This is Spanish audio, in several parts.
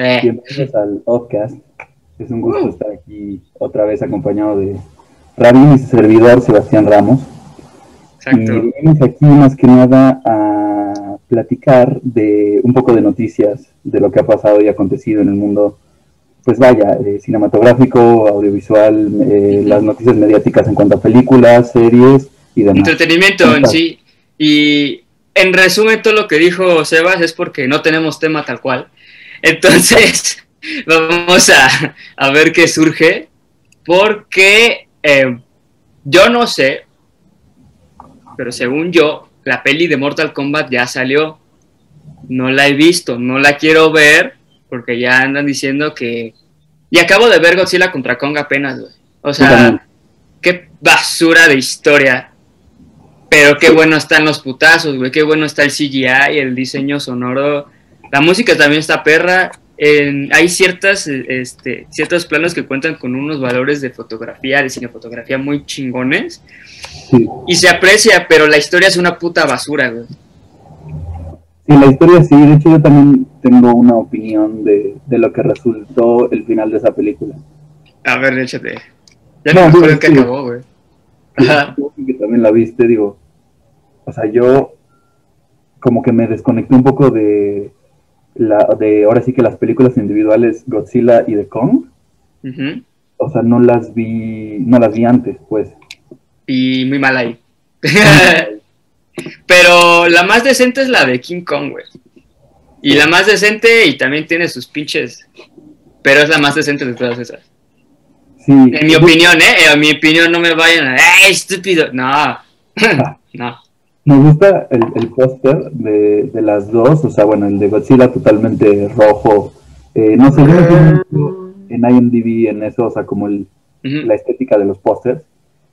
Eh. Bienvenidos al podcast. Es un gusto estar aquí otra vez acompañado de Rabín y su servidor Sebastián Ramos. Exacto. Y venimos aquí más que nada a platicar de un poco de noticias de lo que ha pasado y acontecido en el mundo, pues vaya, eh, cinematográfico, audiovisual, eh, las noticias mediáticas en cuanto a películas, series y demás. Entretenimiento en sí. Y en resumen, todo lo que dijo Sebas es porque no tenemos tema tal cual. Entonces, vamos a, a ver qué surge. Porque eh, yo no sé, pero según yo, la peli de Mortal Kombat ya salió. No la he visto, no la quiero ver, porque ya andan diciendo que. Y acabo de ver Godzilla contra Kong apenas, güey. O sea, qué basura de historia. Pero qué bueno están los putazos, güey. Qué bueno está el CGI, el diseño sonoro. La música también está perra. En- hay ciertas, este, ciertos planos que cuentan con unos valores de fotografía, de cinefotografía muy chingones. Sí. Y se aprecia, pero la historia es una puta basura, güey. Sí, la historia sí, de hecho yo también tengo una opinión de, de lo que resultó el final de esa película. A ver, échate. Ya No, me acuerdo sí, sí. acabó, güey. Ajá. Que también la viste, digo, o sea, yo como que me desconecté un poco de la de ahora sí que las películas individuales Godzilla y de Kong, o sea, no las vi, no las vi antes, pues. Y muy mal ahí. Pero la más decente es la de King Kong, güey. Y la más decente, y también tiene sus pinches. Pero es la más decente de todas esas. Sí, En mi opinión, ¿eh? En mi opinión, no me vayan a. ¡Ey, estúpido! No. no. Me gusta el, el póster de, de las dos, o sea, bueno, el de Godzilla totalmente rojo, eh, no sé, yo mucho en IMDb en eso, o sea, como el, la estética de los pósters,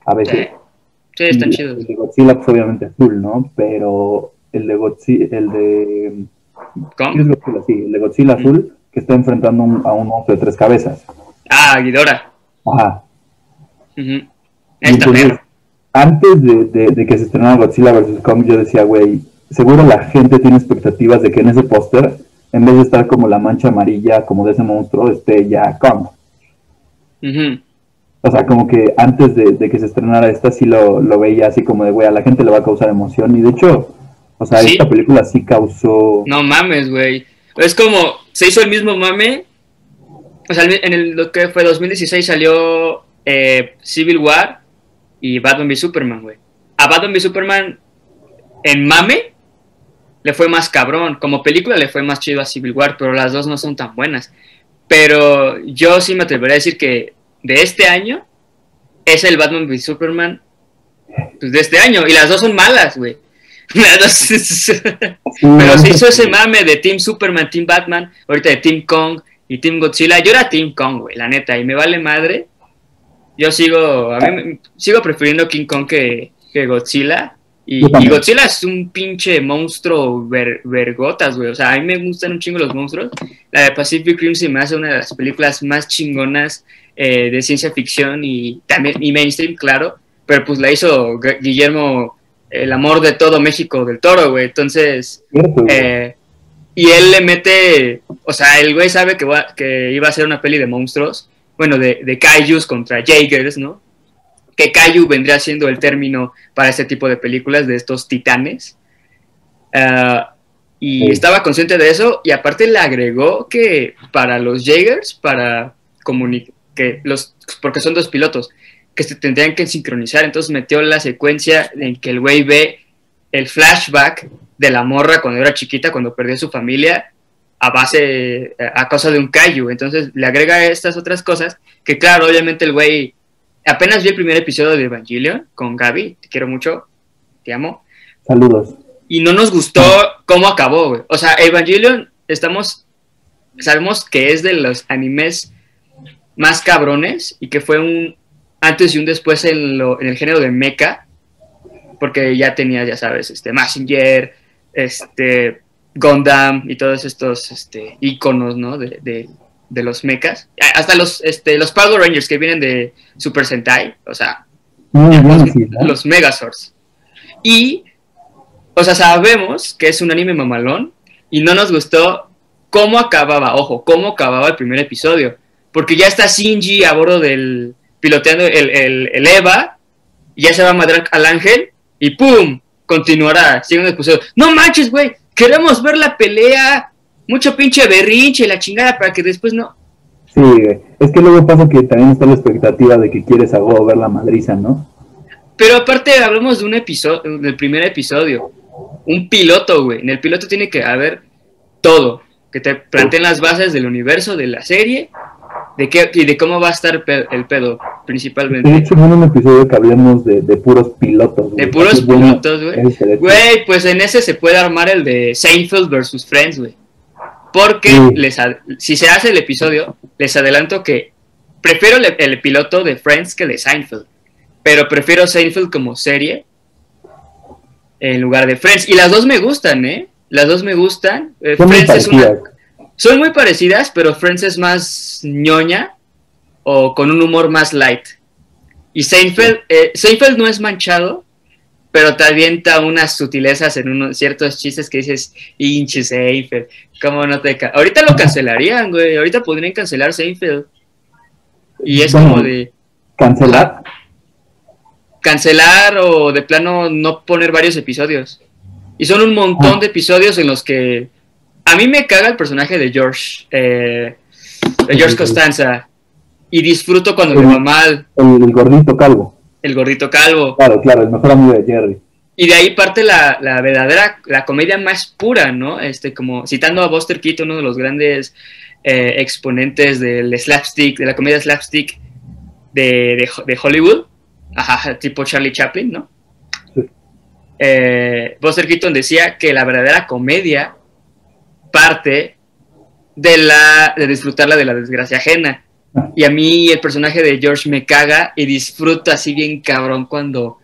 a veces. Sí. Están Y chidos. El de Godzilla, pues obviamente azul, ¿no? Pero el de Godzilla, el de. ¿qué es. Godzilla? Sí, el de Godzilla azul, que está enfrentando un- a un monstruo de tres cabezas. Ah, Guidora. Ajá. Entonces, perra. Antes de, de- de que se estrenara Godzilla vs. Kong, yo decía, güey, seguro la gente tiene expectativas de que en ese póster, en vez de estar como la mancha amarilla, como de ese monstruo, esté ya Kong. O sea, como que antes de, de que se estrenara esta, sí lo, lo veía así como de, güey, a la gente le va a causar emoción. Y de hecho, o sea, Sí. esta película sí causó... No mames, güey. Es como, se hizo el mismo mame. O sea, en el, lo que fue 2016 salió eh, Civil War y Batman v Superman, güey. A Batman v Superman en mame le fue más cabrón. Como película le fue más chido a Civil War, pero las dos no son tan buenas. Pero yo sí me atrevería a decir que de este año es el Batman v Superman pues, de este año. Y las dos son malas, güey. Pero se hizo ese mame de Team Superman, Team Batman, ahorita de Team Kong y Team Godzilla. Yo era Team Kong, güey, la neta, y me vale madre. Yo sigo, a mí sigo prefiriendo King Kong que, que Godzilla. Y, y. Godzilla es un pinche monstruo ver- vergotas, güey. O sea, a mí me gustan un chingo los monstruos. La de Pacific Rim se me hace una de las películas más chingonas eh, de ciencia ficción y también y mainstream, claro. Pero pues la hizo Gu- Guillermo, el amor de todo México del Toro, güey. Entonces, eh, y él le mete, o sea, el güey sabe que, va- que iba a ser una peli de monstruos, bueno, de, de kaijus contra Jaegers, ¿no? Que kaiju vendría siendo el término para este tipo de películas, de estos titanes. Ah, y Sí. estaba consciente de eso, y aparte le agregó que para los Jaegers, para comunicar, que los, porque son dos pilotos, que se tendrían que sincronizar, entonces metió la secuencia en que el güey ve el flashback de la morra cuando era chiquita, cuando perdió a su familia, a base, a causa de un kaiju. Entonces le agrega estas otras cosas, que claro, obviamente el güey, apenas vi el primer episodio de Evangelion con Gaby, te quiero mucho, te amo, Saludos. y no nos gustó cómo acabó, güey. O sea, Evangelion, estamos, sabemos que es de los animes más cabrones y que fue un antes y un después en, lo- en el género de mecha, porque ya tenía, ya sabes, este, Messenger, este, Gundam y todos estos este, iconos, ¿no? De, de- de los mechas. Hasta los, este, los Power Rangers que vienen de Super Sentai, o sea, Muy los, sí, ¿no? los Megazords. Y, o sea, sabemos que es un anime mamalón y no nos gustó cómo acababa, ojo, cómo acababa el primer episodio. Porque ya está Shinji a bordo del, piloteando el, el, el Eva, ya se va a madrar al ángel y ¡pum! Continuará, segundo episodio. No manches, güey, queremos ver la pelea, mucho pinche berrinche y la chingada para que después no. Sí, es que luego pasa que también está la expectativa de que quieres a huevo ver la madriza, ¿no? Pero aparte hablamos de un episodio, del primer episodio, un piloto, güey. En el piloto tiene que haber todo, que te planteen las bases del universo de la serie de qué y de cómo va a estar el pedo, principalmente. De hecho, en un episodio que hablemos de, de puros pilotos. güey. De puros Así, pilotos, güey. Güey, pues en ese se puede armar el de Seinfeld versus Friends, güey. Porque Sí. les si se hace el episodio, les adelanto que prefiero el, el piloto de Friends que de Seinfeld. Pero prefiero Seinfeld como serie en lugar de Friends. Y las dos me gustan, ¿eh? Las dos me gustan. Eh, Friends es una. Son muy parecidas, pero Friends es más ñoña o con un humor más light. Y Seinfeld, eh, Seinfeld no es manchado, pero te avienta unas sutilezas en unos ciertos chistes que dices, hinche Seinfeld, ¿cómo no te... ca-?" Ahorita lo cancelarían, güey, ahorita podrían cancelar Seinfeld. Y es Bueno. como de Cancelar. cancelar o de plano no poner varios episodios. Y son un montón Ah. de episodios en los que a mí me caga el personaje de George, eh, de George. Costanza. Y disfruto cuando le Sí. va mal El, el gordito calvo. el gordito calvo. Claro, claro, el mejor amigo de Jerry. Y de ahí parte la, la verdadera, la comedia más pura, ¿no? Este, como citando a Buster Keaton, uno de los grandes eh, exponentes del slapstick, de la comedia slapstick de, de, de Hollywood, ajá, tipo Charlie Chaplin, ¿no? Sí. Eh, Buster Keaton decía que la verdadera comedia parte de la de disfrutarla de la desgracia ajena. Y a mí el personaje de George me caga y disfruto así bien cabrón cuando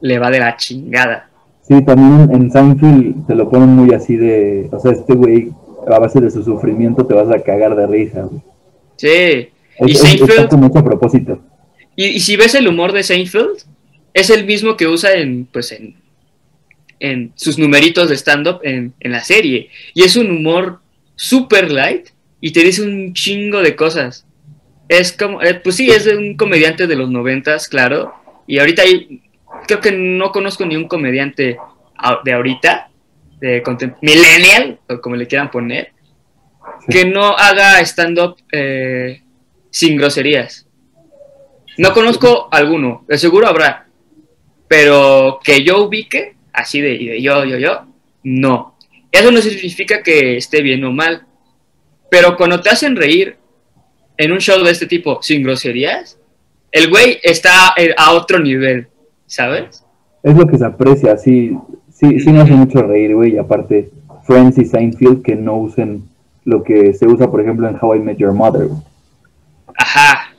le va de la chingada. Sí, también en Seinfeld te lo ponen muy así de. O sea, este güey, a base de su sufrimiento, te vas a cagar de risa. güey. Sí. Es, Y es- Seinfeld- hecho a propósito. Y, y si ves el humor de Seinfeld, es el mismo que usa en, pues en, en sus numeritos de stand-up en, en la serie. Y es un humor super light y te dice un chingo de cosas. Es como, eh, pues sí, es un comediante de los noventas, claro. Y ahorita hay, creo que no conozco ni un comediante de ahorita, de millennial, o como le quieran poner, que no haga stand-up eh, sin groserías. No conozco alguno, de seguro habrá, pero que yo ubique, así de, de yo, yo, yo, no. Eso no significa que esté bien o mal, pero cuando te hacen reír en un show de este tipo sin groserías, el güey está a otro nivel, ¿sabes? Es lo que se aprecia, sí. Sí, sí me hace mucho reír, güey. Y aparte, Friends y Seinfeld que no usen lo que se usa, por ejemplo, en How I Met Your Mother. güey. Ajá.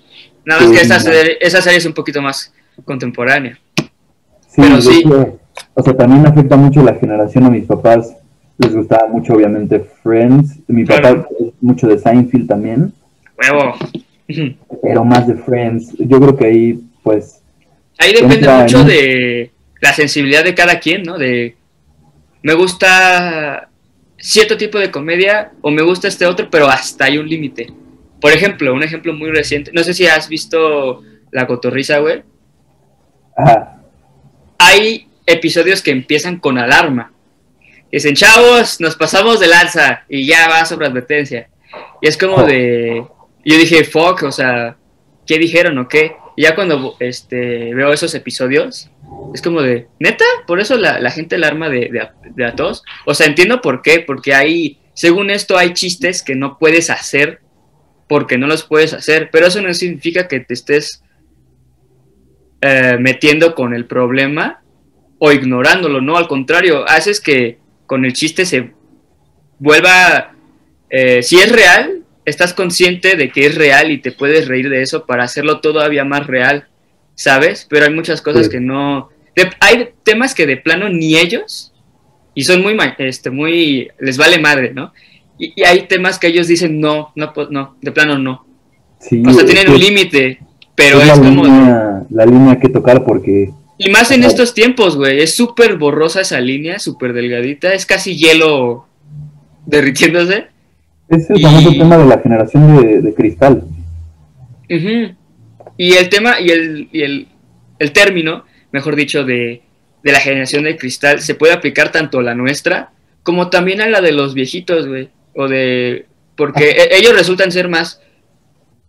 Nada más Sí, que esa serie, esa serie es un poquito más contemporánea. Sí, Pero sí. O sea, también afecta mucho la generación a mis papás. Les gustaba mucho, obviamente, Friends. Mi papá es mucho de Seinfeld también, Huevo. pero más de Friends. Yo creo que ahí, pues, Ahí depende mucho en- de la sensibilidad de cada quien, ¿no? De me gusta cierto tipo de comedia o me gusta este otro, pero hasta hay un límite. Por ejemplo, un ejemplo muy reciente, no sé si has visto La Cotorrisa, güey. ajá, Hay episodios que empiezan con alarma. Dicen, chavos, nos pasamos de lanza y ya va sobre advertencia. Y es como Oh. de... Yo dije, fuck, o sea, ¿qué dijeron o qué? Y ya cuando este, veo esos episodios, es como de, ¿neta? ¿Por eso la, la gente alarma de, de, de a todos? O sea, entiendo por qué, porque hay, según esto, hay chistes que no puedes hacer porque no los puedes hacer, pero eso no significa que te estés eh, metiendo con el problema o ignorándolo, no, al contrario, haces que con el chiste se vuelva, eh, si es real, estás consciente de que es real y te puedes reír de eso para hacerlo todavía más real, ¿sabes? Pero hay muchas cosas Sí. que no, de- hay temas que de plano ni ellos, y son muy, este, muy, les vale madre, ¿no? Y, y hay temas que ellos dicen, no, no, no, de plano no. sí. O sea, tienen un límite, pero es es la como... línea, la línea que tocar porque Y más en estos tiempos, güey. Es súper borrosa esa línea, súper delgadita. Es casi hielo derritiéndose. Es el famoso tema de la generación de, cristal. Y el tema y el, y el, el término, mejor dicho, de, de, la generación de cristal se puede aplicar tanto a la nuestra como también a la de los viejitos, güey. O de. Porque e, ellos resultan ser más.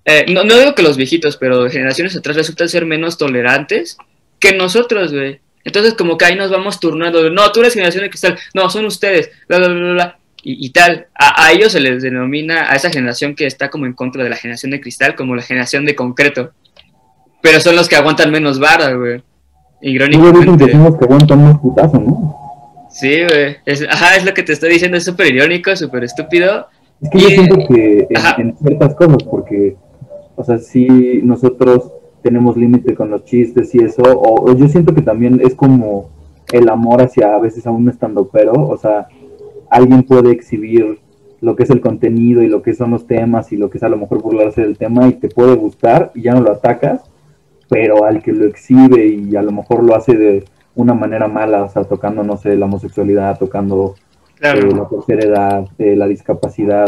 Eh, no, no digo que los viejitos, pero generaciones atrás resultan ser menos tolerantes que nosotros, güey. Entonces, como que ahí nos vamos turnando. No, tú eres generación de cristal. No, son ustedes. Bla, bla, bla, bla. Y, tal. A, ellos se les denomina, a esa generación que está como en contra de la generación de cristal, como la generación de concreto. Pero son los que aguantan menos vara, güey. Irónicamente. que aguantan más putazo, ¿no? Sí, güey. Es, ajá, es lo que te estoy diciendo. Es súper irónico, súper estúpido. Es que yo siento que en, ciertas cosas, porque, o sea, si nosotros tenemos límite con los chistes y eso, o, yo siento que también es como el amor hacia a veces a un estando pero, o sea, alguien puede exhibir lo que es el contenido y lo que son los temas y lo que es a lo mejor burlarse del tema y te puede gustar y ya no lo atacas, pero al que lo exhibe y a lo mejor lo hace de una manera mala, o sea, tocando, no sé, la homosexualidad, tocando eh, la tercera edad, eh, la discapacidad,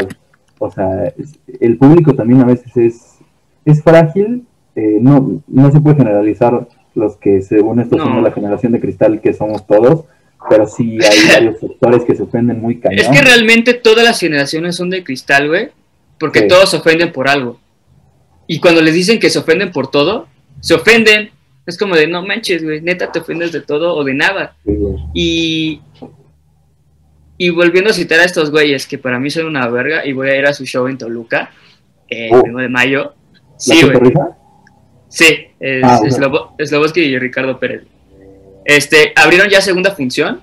o sea, el público también a veces es, es frágil, eh, no, no se puede generalizar los que según esto son la generación de cristal que somos todos, pero sí hay varios sectores que se ofenden muy cañón. Es que realmente todas las generaciones son de cristal, güey, porque todos se ofenden por algo. Y cuando les dicen que se ofenden por todo, se ofenden. Es como de, no manches, güey, neta te ofendes de todo o de nada. y, y volviendo a citar a estos güeyes, que para mí son una verga, y voy a ir a su show en Toluca, el 1 de mayo. Sí, güey. Sí, es, ah, y Ricardo Pérez. Este, abrieron ya segunda función.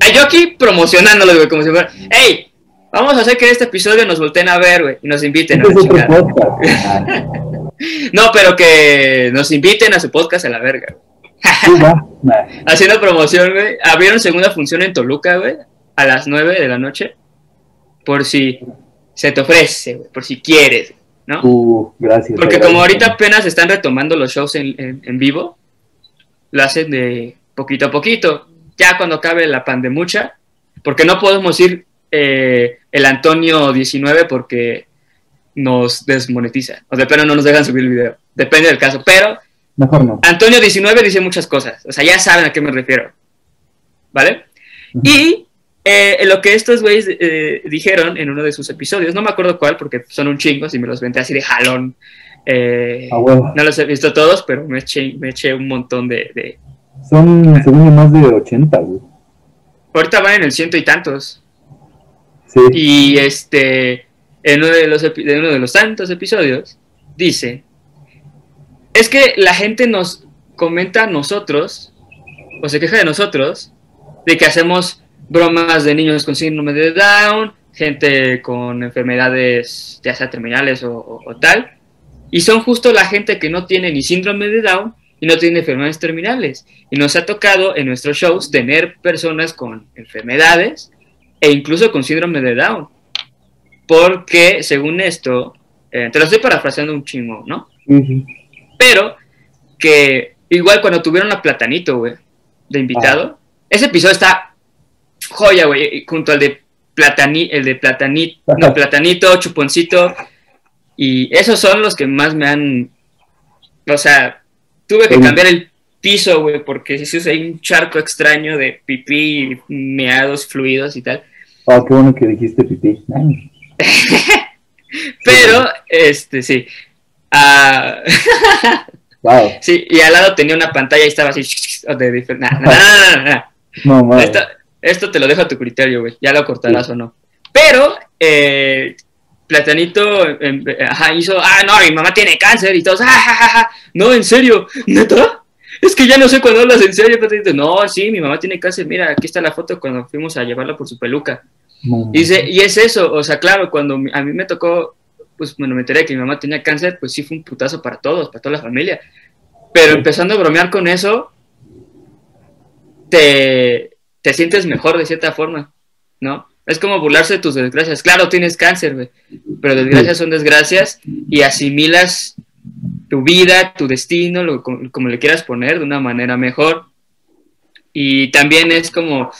Ay, yo aquí promocionándolo, güey, como si fuera, ¡Ey! Vamos a hacer que en este episodio nos volteen a ver, güey, y nos inviten a la No, pero que nos inviten a su podcast a la verga. Haciendo promoción, güey. Abrieron segunda función en Toluca, güey, a las 9 de la noche. Por si se te ofrece, güey, por si quieres, ¿no? Uh, gracias. Porque como ahorita apenas están retomando los shows en, en vivo, lo hacen de poquito a poquito. Ya cuando acabe la pandemucha, porque no podemos ir eh, el Antonio 19 porque nos desmonetiza. O de pero no nos dejan subir el video. Depende del caso. Pero Mejor no. Antonio 19 dice muchas cosas. O sea, ya saben a qué me refiero. ¿Vale? Y eh, lo que estos güeyes eh, dijeron en uno de sus episodios, no me acuerdo cuál, porque son un chingo, si me los venté así de jalón. No los he visto todos, pero me eché, me eché un montón de, son, según más de 80, güey. Ahorita van en el ciento y tantos. Sí. Y este, en uno de los, uno de los tantos episodios, dice, es que la gente nos comenta a nosotros, o se queja de nosotros, de que hacemos bromas de niños con síndrome de Down, gente con enfermedades ya sea terminales o tal, y son justo la gente que no tiene ni síndrome de Down y no tiene enfermedades terminales. Y nos ha tocado en nuestros shows tener personas con enfermedades e incluso con síndrome de Down. Porque, según esto, eh, te lo estoy parafraseando un chingo, ¿no? Pero que igual cuando tuvieron a Platanito, güey, de invitado, ah. ese episodio está joya, güey, junto al de Platani, el de Platanito, no, Platanito, Chuponcito, y esos son los que más me han, o sea, Tuve que cambiar el piso, güey, porque si usa un charco extraño de pipí, meados, fluidos y tal. Ah, qué bueno que dijiste pipí. Pero, este, sí. Ah, wow. Sí, y al lado tenía una pantalla y estaba así. De no, no, esto, te lo dejo a tu criterio, güey. Ya lo cortarás o no. Pero, eh, Platanito ajá, hizo, ah, no, mi mamá tiene cáncer y todos, ah, no, en serio, neta, es que ya no sé cuándo hablas en serio, Platanito, no, sí, mi mamá tiene cáncer, mira, aquí está la foto cuando fuimos a llevarla por su peluca. Y, y es eso, o sea, claro, cuando a mí me tocó, pues bueno, me enteré que mi mamá tenía cáncer, pues sí fue un putazo para todos, para toda la familia. Pero empezando a bromear con eso, te, te sientes mejor de cierta forma, ¿no? Es como burlarse de tus desgracias. Claro, tienes cáncer, pero desgracias son desgracias y asimilas tu vida, tu destino, lo, como, le quieras poner, de una manera mejor. Y también es como,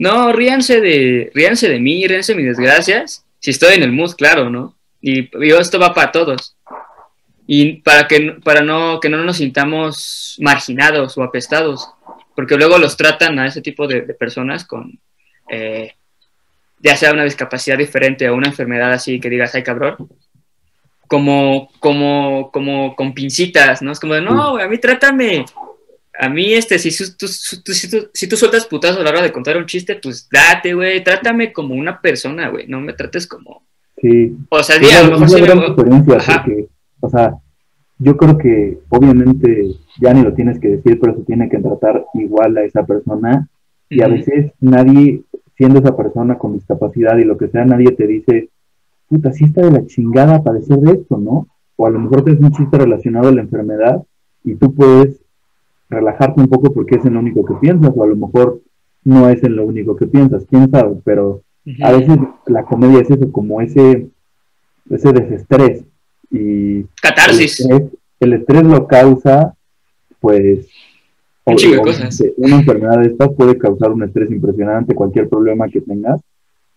no, ríanse de, ríanse de mí, ríanse de mis desgracias. si estoy en el mood, claro, ¿no? Y yo, esto va para todos. Y para que, para no, que no nos sintamos marginados o apestados, porque luego los tratan a ese tipo de, personas con, eh, ya sea una discapacidad diferente o una enfermedad así que digas, ay cabrón, como, como, como con pincitas, ¿no? Es como de, no, a mí trátame a mí, este, si tú, si, tú, sueltas putazo a la hora de contar un chiste, pues date, güey, trátame como una persona, güey, no me trates como... Sí. O sea, sí, a lo mejor sí me... o sea, yo creo que obviamente ya ni lo tienes que decir, pero se tiene que tratar igual a esa persona y a veces nadie, siendo esa persona con discapacidad y lo que sea, nadie te dice, puta, sí está de la chingada padecer de esto, ¿no? O a lo mejor te es un chiste relacionado a la enfermedad y tú puedes relajarte un poco porque es en lo único que piensas, o a lo mejor no es en lo único que piensas, quién sabe, pero a veces la comedia es eso, como ese, ese desestrés. Y Catarsis. El estrés, lo causa, pues, una enfermedad de esta puede causar un estrés impresionante, cualquier problema que tengas,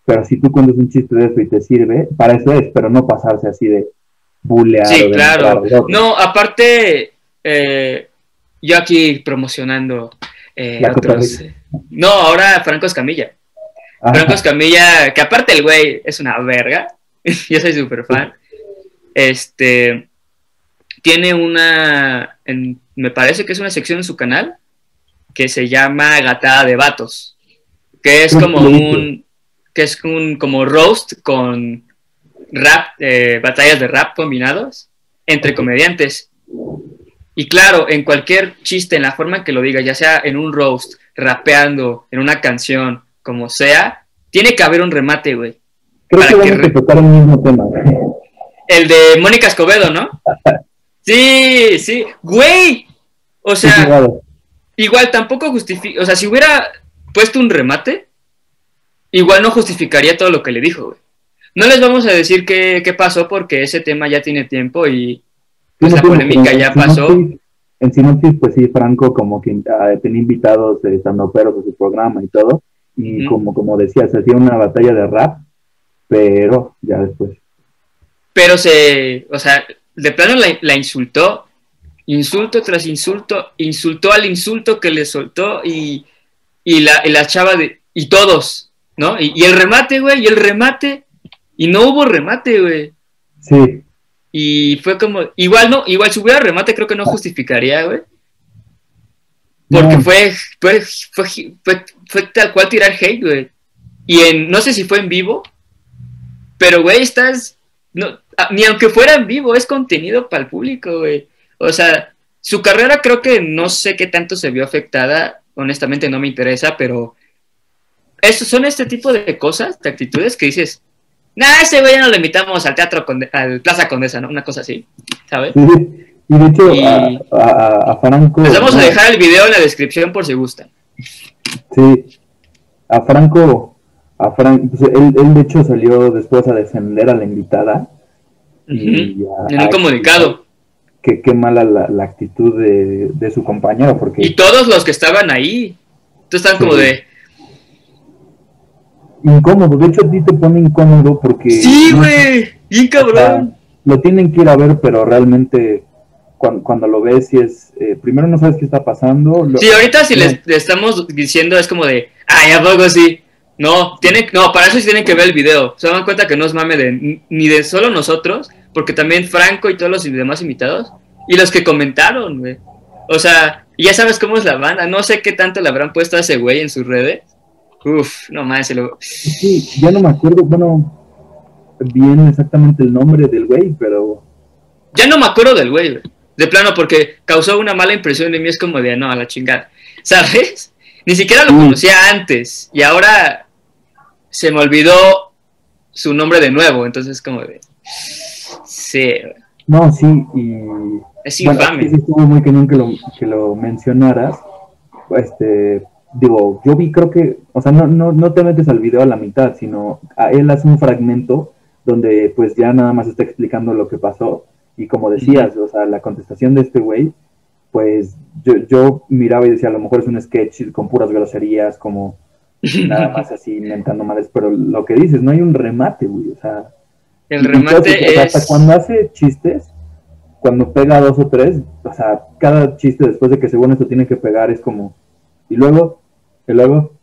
pero si tú cuentas un chiste de eso y te sirve, para eso es, pero no pasarse así de bulear. Sí, claro. No, aparte, eh, yo aquí promocionando eh, otros. No, ahora Franco Escamilla. Franco Escamilla, que aparte el güey es una verga. yo soy súper fan. Este. Tiene una. me parece que es una sección en su canal que se llama Gatada de Vatos. Que es como un. Que es un como roast con rap, eh, batallas de rap combinados entre comediantes. Y claro, en cualquier chiste, en la forma en que lo diga, ya sea en un roast, rapeando, en una canción, como sea, tiene que haber un remate, güey. Creo que vamos a tocar el mismo tema. El de Mónica Escobedo, ¿no? sí, sí. Güey. O sea, igual tampoco justifica, o sea, si hubiera puesto un remate, igual no justificaría todo lo que le dijo, güey. No les vamos a decir qué, qué pasó porque ese tema ya tiene tiempo y pues la polémica ya pasó. En Sinopsis, pues sí, Franco como que ah, tenía invitados de peros a su programa y todo, y como, como decía, se hacía una batalla de rap, pero ya después. Pero se, o sea, de plano la, insultó, insulto tras insulto, insultó al insulto que le soltó y, y, la, y la chava de, y todos, ¿no? Y, y el remate, güey, y el remate, y no hubo remate, güey. Sí. Y fue como, igual no, igual si hubiera remate creo que no justificaría, güey. Porque fue, fue, fue, fue, tal cual tirar hate, güey. Y en, no sé si fue en vivo, pero, güey, estás, no, ni aunque fuera en vivo, es contenido para el público, güey. O sea, su carrera creo que no sé qué tanto se vio afectada, honestamente no me interesa, pero eso, son este tipo de cosas, de actitudes que dices, Nah, ese güey ya no lo invitamos al teatro, al Plaza Condesa, ¿no? Una cosa así, ¿sabes? Sí, y de hecho, A, a, Franco. Les vamos a dejar el video en la descripción por si gustan. Sí, a Franco, a Franco, pues, él, él, de hecho salió después a defender a la invitada. y en un comunicado. Que qué mala la, la actitud de, de, su compañero. Porque... Y todos los que estaban ahí, tú están como de, incómodo. De hecho, a ti te pone incómodo porque. Sí, güey, bien cabrón. lo tienen que ir a ver, pero realmente cuando, lo ves, si es. Eh, primero no sabes qué está pasando. sí, ahorita si les, estamos diciendo es como de. Ay, ¿a poco sí? No, tiene, no, para eso sí tienen que ver el video. Se dan cuenta que no es mame de ni de solo nosotros, porque también Franco y todos los demás invitados, y los que comentaron, güey. O sea, ya sabes cómo es la banda. No sé qué tanto le habrán puesto a ese güey en sus redes Uf, no más, se lo... Sí, ya no me acuerdo, bueno, bien exactamente el nombre del güey, pero... Ya no me acuerdo del güey, de plano, porque causó una mala impresión de mí, es como de, no, a la chingada, ¿sabes? Ni siquiera lo conocía antes, y ahora se me olvidó su nombre de nuevo, entonces como de... Sí. No, sí, y... Es infame. sí estuvo muy cañón que lo, que lo mencionaras, este digo, yo vi, creo que, o sea, no, no, no te metes al video a la mitad, sino a él hace un fragmento donde pues ya nada más está explicando lo que pasó. Y como decías, o sea, la contestación de este güey, pues yo, yo miraba y decía, a lo mejor es un sketch con puras groserías, como, nada más así inventando males, pero lo que dices, no hay un remate, güey, o sea... El remate es... Hasta cuando hace chistes, cuando pega dos o tres, o sea, cada chiste después de que según esto tiene que pegar es como... Y luego, y luego,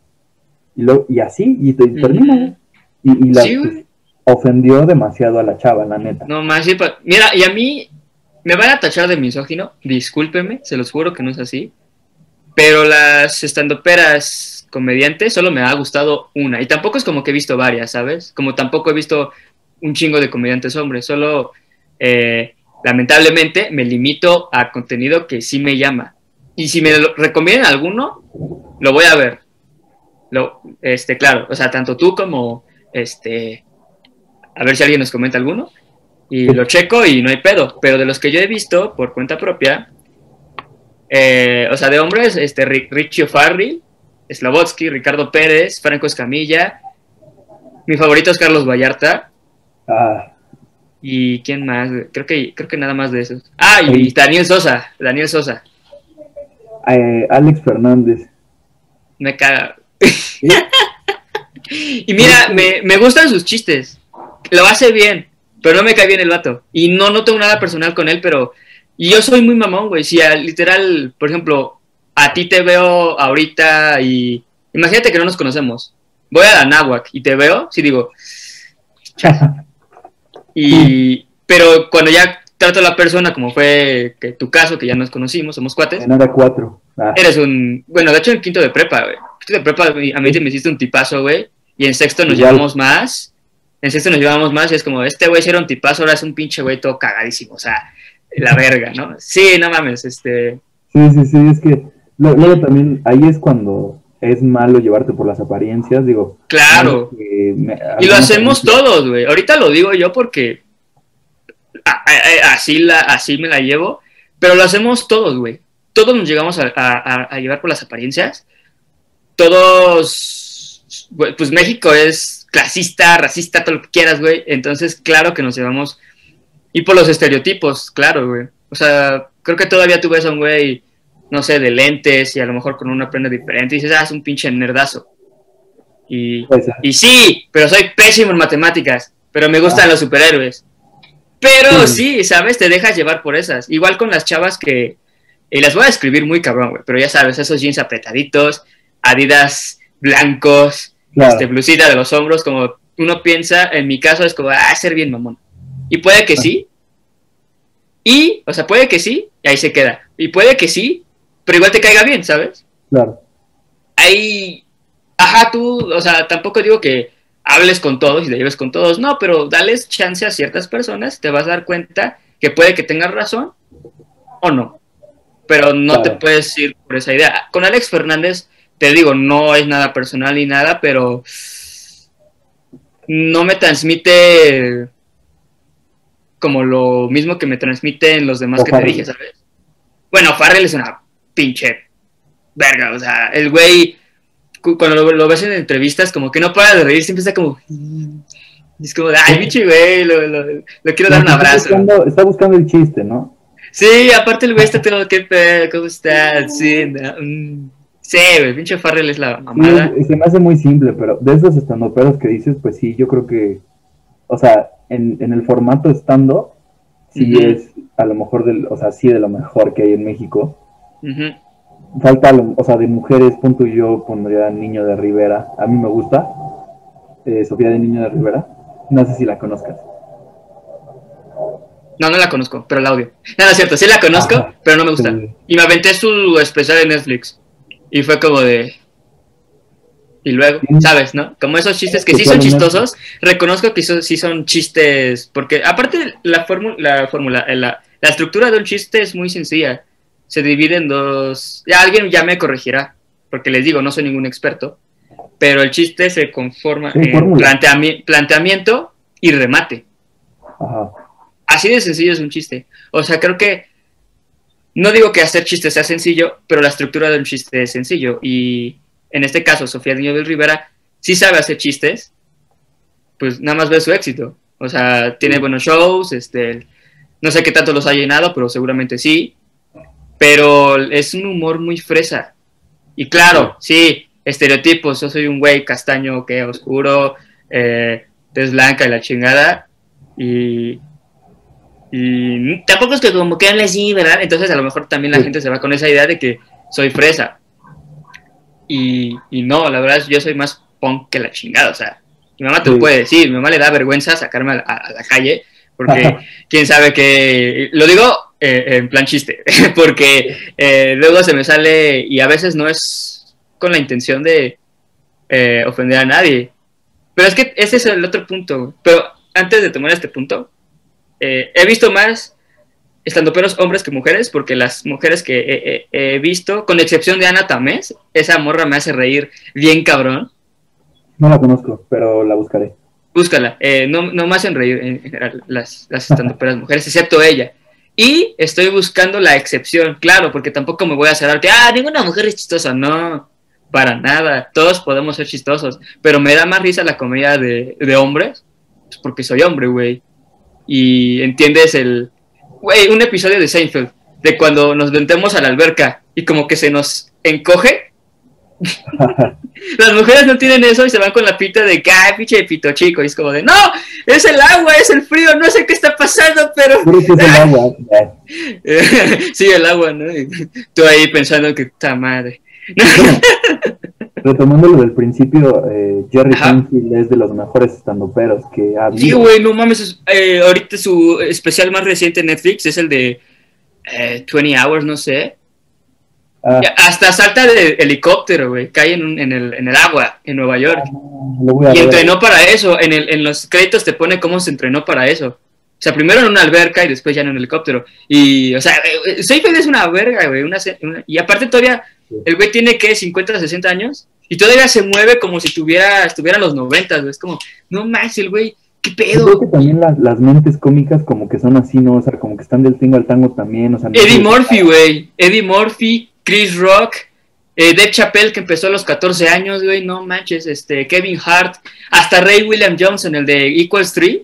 y, luego, y así, y, te, termina, Y, la, ofendió demasiado a la chava, la neta. No más, sí, mira, y a mí me van a tachar de misógino, discúlpeme, se los juro que no es así. Pero las estandoperas comediantes solo me ha gustado una. Y tampoco es como que he visto varias, ¿sabes? Como tampoco he visto un chingo de comediantes hombres. Solo, eh, lamentablemente, me limito a contenido que sí me llama. Y si me recomiendan alguno, lo voy a ver. Lo, este, claro, o sea, tanto tú como este. A ver si alguien nos comenta alguno. Y lo checo y no hay pedo. Pero de los que yo he visto por cuenta propia, eh, o sea, de hombres, este, Richie Farri, Slavotsky, Ricardo Pérez, Franco Escamilla. Mi favorito es Carlos Vallarta. Ah. ¿Y quién más? Creo que, creo que nada más de esos. Ah, y, Daniel Sosa. Daniel Sosa. Eh, Alex Fernández. Me caga. y mira, me, me gustan sus chistes. Lo hace bien, pero no me cae bien el vato. Y no, no tengo nada personal con él, pero y yo soy muy mamón, güey. Si literal, por ejemplo, a ti te veo ahorita y. Imagínate que no nos conocemos. Voy a la náhuac y te veo, sí digo. y. Pero cuando ya trato a la persona, como fue que tu caso, que ya nos conocimos, somos cuates. En hora cuatro. Ah. Eres un. Bueno, de hecho, en quinto de prepa, güey. Quinto de prepa, a mí me hiciste un tipazo, güey. Y en sexto nos llevamos más. En sexto nos llevamos más y es como, este güey era un tipazo, ahora es un pinche güey todo cagadísimo. O sea, la verga, ¿no? Sí, no mames, este... Sí, sí, sí, es que luego también ahí es cuando es malo llevarte por las apariencias, digo. Claro. y lo hacemos todos, güey. Ahorita lo digo yo porque así, la, así me la llevo, pero lo hacemos todos, güey. Todos nos llegamos a, llevar por las apariencias. Todos, pues México es clasista, racista, todo lo que quieras, güey. Entonces, claro que nos llevamos y por los estereotipos, claro, güey. O sea, creo que todavía tú ves a un güey, no sé, de lentes y a lo mejor con una prenda diferente y dices, ah, es un pinche nerdazo. Y, y sí, pero soy pésimo en matemáticas, pero me gustan ah. los superhéroes. Pero sí. ¿sabes? Te dejas llevar por esas. Igual con las chavas que... Y las voy a escribir muy cabrón, güey. Pero ya sabes, esos jeans apretaditos, adidas blancos, este, blusita de los hombros, como uno piensa, en mi caso es como, ah, ser bien mamón. Y puede que ah. sí. Y, o sea, puede que sí, y ahí se queda. Y puede que sí, pero igual te caiga bien, ¿sabes? Claro. Ahí, ajá, tú, o sea, tampoco digo que hables con todos y te lleves con todos, no, pero dales chance a ciertas personas, te vas a dar cuenta que puede que tengas razón o no. Pero no te puedes ir por esa idea. Con Alex Fernández, te digo, no es nada personal ni nada, pero no me transmite como lo mismo que me transmiten los demás que te dije, ¿sabes? Bueno, Farrell es una pinche verga, o sea, el güey, cuando lo, ves en entrevistas, como que no para de reír, siempre está como... Es como, ay, pinche güey, lo, quiero dar un abrazo. Está buscando, el chiste, ¿no? Sí, aparte el güey está todo, ¿qué pedo? ¿Cómo estás? Sí, mm, Sí, güey, pinche Farrell es la mamada. se me hace muy simple, pero de esos estandoperos que dices, pues sí, yo creo que, o sea, en, en el formato estando, sí es a lo mejor, del, o sea, sí de lo mejor que hay en México. Falta, o sea, de mujeres, punto yo pondría Niño de Rivera. A mí me gusta. Eh, Sofía de Niño de Rivera. No sé si la conozcas. No, no la conozco, pero la audio. No, es cierto, sí la conozco, pero no me gusta. Y me aventé su especial en Netflix. Y fue como de, y luego, ¿sabes, no? Como esos chistes que sí son chistosos, reconozco que sí son chistes, porque aparte la fórmula, la, fórmula la, la, estructura de un chiste es muy sencilla, se divide en dos, ya alguien ya me corregirá, porque les digo, no soy ningún experto, pero el chiste se conforma en planteamiento y remate. Así de sencillo es un chiste. O sea, creo que, no digo que hacer chistes sea sencillo, pero la estructura de un chiste es sencillo y en este caso Sofía Niño del Rivera, sí sabe hacer chistes, pues nada más ve su éxito. O sea, tiene buenos shows, este, no sé qué tanto los ha llenado, pero seguramente sí. Pero es un humor muy fresa. Y claro, sí, estereotipos. Yo soy un güey castaño, que oscuro, eh, tez blanca y la chingada. Y, y tampoco es que como que hable así, ¿verdad? Entonces a lo mejor también la Sí. gente se va con esa idea de que soy fresa. Y, y no, la verdad es yo soy más punk que la chingada, o sea, mi mamá te lo puede decir, mi mamá le da vergüenza sacarme a, a- a la calle, porque quién sabe que, lo digo eh, en plan chiste, porque eh, luego se me sale y a veces no es con la intención de eh, ofender a nadie, pero es que ese es el otro punto, pero antes de tomar este punto, eh, he visto más estandoperos hombres que mujeres, porque las mujeres que he, he- he visto, con excepción de Ana Tamés, esa morra me hace reír bien cabrón. No la conozco, pero la buscaré. Búscala, eh, no, no me hacen reír en general las, las estandoperas mujeres, excepto ella. Y estoy buscando la excepción, claro, porque tampoco me voy a cerrar que, ah, ninguna mujer es chistosa, no, para nada, todos podemos ser chistosos, pero me da más risa la comedia de, de hombres, pues porque soy hombre, güey. Y entiendes el, güey, un episodio de Seinfeld, de cuando nos ventemos a la alberca y como que se nos encoge. Las mujeres no tienen eso y se van con la pita de ay, pinche pito chico. Y es como de, no, es el agua, es el frío, no sé qué está pasando, pero. Es el agua. Sí, el agua, ¿no? Tú ahí pensando que está madre. Retomando lo del principio, eh, Jerry. Seinfeld es de los mejores estandoperos que ha Sí, habido. güey, no mames. es- eh, ahorita su especial más reciente en Netflix es el de eh, 20 Hours, no sé. Ah, Hasta salta de helicóptero, güey. Cae en, un- en, el, en el agua, en Nueva York. lo voy a Y entrenó para eso. En, el, en los créditos te pone cómo se entrenó para eso. O sea, primero en una alberca y después ya en un helicóptero. Y, o sea, eh, eh, Seinfeld es una verga, güey. Una, una- y aparte todavía, el güey tiene, que 50, 60 años. Y todavía se mueve como si tuviera, estuviera en los 90, güey. Es como, no más, el güey, ¿qué Yo creo pedo? que también las, las mentes cómicas como que son así, ¿no? O sea, como que están del tingo al tango también. O sea, no Eddie Murphy, güey. Eddie Murphy, Chris Rock, eh, Dave Chappelle, que empezó a los 14 años, güey. No manches, este, Kevin Hart, hasta Ray William Johnson, el de Equals 3,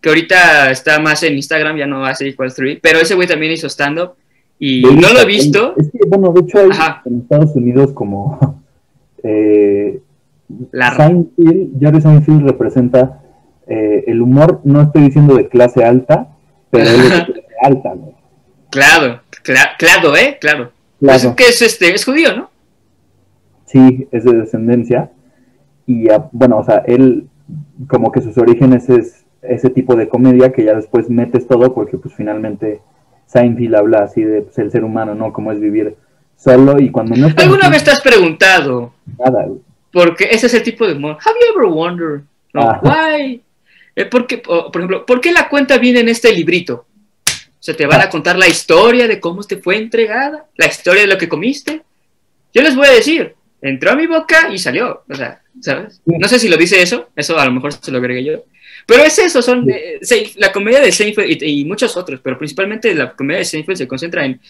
que ahorita está más en Instagram, ya no hace Equals 3, pero ese güey también hizo stand-up y no lo he visto. Es que, bueno, de hecho hay Ajá. en Estados Unidos como... eh, La Seinfeld, Jerry Seinfeld representa eh, el humor, no estoy diciendo de clase alta, pero él es de clase alta, ¿no? Claro, cla- claro, ¿eh? Claro. Claro. Pues que es, este, es judío, ¿no? Sí, es de descendencia. Y ah, bueno, o sea, él, como que sus orígenes es ese tipo de comedia que ya después metes todo porque pues finalmente Seinfeld habla así de pues, el ser humano, ¿no? Cómo es vivir solo y cuando no ¿Alguna vez te has preguntado nada. Porque ese es el tipo de humor. Have you ever wondered? No, Ajá. why? Eh, ¿por, qué, por ejemplo, ¿por qué la cuenta viene en este librito? O sea, te van a contar la historia de cómo te fue entregada, la historia de lo que comiste. Yo les voy a decir, entró a mi boca y salió. O sea, ¿sabes? No sé si lo dice eso, eso a lo mejor se lo agregué yo. Pero es eso, son eh, la comedia de Seinfeld y, y muchos otros, pero principalmente la comedia de Seinfeld se concentra en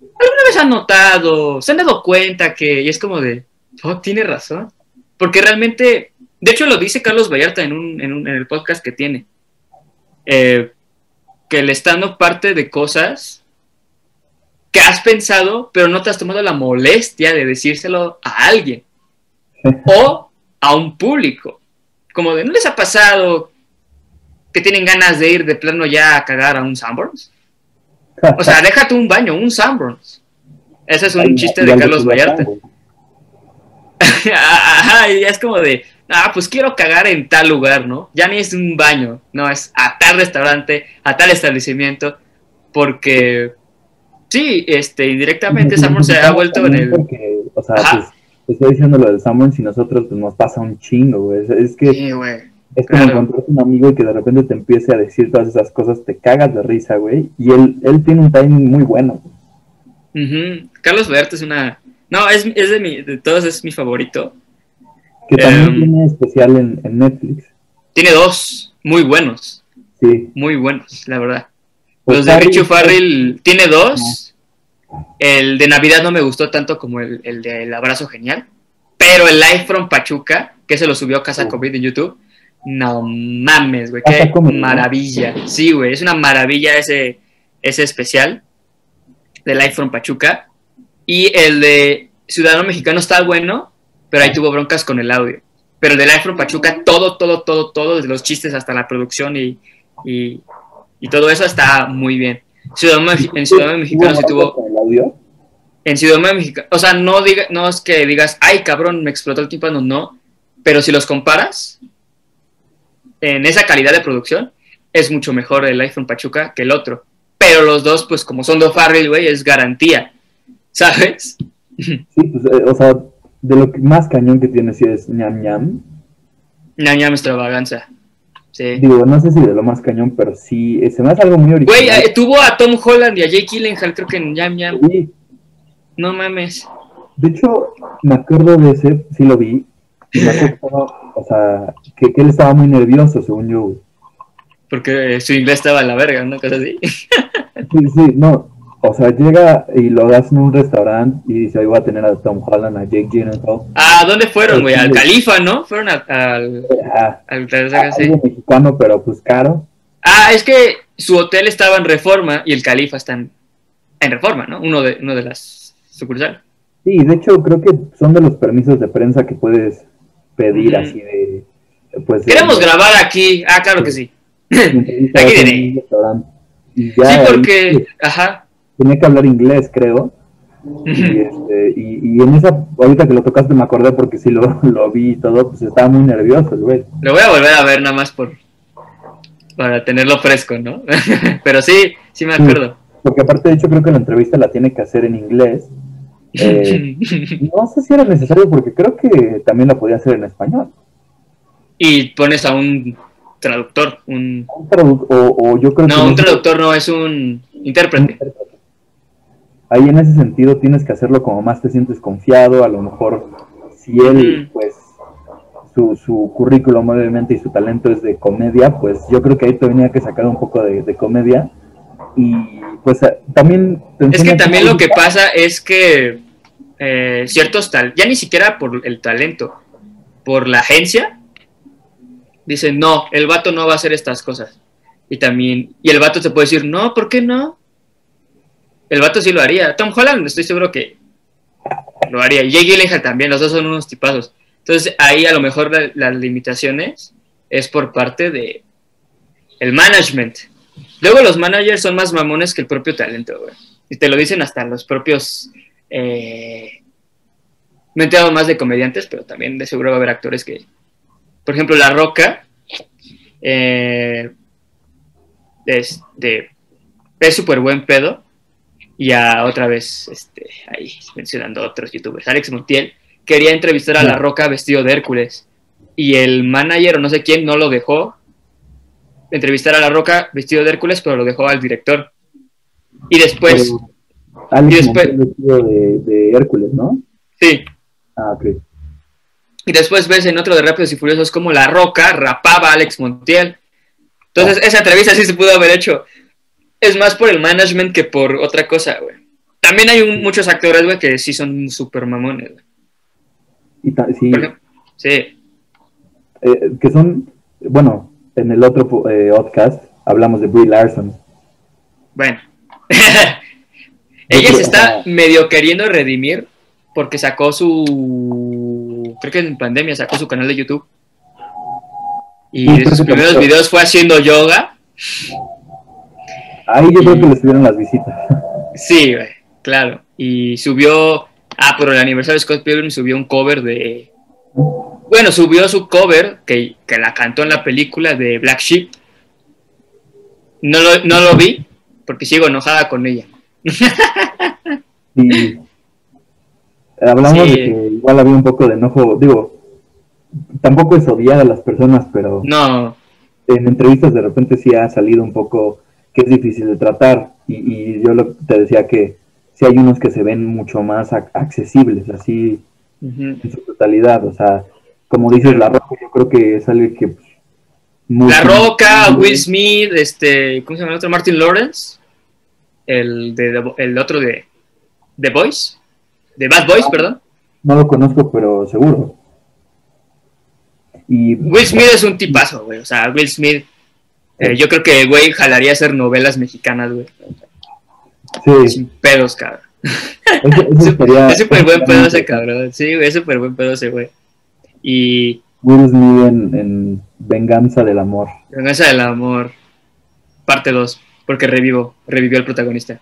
¿Alguna vez han notado, se han dado cuenta que, y es como de, oh, tiene razón? Porque realmente, de hecho lo dice Carlos Vallarta en, un, en, un- en el podcast que tiene, eh, que el estando parte de cosas que has pensado, pero no te has tomado la molestia de decírselo a alguien o a un público. Como de, ¿no les ha pasado que tienen ganas de ir de plano ya a cagar a un Sanborns? O sea, déjate un baño, un Sanborns. Ese es un Ay, chiste de Carlos Vallarta. Ajá, y es como de, ah, pues quiero cagar en tal lugar, ¿no? Ya ni es un baño, no, es a tal restaurante, a tal establecimiento, porque sí, este, indirectamente Sanborns se ha vuelto en el... Porque, o sea, Ajá. pues, estoy diciendo lo del Sanborns y nosotros pues, nos pasa un chingo, güey. Es, que Sí, güey. es como claro. encontrarte un amigo y que de repente te empiece a decir todas esas cosas, te cagas de risa, güey. Y él, él tiene un timing muy bueno. Ujú. Carlos Vallarta es una... No, es, es de, mi, de todos es mi favorito. Que también Em. tiene especial en, en Netflix. Tiene dos muy buenos, Sí. muy buenos, la verdad. Pues Los de Richo Farrell tiene dos. El de Navidad no me gustó tanto como el, el de El Abrazo Genial. Pero el Live from Pachuca, que se lo subió a Casa Oh. COVID en YouTube. No mames, güey. Qué maravilla. Sí, güey. Es una maravilla ese, ese especial de Live from Pachuca. Y el de Ciudadano Mexicano está bueno. Pero ahí tuvo broncas con el audio. Pero el del iPhone Pachuca, todo, todo, todo, todo, desde los chistes hasta la producción y, y, y todo eso está muy bien. Ciudad, en Ciudad Mexicana sí tuvo... Con el audio? En Ciudad Mexicana, o sea, no, diga, no es que digas, ay cabrón, me explotó el tímpano, no. Pero si los comparas, en esa calidad de producción, es mucho mejor el iPhone Pachuca que el otro. Pero los dos, pues como son dos Farrell, güey, es garantía. ¿Sabes? Sí, pues, eh, o sea, de lo que más cañón que tiene sí es ñam ñam. ñam ñam extravaganza. Sí. Digo, no sé si de lo más cañón, pero sí, eh, se me hace algo muy original. Güey, eh, tuvo a Tom Holland y a Jake Gyllenhaal, creo que en ñam ñam. Sí. No mames. De hecho, me acuerdo de ese, sí lo vi. y Me acuerdo, o sea, que, que él estaba muy nervioso, según yo. Porque su inglés estaba en la verga, ¿no? Cosa así. Sí, sí, no. O sea, llega y lo das en un restaurante y dice, ahí voy a tener a Tom Holland, a Jake Gyllenhaal. ¿A dónde fueron, güey? Al Califa, ¿no? Fueron a- al... Ah, al sí. algo mexicano, pero pues caro. Ah, es que su hotel estaba en Reforma y el Califa está en, en Reforma, ¿no? Uno de, uno de las sucursales. Sí, de hecho creo que son de los permisos de prensa que puedes pedir Ujú. así de... Pues, de- Queremos grabar aquí. Ah, claro que sí. de entrevista Aquí. Y Sí, porque... Ajá. Tenía que hablar inglés, creo. Y, este, y, y en esa, ahorita que lo tocaste me acordé porque sí lo, lo vi y todo, pues estaba muy nervioso el güey. Lo voy a volver a ver nada más por... Para tenerlo fresco, ¿no? Pero sí, sí me acuerdo. Porque aparte, de hecho, creo que la entrevista la tiene que hacer en inglés. Eh, no sé si era necesario porque creo que también la podía hacer en español. y pones a un traductor, un... Un tradu- o, o yo creo que... No, un traductor no, es un intérprete. Ahí en ese sentido tienes que hacerlo como más te sientes confiado, a lo mejor si él, pues, su, su currículum obviamente y su talento es de comedia, pues yo creo que ahí tenía que sacar un poco de, de comedia. Y pues eh, también... Es que también lo que pasa es que eh, ciertos tal, ya ni siquiera por el talento, por la agencia, dicen, no, el vato no va a hacer estas cosas. Y también, y el vato te puede decir, no, ¿por qué no? El vato sí lo haría. Tom Holland, estoy seguro que lo haría. Y Jake Gyllenhaal también, los dos son unos tipazos. Entonces ahí a lo mejor la- las limitaciones es por parte de el management. Luego los managers son más mamones que el propio talento, güey. Y te lo dicen hasta los propios... Eh... Me he enterado más de comediantes, pero también de seguro va a haber actores que... Por ejemplo, La Roca. Eh... Este... Es súper buen pedo. Y a otra vez, este, ahí mencionando a otros youtubers. Alex Montiel quería entrevistar a La Roca vestido de Hércules. Y el manager o no sé quién no lo dejó entrevistar a La Roca vestido de Hércules, pero lo dejó al director. Y después, Alex y después- Montiel vestido de, de Hércules, ¿no? sí, Ah, ok. y después ves en otro de Rápidos y Furiosos como La Roca rapaba a Alex Montiel. Entonces, esa entrevista sí se pudo haber hecho. Es más por el management que por otra cosa, güey. También hay un- muchos actores, güey, que sí son súper mamones, güey. Y sí, ejemplo, sí, eh, que son, bueno, en el otro eh, podcast hablamos de Brie Larson. bueno. Ella se está medio queriendo redimir porque sacó su. Creo que en pandemia sacó su canal de YouTube. Y de sus primeros videos fue haciendo yoga. Ahí yo creo que le estuvieron las visitas. Sí, güey, claro. Y subió. Ah, por el aniversario de Scott Pilgrim subió un cover de. Bueno, subió su cover que, que la cantó en la película de Black Sheep. No lo, no lo vi porque sigo enojada con ella. Y hablamos Sí. de que igual había un poco de enojo, digo, tampoco es odiar a las personas, pero No, en entrevistas de repente sí ha salido un poco que es difícil de tratar. Y, y yo lo- te decía que sí hay unos que se ven mucho más ac- accesibles, así en su totalidad. O sea, como dices, La Roca, yo creo que es algo que... pues, muy- La Roca, Will Smith, este, ¿cómo se llama el otro? Martin Lawrence, el de el otro de The Boys, de Bad Boys, perdón. No lo conozco, pero seguro. Y Will Smith es un tipazo, güey. O sea, Will Smith, eh, yo creo que, güey, jalaría hacer novelas mexicanas, güey. sí, Sin pedos, cabrón. es súper buen pedo ese cabrón. Sí, güey, es súper buen pedo ese güey. Y. Will Smith en, Venganza del Amor. Venganza del Amor. Parte 2. Porque revivo, revivió el protagonista.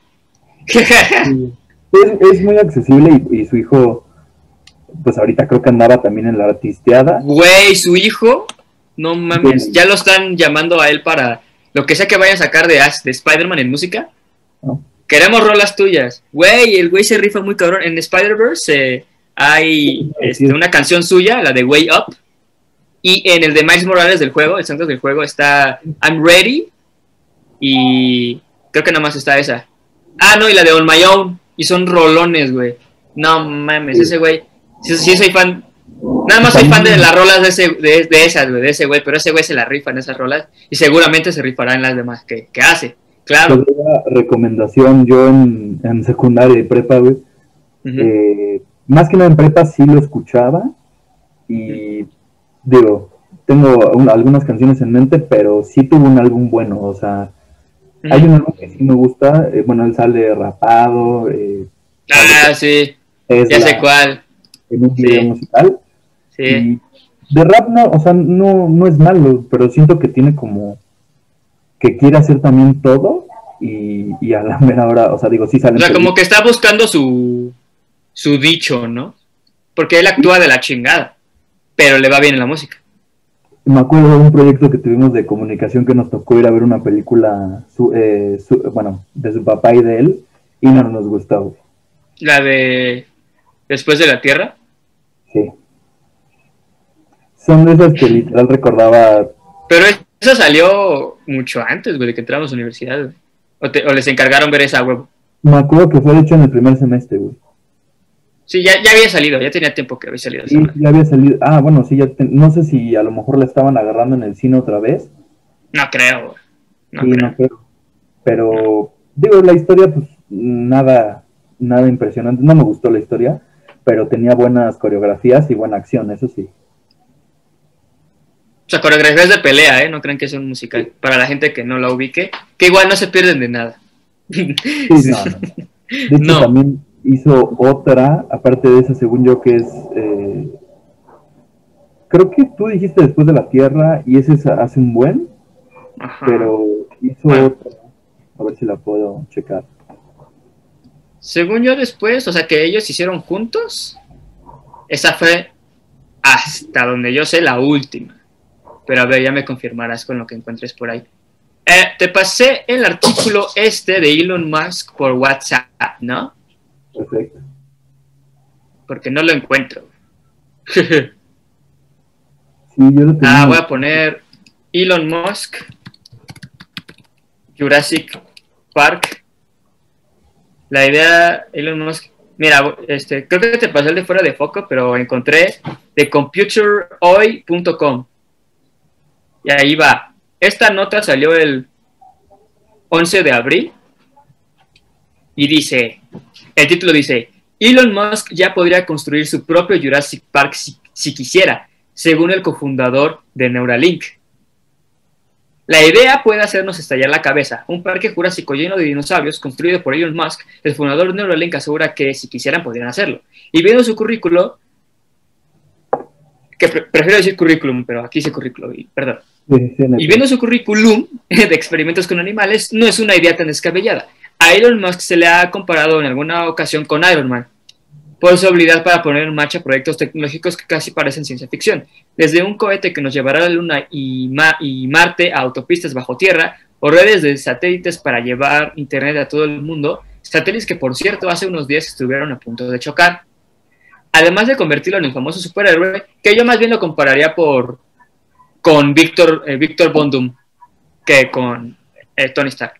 es, muy accesible y, su hijo, pues ahorita creo que andaba también en la artisteada. Güey, su hijo, no mames, ya lo están llamando a él para lo que sea que vaya a sacar de, de Spider-Man en música. Queremos rolas tuyas. Güey, el güey se rifa muy cabrón. En Spider-Verse eh, hay este, una canción suya, la de Way Up. Y en el de Miles Morales del juego, el centro del juego, está I'm Ready. Y creo que nada más está esa. Ah, no, y la de On My Own. Y son rolones, güey. No mames, ese güey. Sí, soy fan. Nada más soy fan de las rolas de, ese, de, esas, de ese güey. Pero ese güey se la rifa en esas rolas. Y seguramente se rifará en las demás que, que hace. Claro. recomendación yo en, secundaria y prepa, güey. Eh, más que nada en prepa sí lo escuchaba. Y digo, tengo algunas canciones en mente, pero sí tuvo un álbum bueno. O sea, hay un álbum que sí me gusta. Eh, bueno, él sale rapado. Eh, ah, sí. ya sé cuál. En un video musical. Sí. de rap no, o sea, no, no es malo, pero siento que tiene como que quiere hacer también todo y, a la mera hora, o sea, digo, sí sale. O sea, como que está buscando su, su dicho, ¿no? Porque él actúa de la chingada, pero le va bien en la música. Me acuerdo de un proyecto que tuvimos de comunicación que nos tocó ir a ver una película, eh, bueno, de su papá y de él, y no nos gustó. ¿La de Después de la Tierra? Son de esas que literal recordaba. Pero eso salió mucho antes, güey, de que entramos a la universidad, güey. O, les encargaron ver esa huevo. Me acuerdo que fue hecho en el primer semestre, güey. Sí, ya, ya había salido, ya tenía tiempo que había salido. Sí, ya había salido. Ah, bueno, sí, ya no sé si a lo mejor la estaban agarrando en el cine otra vez. No creo, No, sí, creo. no creo. Pero, digo, la historia, pues, nada, nada impresionante. No me gustó la historia, pero tenía buenas coreografías y buena acción, eso sí. O sea, coreografías de pelea, ¿eh? No creen que es un musical. Para la gente que no la ubique, que igual no se pierden de nada. Sí, no, De hecho, también hizo otra, aparte de esa, según yo, que es... Eh, creo que tú dijiste después de la Tierra y ese hace un buen, pero hizo otra. A ver si la puedo checar. Según yo después, o sea, que ellos hicieron juntos, esa fue hasta donde yo sé la última. Pero a ver, ya me confirmarás con lo que encuentres por ahí. Eh, te pasé el artículo este de Elon Musk por WhatsApp, ¿no? Perfecto. Porque no lo encuentro. sí, yo lo ah, voy a poner Elon Musk, Jurassic Park. La idea, Elon Musk, mira, este, creo que te pasé el de fuera de foco, pero encontré de computerhoy.com. Y ahí va. Esta nota salió el 11 de abril y dice, el título dice, Elon Musk ya podría construir su propio Jurassic Park si, quisiera, según el cofundador de Neuralink. La idea puede hacernos estallar la cabeza. Un parque jurásico lleno de dinosaurios construido por Elon Musk, el fundador de Neuralink asegura que si quisieran podrían hacerlo. Y viendo su currículo, que prefiero decir currículum, pero aquí dice currículum, perdón. Y viendo su currículum de experimentos con animales, no es una idea tan descabellada. A Elon Musk se le ha comparado en alguna ocasión con Iron Man, por su habilidad para poner en marcha proyectos tecnológicos que casi parecen ciencia ficción. Desde un cohete que nos llevará a la Luna y, y Marte a autopistas bajo tierra, o redes de satélites para llevar Internet a todo el mundo, satélites que por cierto hace unos días estuvieron a punto de chocar. Además de convertirlo en el famoso superhéroe, que yo más bien lo compararía por con Víctor eh, Víctor Bondum que con eh, Tony Stark.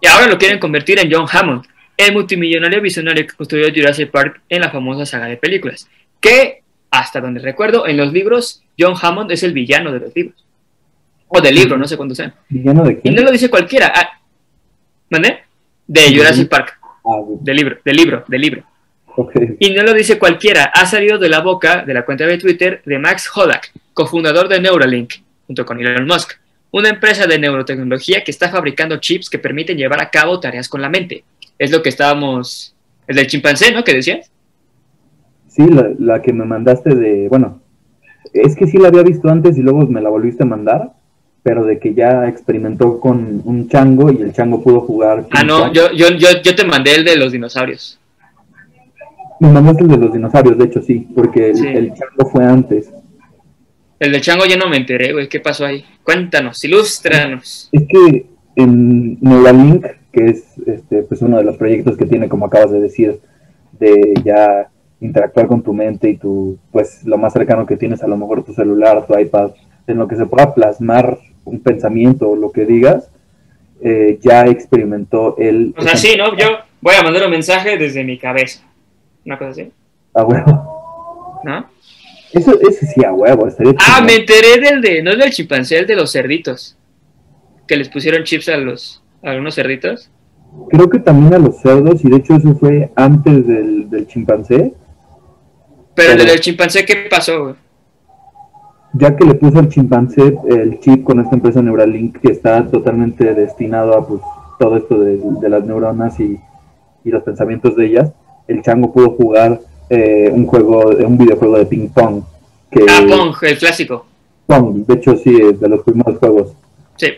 Y ahora lo quieren convertir en John Hammond, el multimillonario visionario que construyó Jurassic Park en la famosa saga de películas. Que, hasta donde recuerdo, en los libros, John Hammond es el villano de los libros. O del libro, no sé cuándo sean. ¿Villano de quién? Y no lo dice cualquiera. Ah, ¿Mandé? De Jurassic Park. Ah, del libro, del libro, del libro. Y no lo dice cualquiera, ha salido de la boca de la cuenta de Twitter de Max Hodak, cofundador de Neuralink, junto con Elon Musk, una empresa de neurotecnología que está fabricando chips que permiten llevar a cabo tareas con la mente. Es lo que estábamos El del chimpancé, ¿no? ¿Qué decías? Sí, la, la que me mandaste de, bueno, es que sí la había visto antes y luego me la volviste a mandar, pero de que ya experimentó con un chango y el chango pudo jugar. Ah, no, yo, yo, yo, yo te mandé el de los dinosaurios. Me mandaste el de los dinosaurios, de hecho, sí, porque el, Sí. el chango fue antes. El del chango yo no me enteré, güey. ¿Qué pasó ahí? Cuéntanos, ilústranos. Es que en Neuralink, que es este, pues uno de los proyectos que tiene, como acabas de decir, de ya interactuar con tu mente y tu, pues lo más cercano que tienes, a lo mejor tu celular, tu iPad, en lo que se pueda plasmar un pensamiento o lo que digas, eh, ya experimentó él. O sea, sí, ¿no? Yo voy a mandar un mensaje desde mi cabeza. Una cosa así, A huevo. ¿no? Eso, ese sí, a huevo, estaría Ah, me enteré del de, no es del chimpancé, el de los cerditos. Que les pusieron chips a los, a algunos cerditos. Creo que también a los cerdos, y de hecho eso fue antes del, del chimpancé, Pero el Pero- del chimpancé, ¿qué pasó, güey? ya que le puso al chimpancé el chip con esta empresa Neuralink que está totalmente destinado a pues, todo esto de, de las neuronas y, y los pensamientos de ellas, el chango pudo jugar eh, un juego, un videojuego de ping pong. Que, Ah, Pong, el clásico. Pong, de hecho sí, es de los primeros juegos Sí.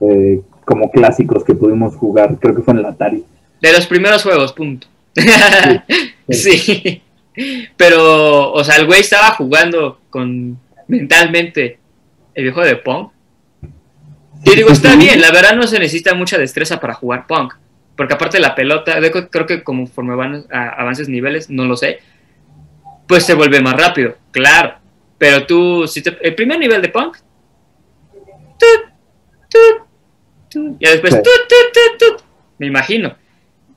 eh, como clásicos que pudimos jugar, creo que fue en el Atari. De los primeros juegos, punto. sí. Pero, o sea, el güey estaba jugando con mentalmente el viejo de Pong. Yo digo, está bien, la verdad no se necesita mucha destreza para jugar Pong. Porque aparte la pelota, creo que conforme van a avances niveles, no lo sé, pues se vuelve más rápido, claro. Pero tú, si te- el primer nivel de Pong, tut, tut, tut, y después, me imagino.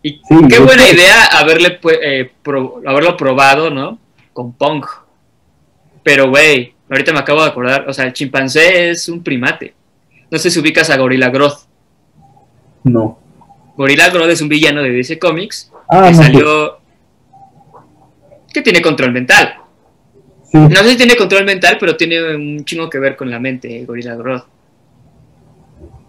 Y Sí, qué buena idea haberle eh, pro- haberlo probado, ¿no? Con Pong. Pero, güey, ahorita me acabo de acordar, o sea, el chimpancé es un primate. No sé si ubicas a Gorilla Grodd. No. Gorilla Grodd es un villano de DC Comics Ah, que no, salió... que tiene control mental. sí, No sé si tiene control mental, pero tiene un chingo que ver con la mente, Gorilla Grodd.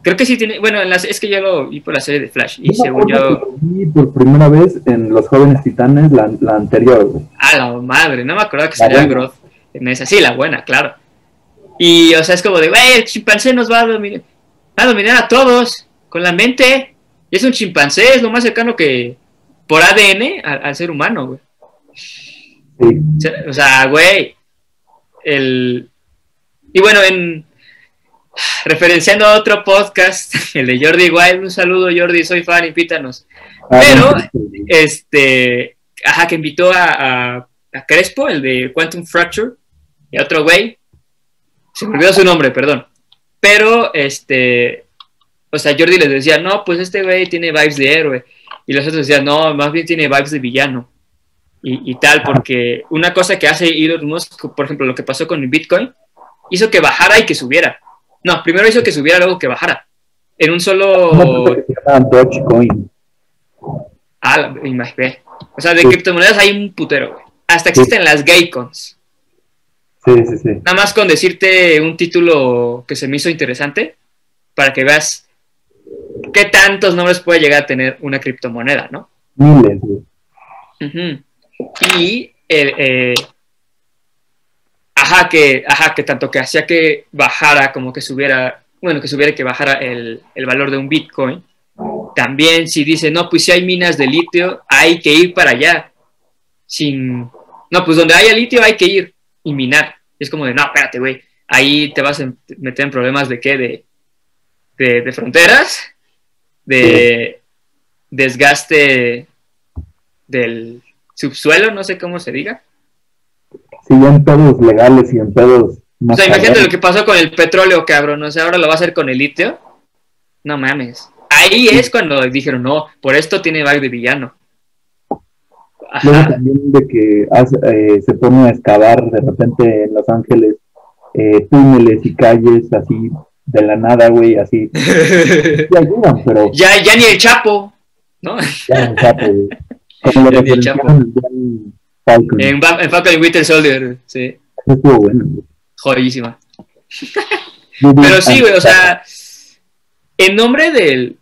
Creo que sí tiene... Bueno, en las- es que yo lo vi por la serie de Flash y Yo según yo... vi por primera vez en Los Jóvenes Titanes, la, la anterior. güey. A la madre, no me acordaba que salía. Grodd en esa. Sí, la buena, claro. Y, o sea, es como de, güey, el chimpancé nos va a dominar, va a dominar a todos con la mente. Y es un chimpancé, es lo más cercano que por ADN al, al ser humano, güey. Sí. O sea- güey, el... Y bueno, en... Referenciando a otro podcast, el de Jordi Wild, un saludo Jordi, soy fan, invítanos. Ah, Pero- sí, este, ajá, que invitó a, a- a Crespo, el de Quantum Fracture, y a otro güey, se me olvidó su nombre, perdón, pero, este, o sea, Jordi les decía, no, pues este güey tiene vibes de héroe, y los otros decían, no, más bien tiene vibes de villano, y, y tal, porque una cosa que hace Elon Musk, por ejemplo, lo que pasó con el Bitcoin, hizo que bajara y que subiera, no, primero hizo que subiera, luego que bajara, en un solo... Dogecoin. Ah, imagínate. O sea, de Sí. criptomonedas hay un putero, güey. Hasta existen las Gaycons. Sí, sí, sí. Nada más con decirte un título que se me hizo interesante para que veas qué tantos nombres puede llegar a tener una criptomoneda, ¿no? Miles. Y el, eh, ajá, que, ajá, que tanto que hacía que bajara como que subiera, bueno, que subiera que bajara el, el valor de un Bitcoin. También si dice, no, pues si hay minas de litio, hay que ir para allá. Sin, no, pues donde haya litio hay que ir y minar. Es como de, no, espérate, güey, ahí te vas a meter en problemas de qué, de, de, de fronteras, de desgaste del subsuelo, no sé cómo se diga. Sí, en pedos legales y en pedos O sea, imagínate lo que pasó con el petróleo, cabrón. O sea, ahora lo va a hacer con el litio. No mames. Ahí es cuando dijeron, no, por esto tiene vibe de villano. Luego Ajá. también de que hace- eh, se pone a excavar de repente en Los Ángeles eh, túneles y calles así de la nada, güey, así. Sí ayudan, pero ya, ya ni el Chapo, ¿no? ya güey. Como lo ni el en John Falcon. En, en Falcon y Winter Soldier, sí. Eso estuvo bueno, güey. Pero sí, güey, o sea, en nombre del.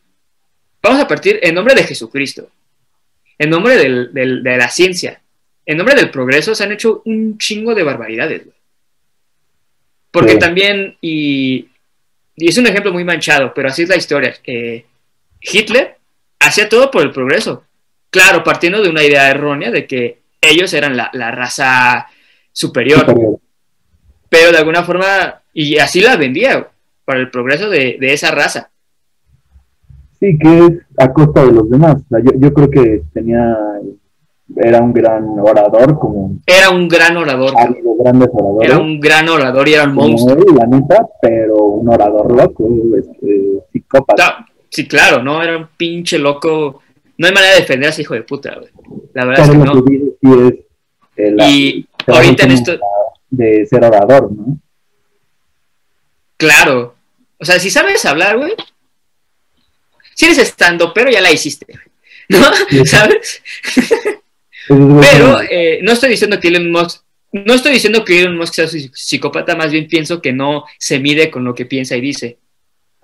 Vamos a partir en nombre de Jesucristo. en nombre del- del- de la ciencia, en nombre del progreso, se han hecho un chingo de barbaridades, güey. Porque Sí. también, y, y es un ejemplo muy manchado, pero así es la historia. eh, Hitler hacía todo por el progreso. Claro, partiendo de una idea errónea de que ellos eran la, la raza superior, Superior. pero de alguna forma, y así la vendía, para el progreso de, de esa raza. Sí, que es a costa de los demás. Yo, yo creo que tenía, era un gran orador, como Era un gran orador, grandes oradores. era un gran orador y era un monstruo. la neta, pero un orador loco, este, psicópata. Ta- Sí, claro, ¿no? Era un pinche loco. No hay manera de defender a ese hijo de puta, güey. La verdad es que no. que dices sí es eh, la- Y ahorita en esto, de ser orador, ¿no? claro. O sea, si sabes hablar, güey. Si eres estando, pero ya la hiciste, güey. ¿no? ¿Sabes? Pero son- eh, no estoy diciendo que Elon Musk, no estoy diciendo que Elon Musk sea psi- psicópata, más bien pienso que no se mide con lo que piensa y dice.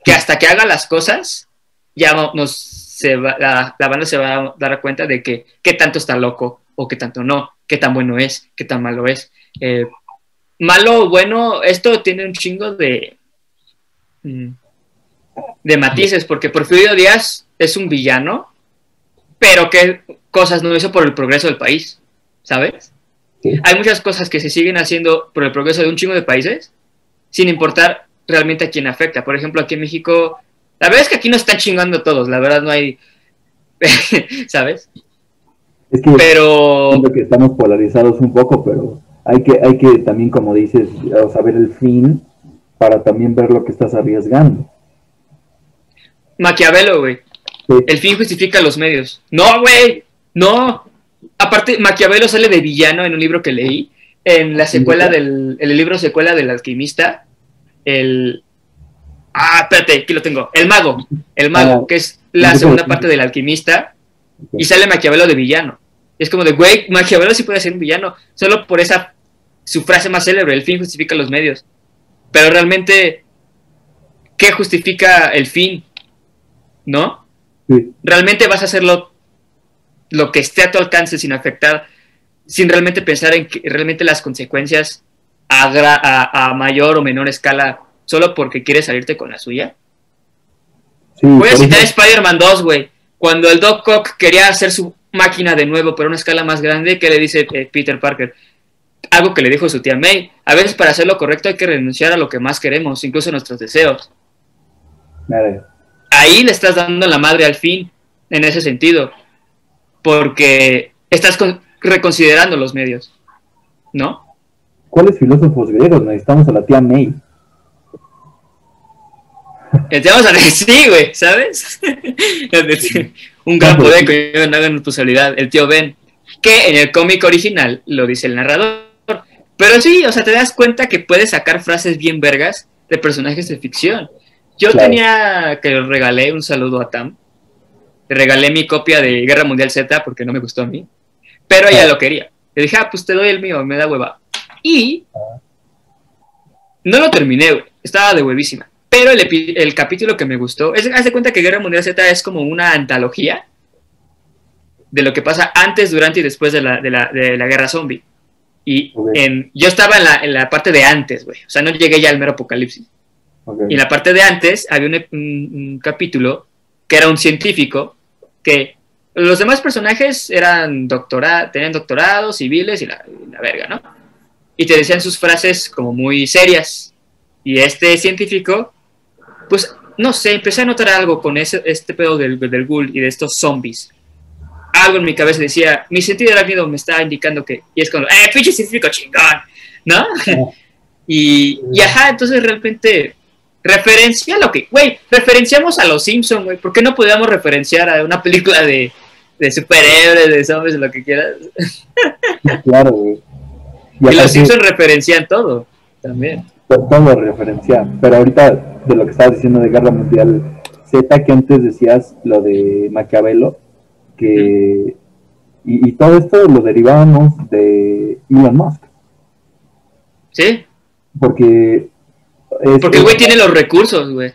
Que hasta que haga las cosas, ya no- nos se va- la, la banda se va a dar cuenta de que qué tanto está loco o qué tanto no, qué tan bueno es, qué tan malo es. Eh, malo o bueno, esto tiene un chingo de mm, de matices, porque Porfirio Díaz es un villano, pero qué cosas no hizo por el progreso del país, ¿sabes? Sí. Hay muchas cosas que se siguen haciendo por el progreso de un chingo de países, sin importar realmente a quién afecta. Por ejemplo, aquí en México, la verdad es que aquí no están chingando todos, la verdad no hay, ¿sabes? es que Pero que estamos polarizados un poco, pero hay que, hay que también, como dices, saber el fin para también ver lo que estás arriesgando. Maquiavelo, güey, Sí, el fin justifica los medios. No, güey, no. Aparte, Maquiavelo sale de villano en un libro que leí, en la secuela del, en el libro secuela del alquimista, el... Ah, espérate, aquí lo tengo. El mago, el mago, Ah, que es la segunda parte del alquimista, y sale Maquiavelo de villano. Es como de, güey, Maquiavelo sí puede ser un villano, solo por esa, su frase más célebre, el fin justifica los medios. Pero realmente, ¿qué justifica el fin? ¿No? sí, realmente vas a hacerlo lo que esté a tu alcance sin afectar, sin realmente pensar en que realmente las consecuencias a, a- a mayor o menor escala, solo porque quieres salirte con la suya. sí, Voy a citar Spider-Man 2, güey. Cuando el Doc Ock quería hacer su máquina de nuevo, pero a una escala más grande, ¿qué le dice eh, Peter Parker? Algo que le dijo su tía May. A veces para hacer lo correcto hay que renunciar a lo que más queremos, incluso a nuestros deseos. Ahí le estás dando la madre al fin, en ese sentido, porque estás con- reconsiderando los medios, ¿no? ¿Cuáles filósofos griegos? Necesitamos a la tía May. Eh, Te vamos a decir, sí, güey, ¿sabes? Un gran poder que no haga responsabilidad, el tío Ben, que en el cómic original lo dice el narrador. Pero sí, o sea, te das cuenta que puedes sacar frases bien vergas de personajes de ficción. Yo Claro. tenía que regalé un saludo a Tam. Le regalé mi copia de Guerra Mundial Z porque no me gustó a mí. Pero ella Ah. lo quería. Le dije, ah, pues te doy el mío, me da hueva. Y no lo terminé, güey. Estaba de huevísima. Pero el, capítulo que me gustó, es, haz de cuenta que Guerra Mundial Z es como una antología de lo que pasa antes, durante y después de la, de la, de la guerra zombie. Y en, yo estaba en la, en la parte de antes, güey. O sea, no llegué ya al mero apocalipsis. Y en la parte de antes había un, un- un capítulo que era un científico que los demás personajes eran doctora, tenían doctorados, civiles y la, y la verga, ¿no? Y te decían sus frases como muy serias. Y este científico, pues, no sé, empecé a notar algo con ese, este pedo del, del ghoul y de estos zombies. Algo en mi cabeza decía, mi sentido arácnido me estaba indicando que, y es como, ¡eh, pinche científico chingón! ¿No? y, y ajá, entonces realmente referencia lo que, güey, referenciamos a los Simpsons, güey, ¿por qué no podíamos referenciar a una película de, de superhéroes, de zombies, lo que quieras? Claro, güey. Y los Simpsons referencian todo, también. to- todo referencia. Pero ahorita, de lo que estabas diciendo de Guerra Mundial Z, que antes decías lo de Maquiavelo, que. Y, y todo esto lo derivábamos de Elon Musk. ¿Sí? Porque. Porque el güey tiene los recursos, güey.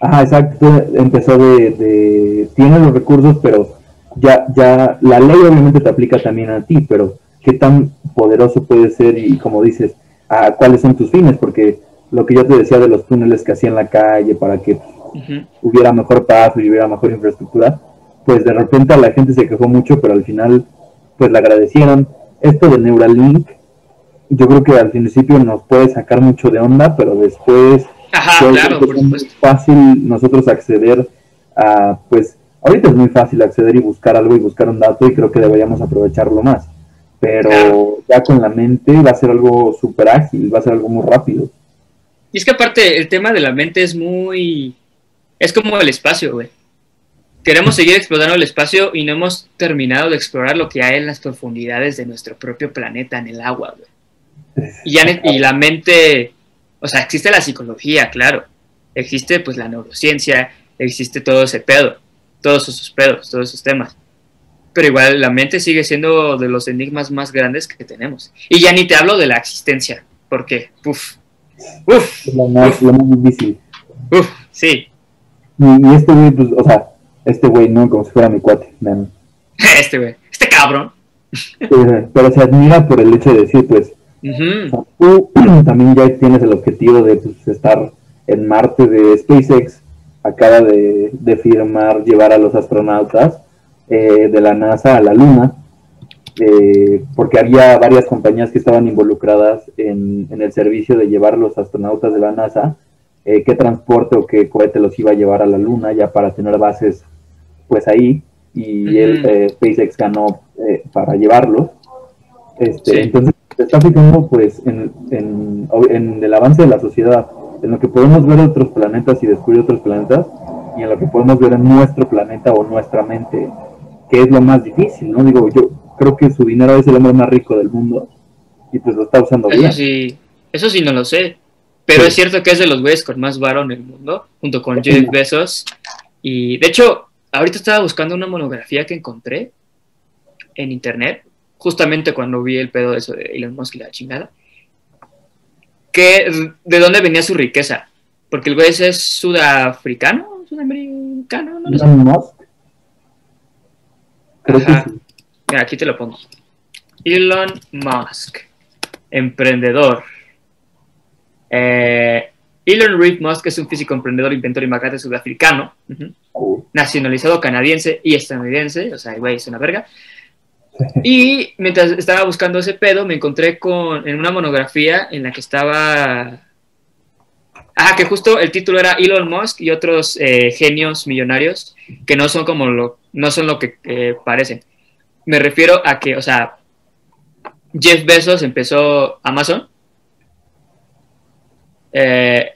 Ajá, exacto. Empezó de, de- Tiene los recursos, pero ya, ya la ley obviamente te aplica también a ti, pero qué tan poderoso puede ser y como dices, a cuáles son tus fines, porque lo que yo te decía de los túneles que hacía en la calle para que hubiera mejor paso y hubiera mejor infraestructura, pues de repente a la gente se quejó mucho, pero al final pues le agradecieron. Esto de Neuralink, yo creo que al principio nos puede sacar mucho de onda, pero después es fácil nosotros acceder a, pues ahorita es muy fácil acceder y buscar algo y buscar un dato y creo que deberíamos aprovecharlo más. Pero ya con la mente va a ser algo súper ágil, va a ser algo muy rápido. Y es que aparte el tema de la mente es muy... Es como el espacio, güey. Queremos seguir explorando el espacio y no hemos terminado de explorar lo que hay en las profundidades de nuestro propio planeta, en el agua, güey. Y, y la mente, o sea, existe la psicología, claro. Existe pues la neurociencia, existe todo ese pedo, todos esos pedos, todos esos temas. Pero igual la mente sigue siendo de los enigmas más grandes que tenemos. Y ya ni te hablo de la existencia, porque, uff, Uf. Lo más, lo más difícil. Uf, sí. Y, este güey, pues, o sea, este güey, ¿no? Como si fuera mi cuate, este güey, este cabrón. pero se admira por el hecho de decir, pues, tú también ya tienes el objetivo de pues, estar en Marte de SpaceX. Acaba de, de firmar llevar a los astronautas eh, de la NASA a la Luna eh, porque había varias compañías que estaban involucradas en, el servicio de llevar los astronautas de la NASA, eh, qué transporte o qué cohete los iba a llevar a la Luna ya para tener bases pues ahí, y el eh, SpaceX ganó para llevarlos. Este, Entonces, se está fijando pues en, en el avance de la sociedad, en lo que podemos ver otros planetas y descubrir otros planetas, y en lo que podemos ver en nuestro planeta o nuestra mente, que es lo más difícil, ¿no? Digo, yo, creo que su dinero es el hombre más rico del mundo y pues lo está usando eso Sí, eso sí no lo sé, pero es cierto que es de los güeyes con más varo en el mundo, junto con Jeff Bezos. Y de hecho, ahorita estaba buscando una monografía que encontré en internet, justamente cuando vi el pedo de eso de Elon Musk y la chingada, que de dónde venía su riqueza, porque el güey es sudafricano, sudamericano, no, Elon Musk. Creo que sí. Mira, aquí te lo pongo. Elon Musk, emprendedor. Eh, Elon Reed Musk es un físico emprendedor, inventor y magnate sudafricano, oh. nacionalizado canadiense y estadounidense, o sea, güey, es una verga. Y mientras estaba buscando ese pedo, me encontré con en una monografía en la que estaba. Ah, que justo el título era Elon Musk y otros eh, genios millonarios que no son como lo, no son lo que eh, parecen. Me refiero a que, o sea, Jeff Bezos empezó Amazon. Eh,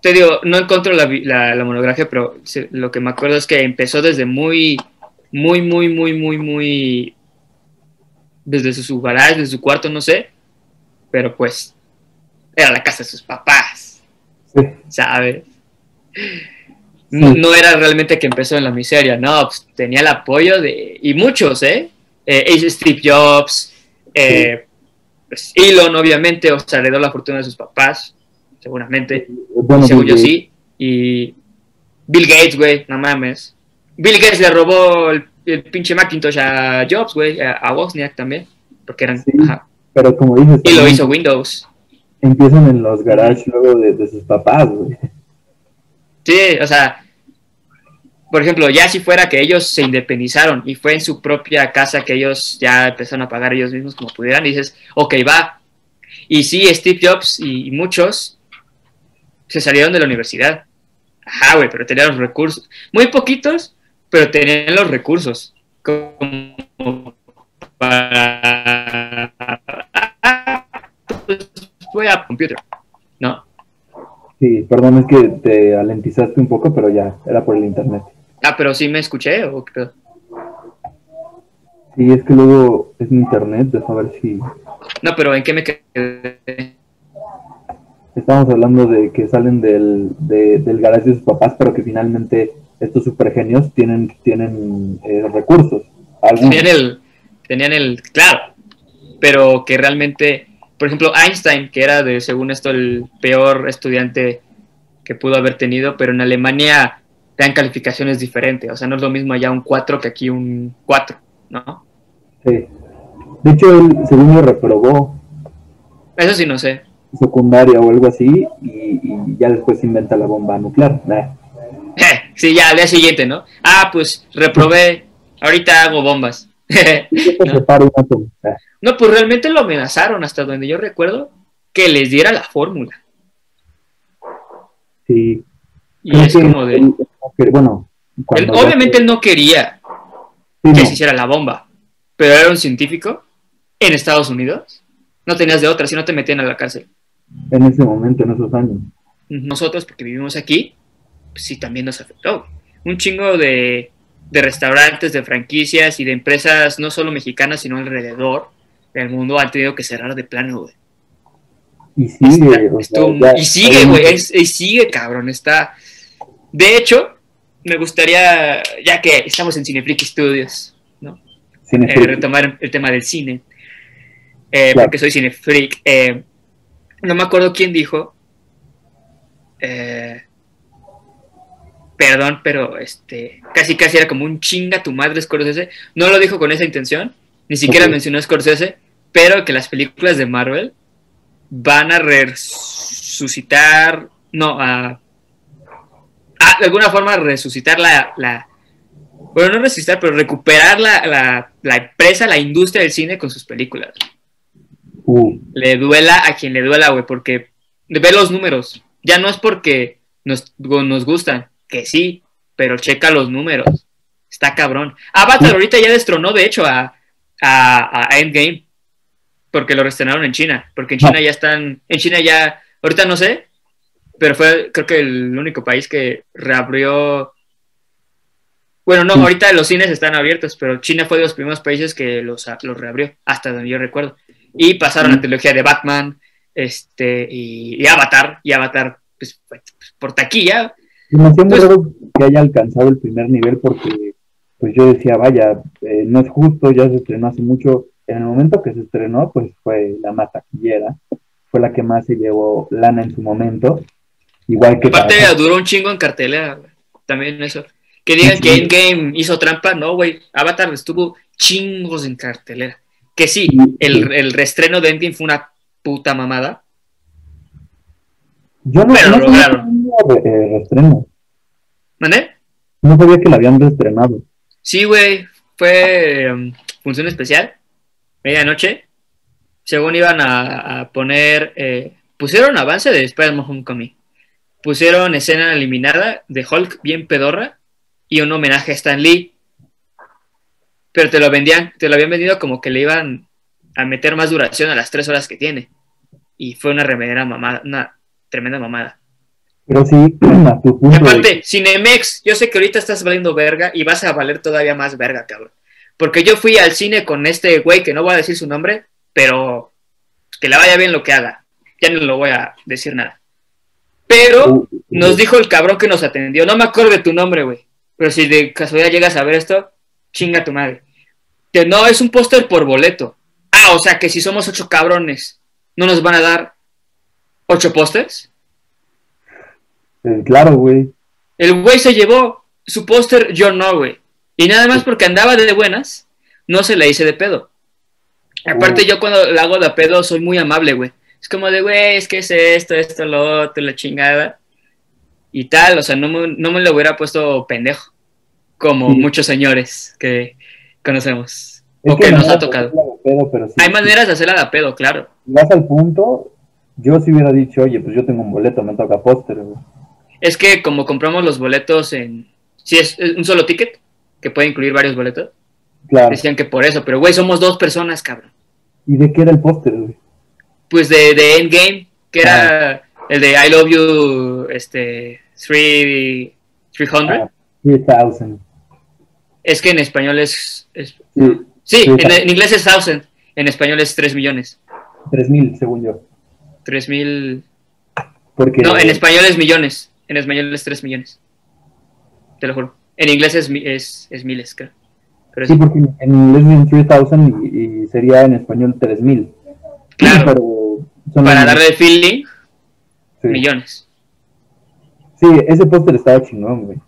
te digo, no encuentro la, la, monografía, pero lo que me acuerdo es que empezó desde muy, muy, muy, muy, muy, muy. Desde su, garage, desde su cuarto, no sé. Pero pues, era la casa de sus papás. ¿Sabes? no, era realmente que empezó en la miseria, no, pues, tenía el apoyo de, y muchos, ¿eh? eh Steve Jobs, eh, pues, Elon, obviamente, o sea, heredó la fortuna de sus papás, seguramente, según yo sí, y Bill Gates, güey, no mames. Bill Gates le robó el, pinche Macintosh a Jobs, güey, a, Wozniak también, porque eran, Pero como dices, y lo hizo Windows. Empiezan en los garages luego de, de sus papás, güey. Sí, o sea, por ejemplo, ya si fuera que ellos se independizaron y fue en su propia casa que ellos ya empezaron a pagar ellos mismos como pudieran, dices, ok, va. Y sí, Steve Jobs y muchos se salieron de la universidad. Ajá, güey, pero tenían los recursos. Muy poquitos, pero tenían los recursos. Como para... Pues, voy a computer, ¿no? Sí, perdón, es que te alentizaste un poco, pero ya, era por el internet. Ah, pero sí me escuché o qué Sí, es que luego es mi internet, deja ver si... No, pero ¿en qué me quedé? Estamos hablando de que salen del, del garage de sus papás, pero que finalmente estos supergenios tienen, tienen eh, recursos. Tenían el, tenían el, claro, pero que realmente por ejemplo, Einstein, que era de, según esto, el peor estudiante que pudo haber tenido, pero en Alemania dan calificaciones diferentes. O sea, no es lo mismo allá un 4 que aquí un 4, ¿no? Sí. De hecho, él, según lo reprobó. Eso sí, no sé. Secundaria o algo así, y, ya después inventa la bomba nuclear. Sí, ya al día siguiente, ¿no? Ah, pues reprobé, ahorita hago bombas. no, pues realmente lo amenazaron, hasta donde yo recuerdo, que les diera la fórmula. Sí. Y es como de. bueno, obviamente él no quería que se hiciera la bomba, pero era un científico en Estados Unidos. No tenías de otra, si no te metían a la cárcel. En ese momento, en esos años. Nosotros, porque vivimos aquí, sí, también nos afectó. Un chingo de, de restaurantes, de franquicias y de empresas, no solo mexicanas, sino alrededor del mundo, han tenido que cerrar de plano, güey. Y sigue, y sigue, güey, y sigue, cabrón, está. De hecho, me gustaría, ya que estamos en Cinefreak Studios, ¿no? Eh, retomar el tema del cine, eh, porque soy Cinefreak. Eh, no me acuerdo quién dijo, perdón, pero este, casi casi era como un chinga tu madre Scorsese. No lo dijo con esa intención, ni siquiera mencionó Scorsese, pero que las películas de Marvel van a resucitar, no, a, de alguna forma resucitar la, la, bueno, no resucitar, pero recuperar la, la, la empresa, la industria del cine con sus películas. Uh. Le duela a quien le duela, güey, porque ve los números. Ya no es porque nos, nos gustan, que sí, pero checa los números. Está cabrón. Avatar ahorita ya destronó, de hecho, a, a, a Endgame porque lo restrenaron en China, porque en China ya están, en China ya, ahorita no sé, pero fue creo que el único país que reabrió, bueno, no, ahorita los cines están abiertos, pero China fue de los primeros países que los, los reabrió, hasta donde yo recuerdo. Y pasaron la trilogía de Batman, este, y, Avatar, y Avatar, pues, por taquilla. Me hacía muy raro que haya alcanzado el primer nivel porque, pues yo decía, vaya, eh, no es justo, ya se estrenó hace mucho, en el momento que se estrenó, pues fue la más taquillera, fue la que más se llevó lana en su momento. Igual que. Aparte, duró un chingo en cartelera, también eso. Que digan que Endgame hizo trampa, no, güey. Avatar estuvo chingos en cartelera. Que sí, el, el reestreno de Endgame fue una puta mamada. Yo no, pero no eh, reestreno. ¿Mané? No sabía que la habían reestrenado. Sí, güey. Fue um, función especial medianoche, según iban a, poner, eh, pusieron avance de Spider-Man Homecoming, pusieron escena eliminada de Hulk bien pedorra y un homenaje a Stan Lee, pero te lo vendían, te lo habían vendido como que le iban a meter más duración a las tres horas que tiene, y fue una remedera mamada, una tremenda mamada. Pero sí, a tu punto. aparte, Cinemex, yo sé que ahorita estás valiendo verga y vas a valer todavía más verga, cabrón. Porque yo fui al cine con este güey que no voy a decir su nombre, pero que le vaya bien lo que haga. Ya no lo voy a decir nada. Pero uh, nos dijo el cabrón que nos atendió. No me acuerdo de tu nombre, güey. Pero si de casualidad llegas a ver esto, chinga tu madre. Que no, es un póster por boleto. Ah, o sea que si somos ocho cabrones, ¿no nos van a dar ocho pósters? Eh, claro, güey. El güey se llevó su póster, yo no, güey. Y nada más porque andaba de buenas, no se la hice de pedo. Aparte, oh. yo cuando la hago de pedo soy muy amable, güey. Es como de, güey, es que es esto, esto, lo otro, la chingada. Y tal, o sea, no me, no me lo hubiera puesto pendejo. Como muchos señores que conocemos. o que, nos ha tocado. Hay maneras de hacerla de pedo, claro. Vas al punto, yo si hubiera dicho, oye, pues yo tengo un boleto, me toca póster, Es que como compramos los boletos en... Si es un solo ticket, que puede incluir varios boletos. Claro. Decían que por eso, pero güey, somos dos personas, cabrón. ¿Y de qué era el póster, güey? Pues de, de Endgame, que era ah. el de I Love You, este, 300. 3000. Es que en español es. sí, en, inglés es thousand, en español es 3 millones. 3000, según yo. 3000. Porque... No, en español es millones. En español es 3 millones. Te lo juro. En inglés es, es, es miles, creo. sí, porque en inglés es 3000 y, sería en español 3000. Claro. Para darle feeling, millones. Sí, ese póster estaba chingón, güey.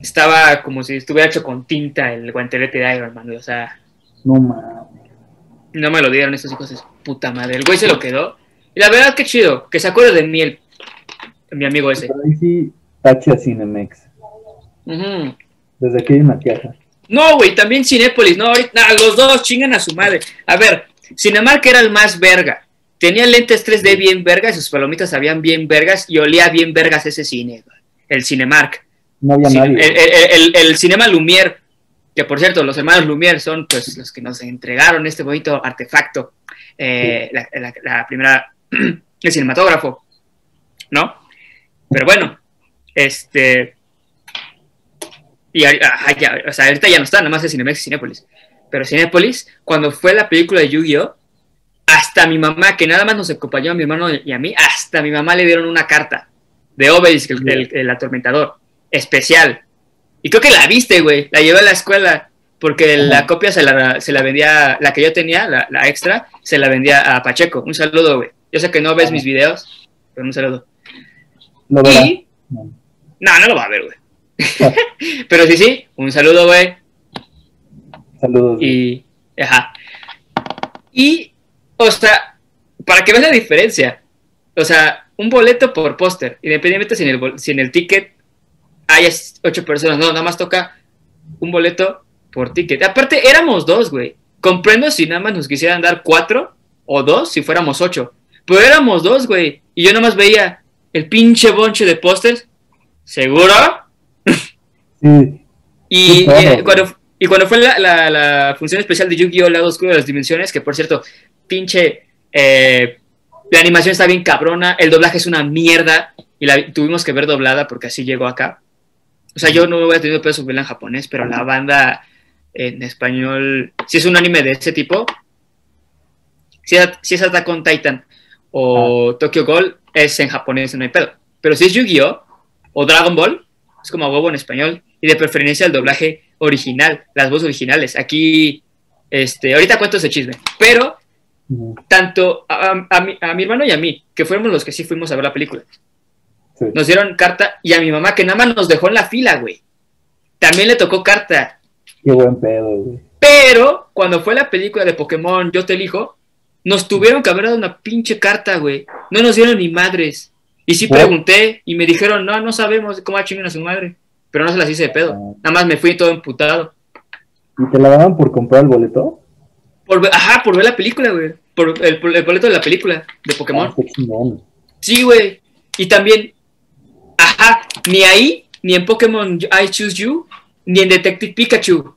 estaba como si estuviera hecho con tinta el guantelete de Iron Man, güey, o sea, No mames. no me lo dieron estos hijos de puta madre. El güey se lo quedó. Y la verdad, qué chido, que se acuerde de mí el, mi amigo ese. Sí, a Cinemex. Desde aquí hay una queja. No, güey, también Cinépolis, no, ahorita, los dos chingan a su madre. A ver, Cinemark era el más verga. Tenía lentes 3D bien vergas, sus palomitas sabían bien vergas y olía bien vergas ese cine, el Cinemark. No había Cine- nadie. el, el- el- el Cinema Lumière, que por cierto, los hermanos Lumière son pues los que nos entregaron este bonito artefacto, eh, la, la- la primera, el cinematógrafo, ¿no? Pero bueno, este... Y ajá, ya, o sea, ahorita ya no está, nada más es Cinemex y Cinépolis. Pero Cinépolis, cuando fue la película de Yu-Gi-Oh! Hasta mi mamá, que nada más nos acompañó a mi hermano y a mí, hasta mi mamá le dieron una carta de Obelisk, el, el- el atormentador, especial. Y creo que la viste, güey. La llevé a la escuela porque la copia se la, se la vendía, la que yo tenía, la, la extra, se la vendía a Pacheco. Un saludo, güey. Yo sé que no ves Ajá. mis videos, pero un saludo. ¿Lo verá? Y, No. no, no lo va a ver, güey. pero sí, sí, un saludo, güey. Saludos. Y, ajá. Y, o sea, para que veas la diferencia, o sea, un boleto por póster, independientemente si en el, si en el ticket hay ocho personas, no, nada más toca un boleto por ticket. Aparte, éramos dos, güey. Comprendo si nada más nos quisieran dar cuatro o dos si fuéramos ocho. Pero éramos dos, güey. Y yo nada más veía el pinche bonche de pósters. ¿Seguro? Sí, Y, claro. cuando, y cuando fue la, la- la función especial de Yu-Gi-Oh! Lado Oscuro de las Dimensiones, que por cierto, pinche. eh, la animación está bien cabrona, el doblaje es una mierda y la tuvimos que ver doblada porque así llegó acá. O sea, yo no hubiera tenido peso verla en japonés, pero la banda en español, si es un anime de ese tipo, si es, si es Attack on Titan o Tokyo Ghoul, es en japonés, no hay pedo. Pero si es Yu-Gi-Oh! o Dragon Ball, es como a huevo en español y de preferencia el doblaje original, las voces originales. Aquí, este, ahorita cuento ese chisme, pero tanto a, a- a mi, a mi hermano y a mí, que fuimos los que sí fuimos a ver la película, sí. nos dieron carta y a mi mamá que nada más nos dejó en la fila, güey. También le tocó carta. Qué buen pedo, güey. Pero cuando fue la película de Pokémon Yo te elijo, nos tuvieron que haber dado una pinche carta, güey. No nos dieron ni madres. Y sí pregunté y me dijeron, no, no sabemos cómo va a su madre. Pero no se las hice de pedo. Ah. Nada más me fui todo emputado. ¿Y te la daban por comprar el boleto? Por, ajá, por ver la película, güey. Por el, por el boleto de la película de Pokémon. Ah. Sí, güey. Y también, ajá, ni ahí, ni en Pokémon I Choose You, ni en Detective Pikachu.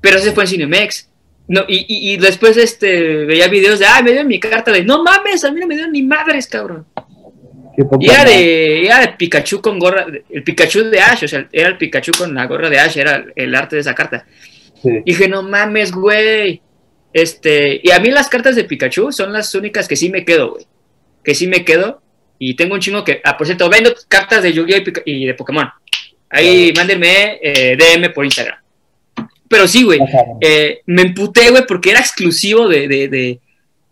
Pero ese fue en Cinemex. No, y, y, y después este, veía videos de, ah, me dieron mi carta de, no mames, a mí no me dieron ni madres, cabrón. Y era de, era de Pikachu con gorra, el Pikachu de Ash, o sea, era el Pikachu con la gorra de Ash, era el arte de esa carta. Sí. Y dije, no mames, güey. Este, y a mí las cartas de Pikachu son las únicas que sí me quedo, güey. Que sí me quedo. Y tengo un chingo que, ah, por cierto, vendo cartas de Yu-Gi-Oh! y de Pokémon. Ahí mándenme eh, DM por Instagram. Pero sí, güey. Eh, me emputé, güey, porque era exclusivo de, de, de,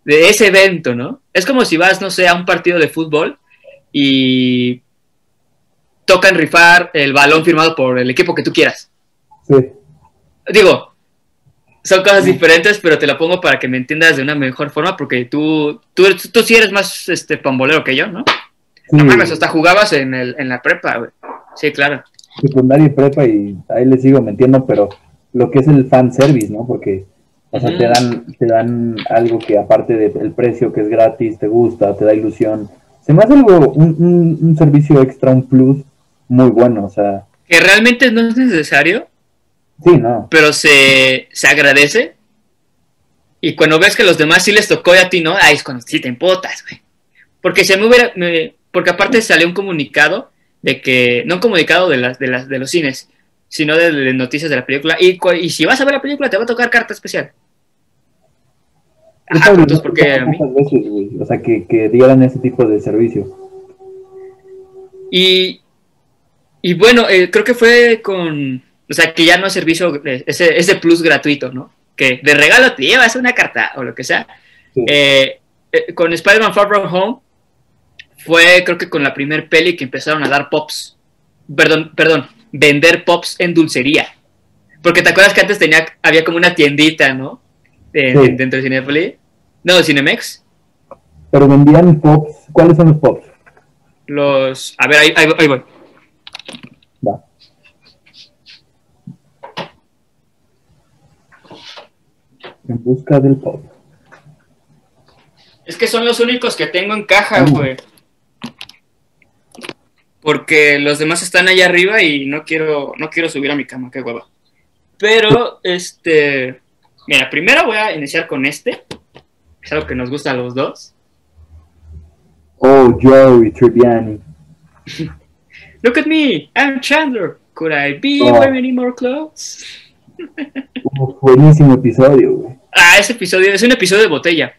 de ese evento, ¿no? Es como si vas, no sé, a un partido de fútbol y tocan rifar el balón firmado por el equipo que tú quieras. Sí. Digo, son cosas diferentes, pero te la pongo para que me entiendas de una mejor forma, porque tú, tú, tú sí eres más este, pambolero que yo, ¿no? Sí, No mames, hasta jugabas en, el, en la prepa, güey. Sí, claro. secundaria y prepa y ahí les sigo metiendo, pero lo que es el fan service, ¿no? Porque o sea, te dan te dan algo que aparte del precio que es gratis, te gusta, te da ilusión. Se me hace algo un, un- un servicio extra, un plus muy bueno, o sea, Que realmente no es necesario, sí, no. pero se, se agradece. Y cuando ves que los demás sí les tocó y a ti no, ahí es cuando sí te empotas, güey. Porque se me hubiera. me- porque aparte salió un comunicado de que. No un comunicado de, las, de, las, de los cines, sino de, de noticias de la película. Y, y si vas a ver la película, te va a tocar carta especial. Habilidad entonces, porque pasa a mí. muchas veces, güey, o sea, que, que dieran ese tipo de servicio. Y, y bueno, eh, creo que fue con. O sea, que ya no es servicio, eh, ese, ese plus gratuito, ¿no? Que de regalo te llevas una carta o lo que sea. Sí. Eh, eh, con Spider-Man Far From Home fue, creo que con la primer peli que empezaron a dar pops. Perdón, perdón. Vender pops en dulcería. Porque te acuerdas que antes tenía, había como una tiendita, ¿no? De- Sí. Dentro de Cinepolis. No, de Cinemex. Pero vendían pops. ¿Cuáles son los pops? Los. A ver, ahí, ahí- ahí voy. Va. En busca del pop. Es que son los únicos que tengo en caja, Uh. Porque los demás están allá arriba y no quiero, no quiero subir a mi cama, qué hueva. Pero, este. Mira, primero voy a iniciar con este. Es algo que nos gusta a los dos. Oh, Joey Tribbiani. Look at me, I'm Chandler. Could I be Oh. wearing any more clothes? Uf, buenísimo episodio, güey. Ah, ese episodio es un episodio de botella.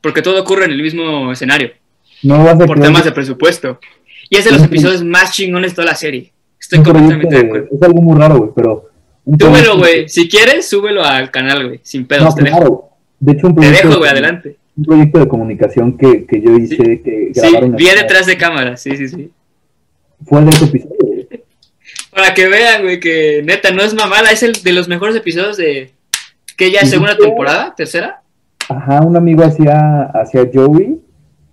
Porque todo ocurre en el mismo escenario. No vas a Por temas de presupuesto. Y es de los episodios más chingones de toda la serie. Estoy completamente de acuerdo. Es algo muy raro, güey, pero... Súbelo, güey. Si quieres, súbelo al canal, güey. Sin pedos, No, te dejo. claro. De hecho, un Te proyecto, dejo, güey, adelante. un proyecto de comunicación que, que yo hice, que Sí, grabaron vi acá, detrás de cámara, sí, sí, sí. fue el de ese episodio, güey. Para que vean, güey, que neta no es mamada, es el de los mejores episodios de. que ya Sí, segunda sí. temporada, tercera. Ajá, un amigo hacía, hacía Joey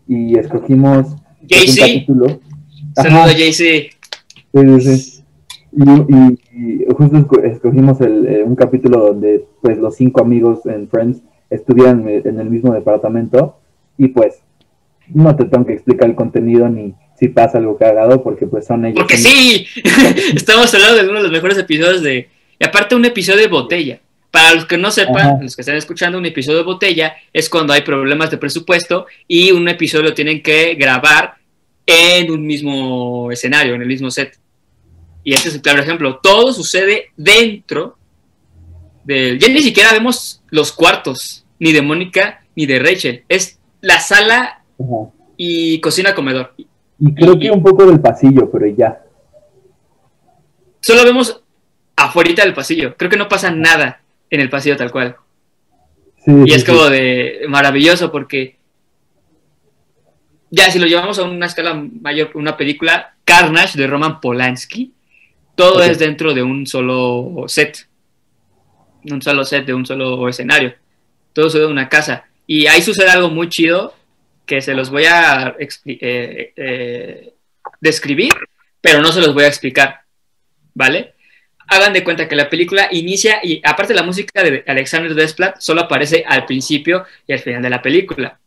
y escogimos pues, un JC. sí, sí. Y, y- y justo esco- escogimos el, eh, un capítulo donde pues los cinco amigos en Friends estudian eh, en el mismo departamento y pues no te tengo que explicar el contenido ni si pasa algo cagado porque pues son ellos. Porque sí, estamos hablando de uno de los mejores episodios de. Y aparte, un episodio de botella. Para los que no sepan, Ajá. los que están escuchando, un episodio de botella es cuando hay problemas de presupuesto y un episodio lo tienen que grabar en un mismo escenario, en el mismo set. Y este es el claro ejemplo. Todo sucede dentro del. Ya ni siquiera vemos los cuartos, ni de Mónica ni de Rachel. Es la sala Ajá. y cocina comedor. Y creo que un poco del pasillo, pero ya. Solo vemos afuera del pasillo. Creo que no pasa nada en el pasillo tal cual. Sí, Y es sí. como de maravilloso porque ya si lo llevamos a una escala mayor, una película, Carnage de Roman Polanski, todo es dentro de un solo set. Un solo set de un solo escenario. Todo sucede en una casa. Y ahí sucede algo muy chido que se los voy a eh, eh, describir, pero no se los voy a explicar. ¿Vale? Hagan de cuenta que la película inicia y aparte la música de Alexander Desplat solo aparece al principio y al final de la película.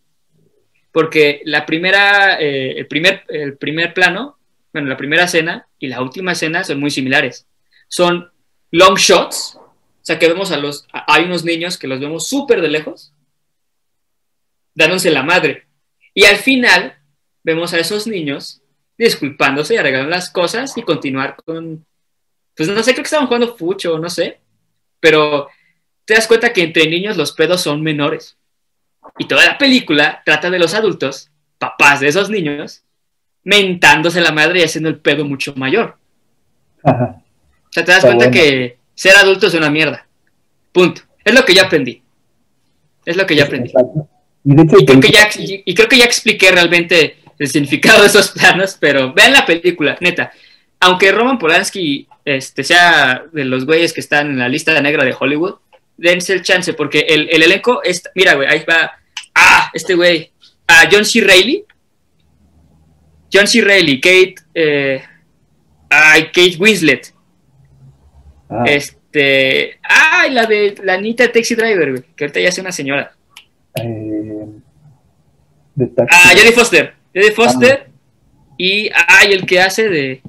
Porque la primera, eh, el, primer, el primer plano, bueno, la primera escena y la última escena son muy similares. Son long shots, o sea que vemos a los, hay unos niños que los vemos súper de lejos, dándose la madre. Y al final vemos a esos niños disculpándose y arreglando las cosas y continuar con, pues no sé, creo que estaban jugando fucho, no sé, pero te das cuenta que entre niños los pedos son menores. Y toda la película trata de los adultos, papás de esos niños, mentándose la madre y haciendo el pedo mucho mayor. Ajá. O sea, te das Está cuenta bueno. que ser adulto es una mierda. Punto. Es lo que yo aprendí. Es lo que yo aprendí. Exacto. Y de hecho, Y creo que ya, y, y creo que ya expliqué realmente el significado de esos planos, pero vean la película, neta. Aunque Roman Polanski este, sea de los güeyes que están en la lista negra de Hollywood, dense el chance, porque el, el elenco es. Mira, güey, ahí va. Ah, este güey. A John C. Reilly. John C. Reilly, Kate. Eh, ay, Kate Winslet. Ah, Este. Ay, la de la Anita Taxi Driver, güey, que ahorita ya es una señora. eh, de taxi. Ah, Jodie Foster. Jodie Foster. Y, ay, el que hace de.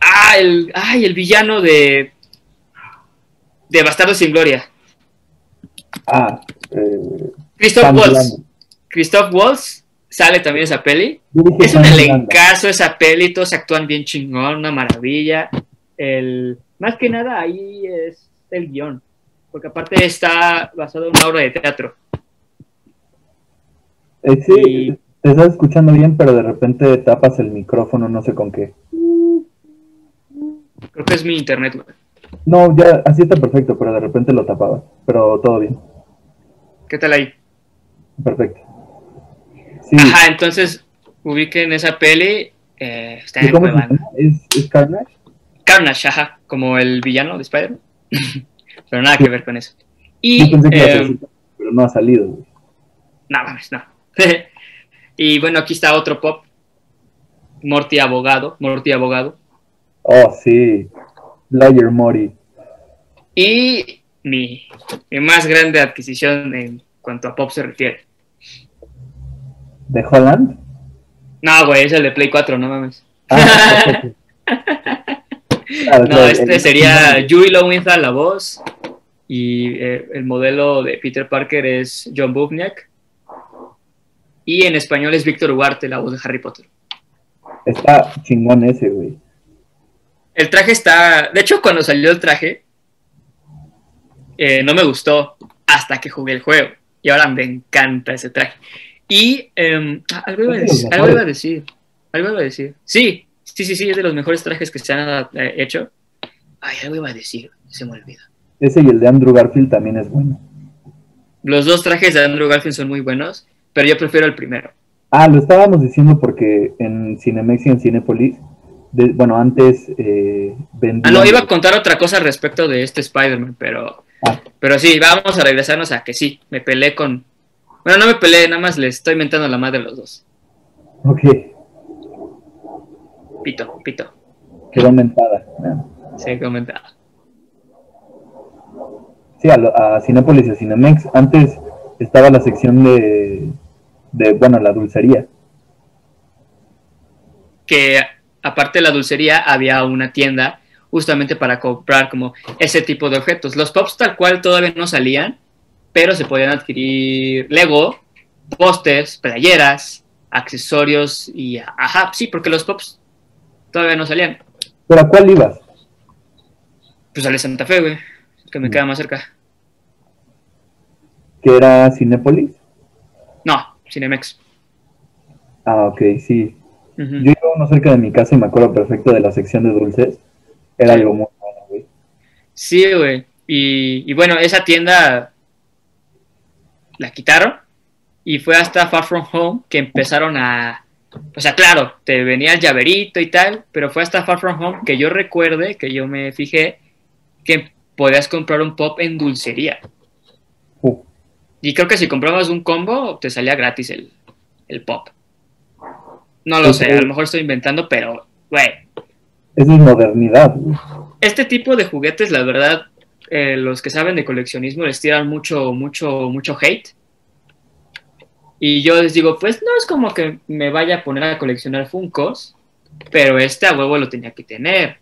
Ah, el, ay, el villano de. De Bastardo sin Gloria. Ah, eh, Christoph Waltz. Christoph Waltz sale también esa peli. Es un elencazo esa peli, todos actúan bien chingón, una maravilla. El, más que nada ahí es el guion, porque aparte está basado en una obra de teatro. Eh, sí, Y- te estás escuchando bien, pero de repente tapas el micrófono, no sé con qué. Creo que es mi internet, güey. No, ya, así está perfecto, pero de repente lo tapaba. Pero todo bien, ¿Qué tal ahí? Perfecto. Sí, Ajá, entonces ubiquen esa peli. eh, está ¿y en? ¿Es, es Carnage? Carnage, ajá, como el villano de Spider-Man. pero nada que ver con eso. Y, Yo pensé que iba a eh, pero no ha salido. güey. no mames, no. y bueno, aquí está otro pop. Morty Abogado, Morty Abogado. Oh, sí. Lawyer Mori. Y mi, mi más grande adquisición en cuanto a pop se refiere. ¿De Holland? No, güey, es el de Play 4, no mames. Ah. Claro, No, este el- sería Yui Lowenthal, la voz. Y eh, el modelo de Peter Parker es John Buvniak. Y en español es Víctor Huarte, la voz de Harry Potter. Está chingón ese, güey. El traje está. De hecho, cuando salió el traje, eh, no me gustó hasta que jugué el juego. Y ahora me encanta ese traje. Y ah, algo, iba a decir, algo iba a decir. Algo iba a decir. Sí, sí, sí, sí, es de los mejores trajes que se han eh, hecho. Ay, algo iba a decir, se me olvida. Ese y el de Andrew Garfield también es bueno. Los dos trajes de Andrew Garfield son muy buenos, pero yo prefiero el primero. Ah, lo estábamos diciendo porque en Cinemex y en Cinepolis, de- bueno, antes eh, vendían... Ah, no, iba a contar otra cosa respecto de este Spider-Man, pero, Ah. pero sí, vamos a regresarnos a que sí, me peleé con... Bueno, no me peleé, nada más le estoy mentando la madre a los dos. Ok, Pito, pito. quedó aumentada. Ah. Sí, comentaba. Sí, a, lo- a Cinépolis y a Cinemex. Antes estaba la sección de, de, bueno, la dulcería. Que aparte de la dulcería, había una tienda justamente para comprar como ese tipo de objetos. Los pops tal cual todavía no salían, pero se podían adquirir Lego, pósters, playeras, accesorios y ajá, sí, porque los pops todavía no salían. ¿Pero a cuál ibas? Pues al de Santa Fe, güey, que me Mm. queda más cerca. ¿Que era Cinépolis? No, Cinemex. Ah, ok, sí. Yo iba uno cerca de mi casa y me acuerdo perfecto de la sección de dulces. Era algo muy bueno, güey. Sí, güey. Y, y bueno, esa tienda la quitaron y fue hasta Far From Home que empezaron a... O sea, claro, te venía el llaverito y tal, pero fue hasta Far From Home que yo recuerde, que yo me fijé, que podías comprar un pop en dulcería. Uh, Y creo que si comprabas un combo, te salía gratis el, el pop. No lo sé, a lo mejor estoy inventando, pero, güey, es modernidad, este tipo de juguetes, la verdad, eh, los que saben de coleccionismo les tiran mucho, mucho, mucho hate. Y yo les digo, pues no es como que me vaya a poner a coleccionar Funcos, pero este a huevo lo tenía que tener.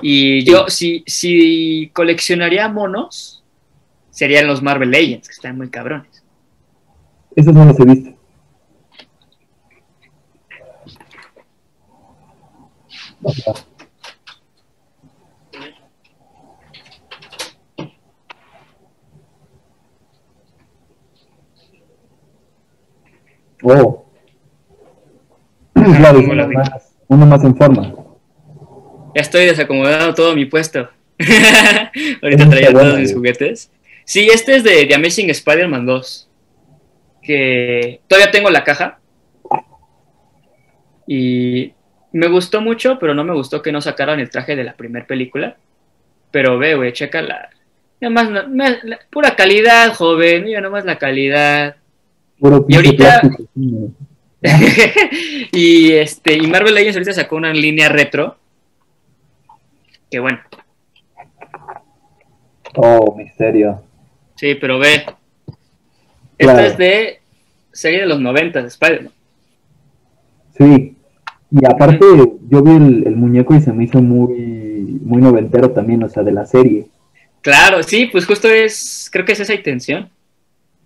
Y yo, si, si coleccionaría monos, serían los Marvel Legends, que están muy cabrones. Esos no los he visto. Oh. Claro, es ¿Cómo lo uno más, uno más en forma. Ya estoy desacomodando todo mi puesto. Ahorita traía todos mis güey. juguetes. Sí, este es de The Amazing Spider-Man 2. Que todavía tengo la caja. Y me gustó mucho, pero no me gustó que no sacaran el traje de la primera película. Pero ve, güey, checa la. Nada más, la- pura calidad, joven. Mira nomás la calidad. Puro Y ahorita- plástico, y este, y Marvel Legends ahorita sacó una línea retro. Que bueno, Oh, misterio. Sí, pero ve. Claro. Esta es de serie de los 90 de Spider-Man. Sí. Y aparte, yo vi el, el muñeco y se me hizo muy, muy noventero también, o sea, de la serie. Claro, sí, pues justo es, creo que es esa intención.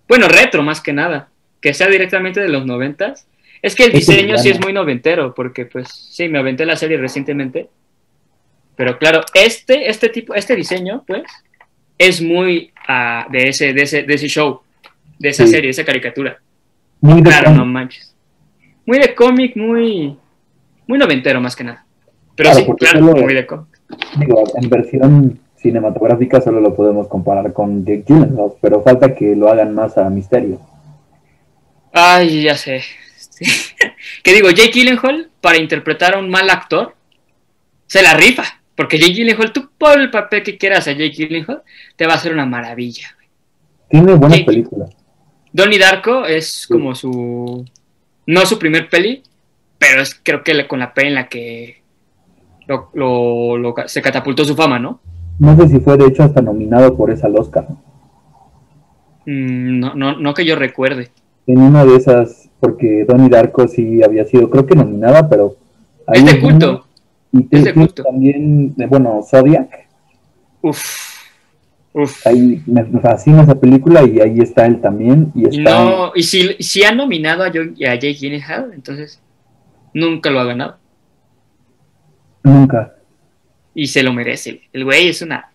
Bueno, retro más que nada, que sea directamente de los 90 Es que el diseño sí es muy noventero, porque pues sí, me aventé la serie recientemente. Pero claro, este, este tipo, este diseño, pues, es muy ah, de, ese, de, ese, de ese show, de esa Sí. serie, de esa caricatura. Muy de Claro, cómic. no manches. Muy de cómic, muy, muy noventero más que nada. Pero Claro, sí, claro, solo- muy de cómic. Digo, en versión cinematográfica solo lo podemos comparar con Jake Gyllenhaal, pero falta que lo hagan más a misterio. Ay, ya sé. que digo, Jake Gyllenhaal, para interpretar a un mal actor, se la rifa. Porque Jake Gyllenhaal, tú por el papel que quieras a Jake Gyllenhaal, te va a hacer una maravilla. güey. Tiene buenas Jake- películas. Donnie Darko es como su. No su primer peli, pero es creo que con la peli en la que lo, lo- lo- se catapultó su fama, ¿no? No sé si fue de hecho hasta nominado por esa al Oscar. Mm, No, no, no que yo recuerde. En una de esas, porque Donnie Darko sí había sido, creo que nominada, pero... Es de culto. Y es de tiene culto. también, eh, bueno, Zodiac. Uf. Uf. Ahí me, fascina esa película y ahí está él también. Y está... no, y si, si ha nominado a, Jo- a Jake Gyllenhaal, entonces nunca lo ha ganado. Nunca. Y se lo merece. El güey es una,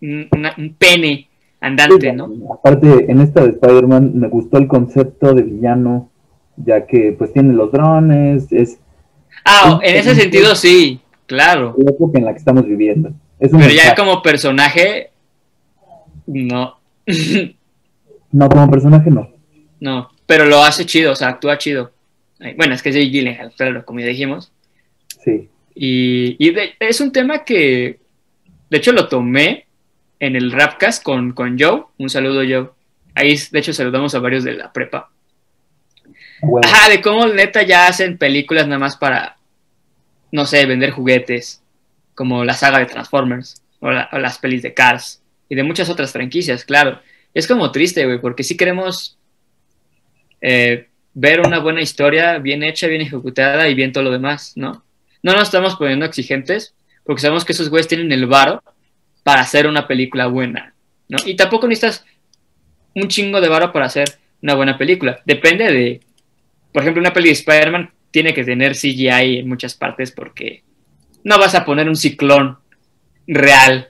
un- una- un pene andante, ¿no? Aparte, en esta de Spider-Man me gustó el concepto de villano, ya que pues tiene los drones, es Ah, en ese sentido sí, claro. la época en la que estamos viviendo. Es un Pero ya mensaje. como personaje, no. No, como personaje no. no, pero lo hace chido, o sea, actúa chido. Bueno, es que es Gyllenhaal, claro, como ya dijimos. Sí. Y, y de- es un tema que, de hecho, lo tomé en el Rapcast con, con Joe. Un saludo, Joe. Ahí, de hecho, saludamos a varios de la prepa. Ajá, de cómo neta ya hacen películas nada más para, no sé, vender juguetes, como la saga de Transformers, o, la- o las pelis de Cars, y de muchas otras franquicias, claro. Es como triste, güey, porque sí queremos eh, ver una buena historia, bien hecha, bien ejecutada y bien todo lo demás, ¿no? No nos estamos poniendo exigentes, porque sabemos que esos güeyes tienen el varo para hacer una película buena, ¿no? Y tampoco necesitas un chingo de varo para hacer una buena película. Depende de, por ejemplo, una peli de Spider-Man tiene que tener CGI en muchas partes porque no vas a poner un ciclón real.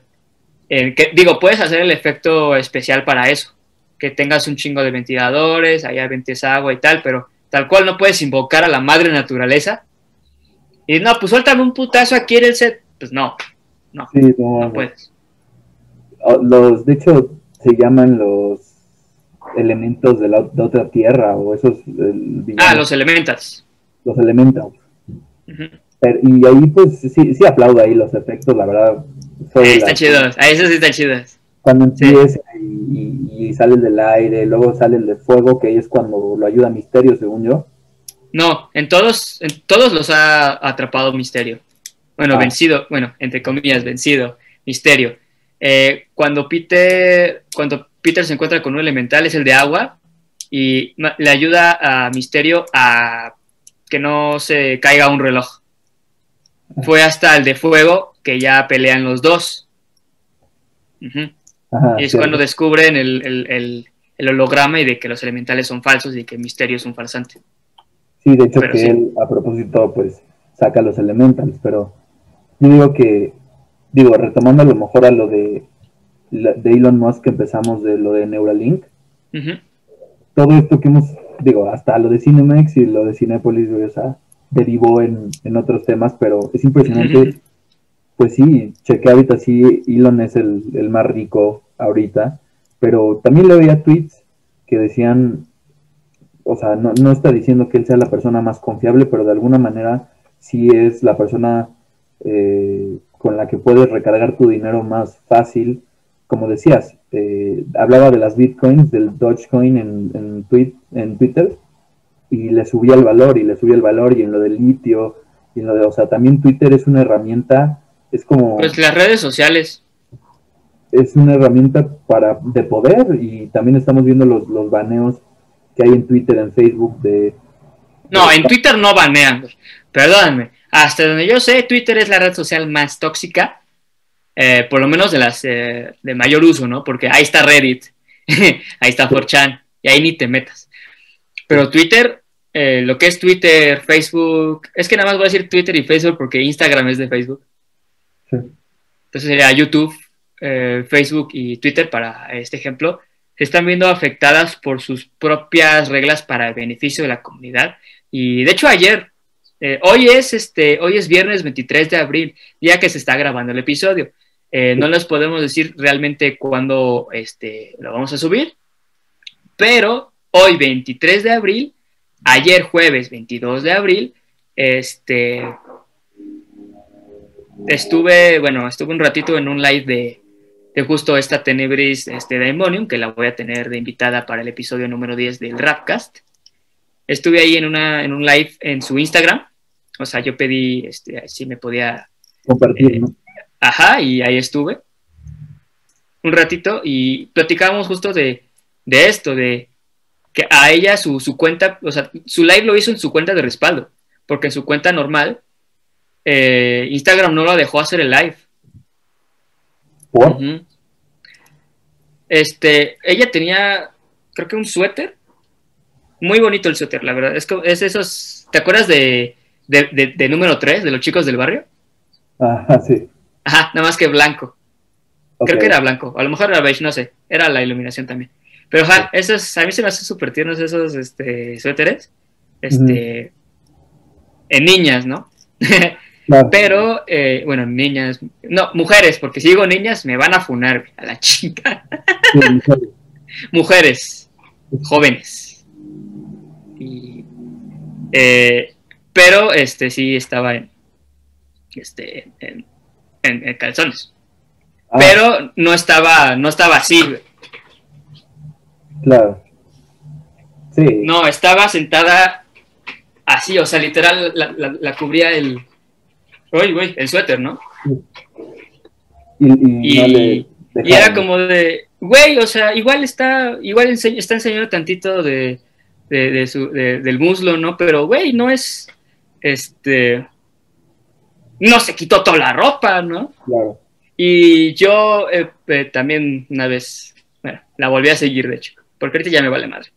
en que, digo, puedes hacer el efecto especial para eso, que tengas un chingo de ventiladores, allá ventes agua y tal, pero tal cual no puedes invocar a la madre naturaleza. Y no, pues suéltame un putazo aquí en el set. Pues no, no, Sí, no, no puedes. Oh, Los, de hecho, se llaman los elementos de la de otra tierra o esos Ah, los elementals. los elementos. Pero- y ahí pues sí, sí aplaudo ahí los efectos, la verdad. fue Ah, Está la- chido, a eso sí está chido. Cuando Sí. empieza y, y, y sale el del aire, luego sale el de fuego, que ahí es cuando lo ayuda Misterio, según yo. No, en todos, en todos los ha atrapado Misterio. Bueno, Ah. vencido, bueno, entre comillas, vencido, Misterio. Eh, cuando Peter, cuando Peter se encuentra con un elemental es el de agua y le ayuda a Misterio a que no se caiga un reloj. Fue hasta el de fuego que ya pelean los dos. Ajá, Y es cuando descubren el, el- el- el holograma y de que los elementales son falsos y que Misterio es un farsante. Sí, de hecho Pero que sí. él a propósito pues saca los elementals, pero yo digo que, digo, retomando a lo mejor a lo de, Elon Musk que empezamos de lo de Neuralink, todo esto que hemos, digo, hasta lo de Cinemex y lo de Cinepolis, o sea, derivó en, en otros temas, pero es impresionante, pues sí, chequé ahorita sí, Elon es el, el más rico ahorita, pero también le veía tweets que decían, o sea, no, no está diciendo que él sea la persona más confiable, pero de alguna manera sí es la persona eh, con la que puedes recargar tu dinero más fácil. Como decías, eh, hablaba de las bitcoins, del Dogecoin en, en, tweet, en Twitter, y le subía el valor, y le subía el valor, y en lo del litio, y en lo de, o sea, también Twitter es una herramienta, es como Pues las redes sociales. es una herramienta para de poder y también estamos viendo los, los baneos que hay en Twitter, en Facebook de No, en Twitter no banean, güey. Hasta donde yo sé, Twitter es la red social más tóxica, eh, por lo menos de las eh, de mayor uso, ¿no? Porque ahí está Reddit, ahí está 4chan, y ahí ni te metas. Pero Twitter, eh, lo que es Twitter, Facebook, es que nada más voy a decir Twitter y Facebook porque Instagram es de Facebook. Sí. Entonces sería YouTube, Facebook y Twitter para este ejemplo. Se están viendo afectadas por sus propias reglas para el beneficio de la comunidad. Y de hecho ayer, eh, hoy es este, hoy es viernes 23 de abril, día que se está grabando el episodio. Eh, no les podemos decir realmente cuándo este, lo vamos a subir, pero hoy 23 de abril, ayer jueves 22 de abril, este, estuve, bueno, estuve un ratito en un live de, de justo esta Tenebris este, Daemonium, que la voy a tener de invitada para el episodio número 10 del Rapcast. Estuve ahí en, una, en un live en su Instagram, o sea, yo pedí este, si me podía compartir, eh, ¿no? Ajá, y ahí estuve un ratito y platicábamos justo de, de esto, de que a ella su, su, cuenta, o sea, su live lo hizo en su cuenta de respaldo, porque en su cuenta normal, eh, Instagram no lo dejó hacer el live. ¿Por? Este, ella tenía, creo que un suéter, muy bonito el suéter, la verdad, es, es esos, ¿te acuerdas de, de, de, de número 3, de los chicos del barrio? Ajá, sí. Ajá, nada más que blanco. Okay. Creo que era blanco, a lo mejor era beige, no sé, era la iluminación también. Pero ajá, esos, a mí se me hacen súper tiernos esos este, suéteres, este, en niñas, ¿no? Claro. Pero, eh, bueno, niñas, no, mujeres, porque si digo niñas me van a funar a la chica. Sí, mujeres. mujeres, jóvenes. Y, eh, pero, este, sí estaba en, este, en, en, en calzones. Ah. Pero no estaba, no estaba así, güey. Claro. Sí. No, estaba sentada así, o sea, literal la, la, la cubría el. Uy, güey, el suéter, ¿no? Y, y, y, no y era como de, güey, o sea, igual está, igual está enseñando tantito de, de, de su, del muslo, ¿no? Pero, güey, no es, este, no se quitó toda la ropa, ¿no? Claro. Y yo eh, eh, también una vez, bueno, la volví a seguir, de hecho, porque ahorita ya me vale madre.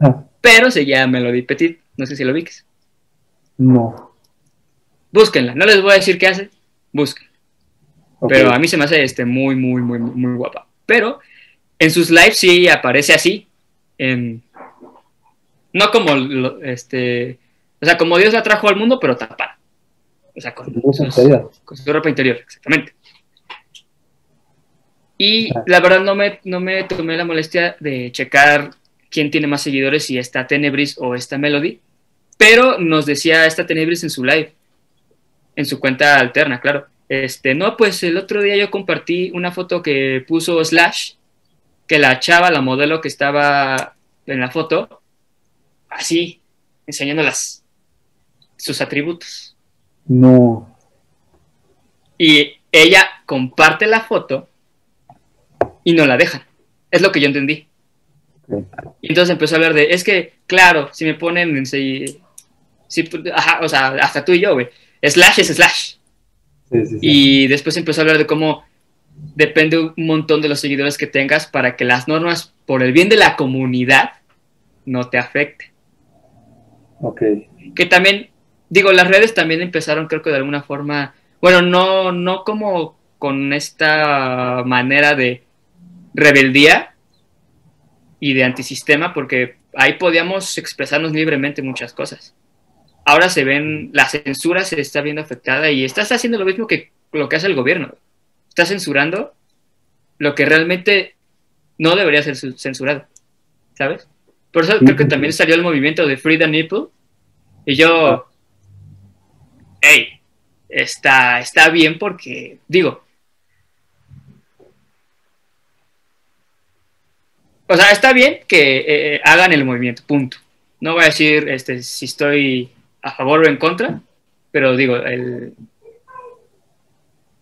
Ah. Pero seguía Melody Petit, no sé si lo viques. No. Búsquenla, no les voy a decir qué hace, busquen. Okay. Pero a mí se me hace este, muy, muy, muy, muy guapa. Pero en sus lives sí aparece así. En, no como este. O sea, como Dios la trajo al mundo, pero tapada. O sea, con, sus, con su ropa interior, exactamente. Y la verdad no me, no me tomé la molestia de checar quién tiene más seguidores, si está Tenebris o esta Melody. Pero nos decía esta Tenebris en su live, en su cuenta alterna, claro. Este, no, pues el otro día yo compartí una foto que puso Slash, que la chava, la modelo que estaba en la foto, así, enseñando las, sus atributos. No. Y ella comparte la foto y no la dejan. Es lo que yo entendí. Okay. Y entonces empezó a hablar de, es que, claro, si me ponen en sí, sí, ajá, o sea, hasta tú y yo, güey, slash es slash. Sí, sí, sí. Y después empezó a hablar de cómo depende un montón de los seguidores que tengas para que las normas, por el bien de la comunidad, no te afecten. Ok. Que también, digo, las redes también empezaron, creo que de alguna forma, bueno, no, no como con esta manera de rebeldía y de antisistema, porque ahí podíamos expresarnos libremente muchas cosas. Ahora se ven, la censura se está viendo afectada y estás haciendo lo mismo que lo que hace el gobierno. Está censurando lo que realmente no debería ser censurado, ¿sabes? Por eso creo que también salió el movimiento de Free the Nipple y yo, hey, está, está bien porque, digo, o sea, está bien que eh, hagan el movimiento, punto. No voy a decir este, si estoy a favor o en contra, pero digo, el...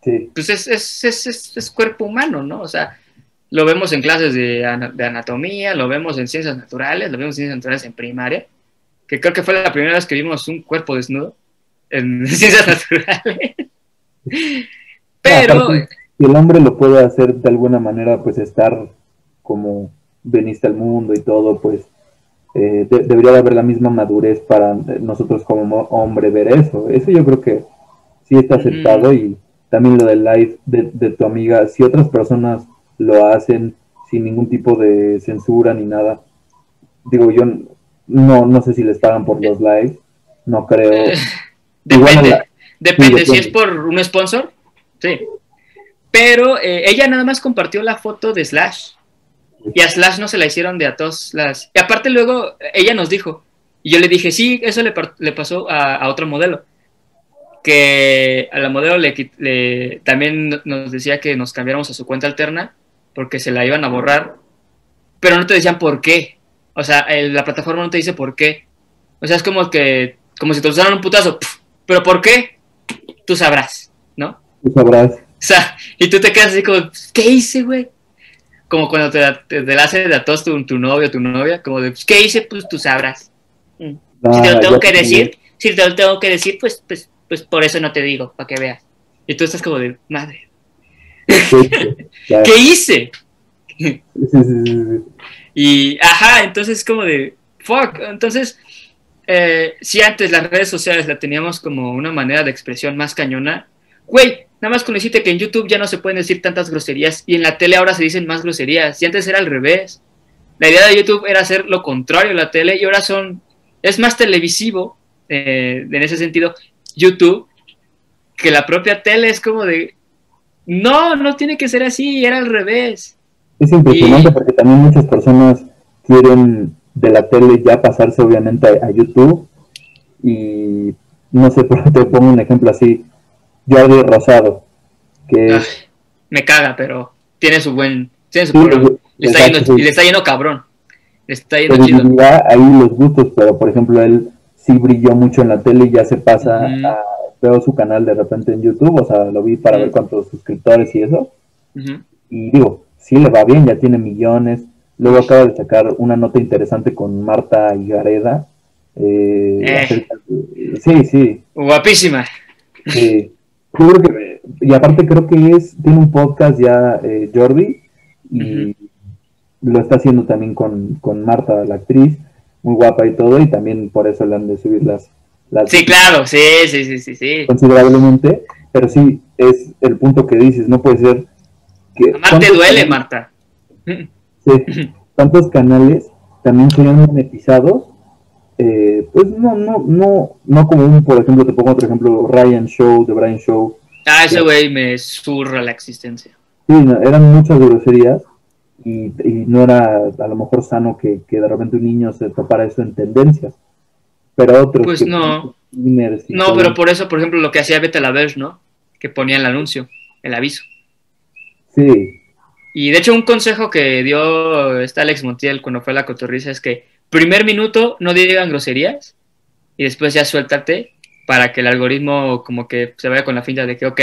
Sí. Pues es, es, es, es, cuerpo humano, ¿no? O sea, lo vemos en clases de, de, anatomía, lo vemos en ciencias naturales, lo vemos en ciencias naturales en primaria, que creo que fue la primera vez que vimos un cuerpo desnudo en ciencias naturales. pero... si el hombre lo puede hacer de alguna manera, pues estar como veniste al mundo y todo, pues eh, de, debería de haber la misma madurez para nosotros como hombre ver eso. Eso yo creo que sí está aceptado mm. y también lo del live de, de, tu amiga, si otras personas lo hacen sin ningún tipo de censura ni nada, digo yo no, no sé si les pagan por los lives, no creo. depende, si es por un sponsor, sí. Pero eh, ella nada más compartió la foto de Slash. Y a Slash no se la hicieron de a todas las... Y aparte luego ella nos dijo, y yo le dije, sí, eso le, le pasó a, a, otro modelo. que a la modelo le, le- también nos decía que nos cambiáramos a su cuenta alterna porque se la iban a borrar, pero no te decían por qué. O sea, el- la plataforma no te dice por qué. O sea, es como que, como si te usaran un putazo. Pf, ¿Pero por qué? Tú sabrás, ¿no? Tú sabrás. O sea, y tú te quedas así como, ¿qué hice, güey? Como cuando te, te, te la hace de a tos tu, tu novio o tu novia, como de, ¿qué hice? Pues tú sabrás. Si te lo Ah, tengo que decir, si te lo tengo que decir, pues, pues, pues por eso no te digo, para que veas. Y tú estás como de, madre, Sí. ¿qué hice? Sí, sí. Y, ajá, entonces es como de, fuck. Entonces, eh, si antes las redes sociales la teníamos como una manera de expresión más cañona, güey, nada más con decirte que en YouTube ya no se pueden decir tantas groserías y en la tele ahora se dicen más groserías y antes era al revés. La idea de YouTube era hacer lo contrario a la tele y ahora son, es más televisivo eh, en ese sentido YouTube que la propia tele es como de, no, no tiene que ser así, era al revés. Es impresionante Y- porque también muchas personas quieren de la tele ya pasarse obviamente a, a YouTube y no sé, por te pongo un ejemplo así, Jordi Rosado, que Ay, es me caga, pero tiene su buen, tiene su Sí, programa. Le está, exacto, yendo, sí. le está yendo cabrón. Le está yendo chido. ahí los gustos, pero por ejemplo él sí brilló mucho en la tele y ya se pasa a veo su canal de repente en YouTube, o sea, lo vi para ver cuántos suscriptores y eso, y digo, sí le va bien, ya tiene millones. Luego acaba de sacar una nota interesante con Marta Higareda. eh, Eh. de- sí, sí, Guapísima. sí. Yo creo que, y aparte creo que es, tiene un podcast ya eh, Jordi, y lo está haciendo también con, con Marta, la actriz, muy guapa y todo, y también por eso le han de subir las, las Sí, claro, sí, sí, sí, sí, sí. considerablemente, pero sí, es el punto que dices, no puede ser que... Amar te ¿cuántos duele, Marta. Sí, ¿cuántos canales también serían monetizados? Eh, pues no, no, no, no como un, por ejemplo, te pongo otro ejemplo, Ryan Show, The Brian Show, Ah, ese güey me zurra la existencia. sí, no, eran muchas groserías y, y no era a lo mejor sano que, que de repente un niño se topara eso en tendencias, pero otros... Pues que- no. No, pero por eso, por ejemplo, lo que hacía Beta la Verge, ¿no? Que ponía el anuncio, el aviso. Sí, Y de hecho, un consejo que dio este Alex Montiel cuando fue a la cotorriza es que primer minuto no digan groserías y después ya suéltate para que el algoritmo como que se vaya con la finta de que ok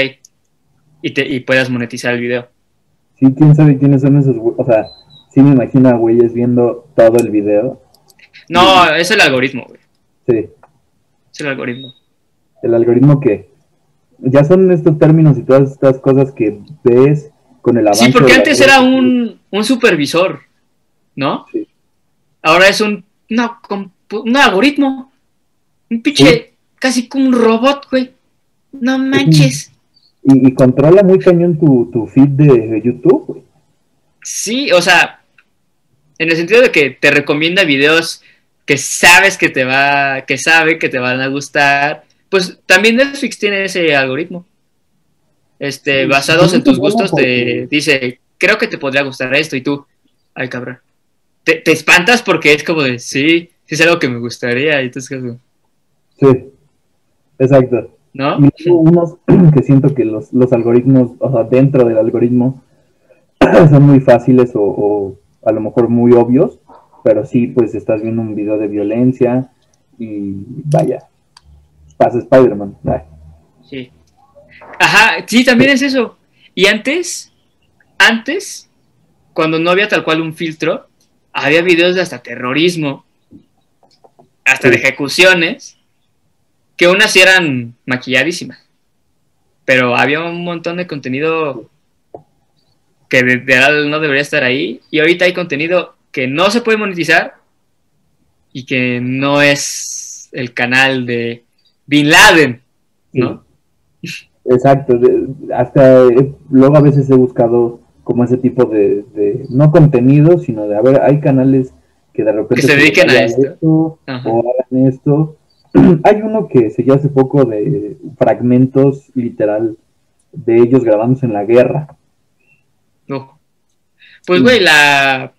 y, te, y puedas monetizar el video. sí, quién sabe quiénes son esos, o sea, sí me imagino a güeyes viendo todo el video, No, es el algoritmo, güey. sí. Es el algoritmo. el algoritmo que ya son estos términos y todas estas cosas que ves con el avance. Sí, porque la antes era un, un supervisor, ¿no? Sí. Ahora es un, no, un algoritmo. Un pinche, Sí. casi como un robot, güey. No manches. Y, y controla muy cañón tu, tu feed de, de YouTube. güey. Sí, o sea, en el sentido de que te recomienda videos que sabes que te va, que sabe que te van a gustar. Pues también Netflix tiene ese algoritmo. Este, basados en tus gustos, te dice, creo que te podría gustar esto, y tú, ay cabrón. Te, te espantas porque es como de, sí, sí es algo que me gustaría, y tú es como, Sí, exacto. ¿no? Y unos que siento que los, los algoritmos, o sea, dentro del algoritmo, son muy fáciles o, o a lo mejor muy obvios, pero sí, pues estás viendo un video de violencia y vaya, pasa Spider-Man. Sí. Ajá, sí, también es eso. Y antes, antes, cuando no había tal cual un filtro, había videos de hasta terrorismo, hasta de ejecuciones, que unas eran maquilladísimas. Pero había un montón de contenido que de, de no debería estar ahí. Y ahorita hay contenido que no se puede monetizar y que no es el canal de Bin Laden, ¿no? Exacto, hasta eh, luego a veces he buscado como ese tipo de, de- no contenido, sino de, a ver, hay canales que de repente Que se dediquen a esto. O hagan esto. hay uno que se hace poco de fragmentos literal de ellos grabándose en la guerra. No. Pues, güey, la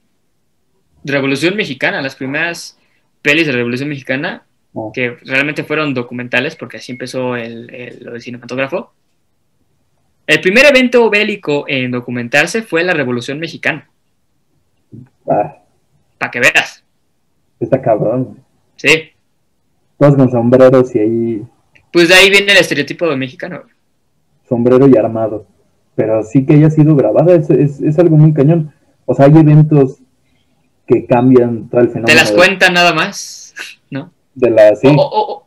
Revolución Mexicana, las primeras pelis de la Revolución Mexicana, Oh. que realmente fueron documentales, porque así empezó el, el- lo del cinematógrafo. El primer evento bélico en documentarse fue la Revolución Mexicana, Ah, para que veas. está cabrón. Sí, Todos con sombreros y ahí pues de ahí viene el estereotipo de mexicano. sombrero y armado. Pero sí que haya sido grabada, es, es, es algo muy cañón. O sea, hay eventos que cambian todo el fenómeno. Te las de- cuentan nada más, ¿no? De la, sí, O- o- o-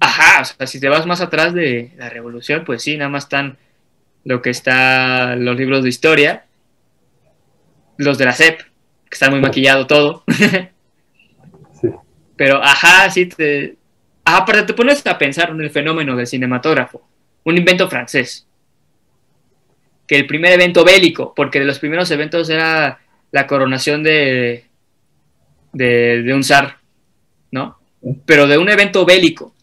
ajá, o sea, si te vas más atrás de la revolución, pues sí, nada más están lo que está los libros de historia, los de la SEP, que está muy maquillado todo, sí. pero ajá, sí te... Ajá, aparte te pones a pensar en el fenómeno del cinematógrafo, un invento francés, que el primer evento bélico, porque de los primeros eventos era la coronación de, de, de un zar, ¿no? Pero de un evento bélico,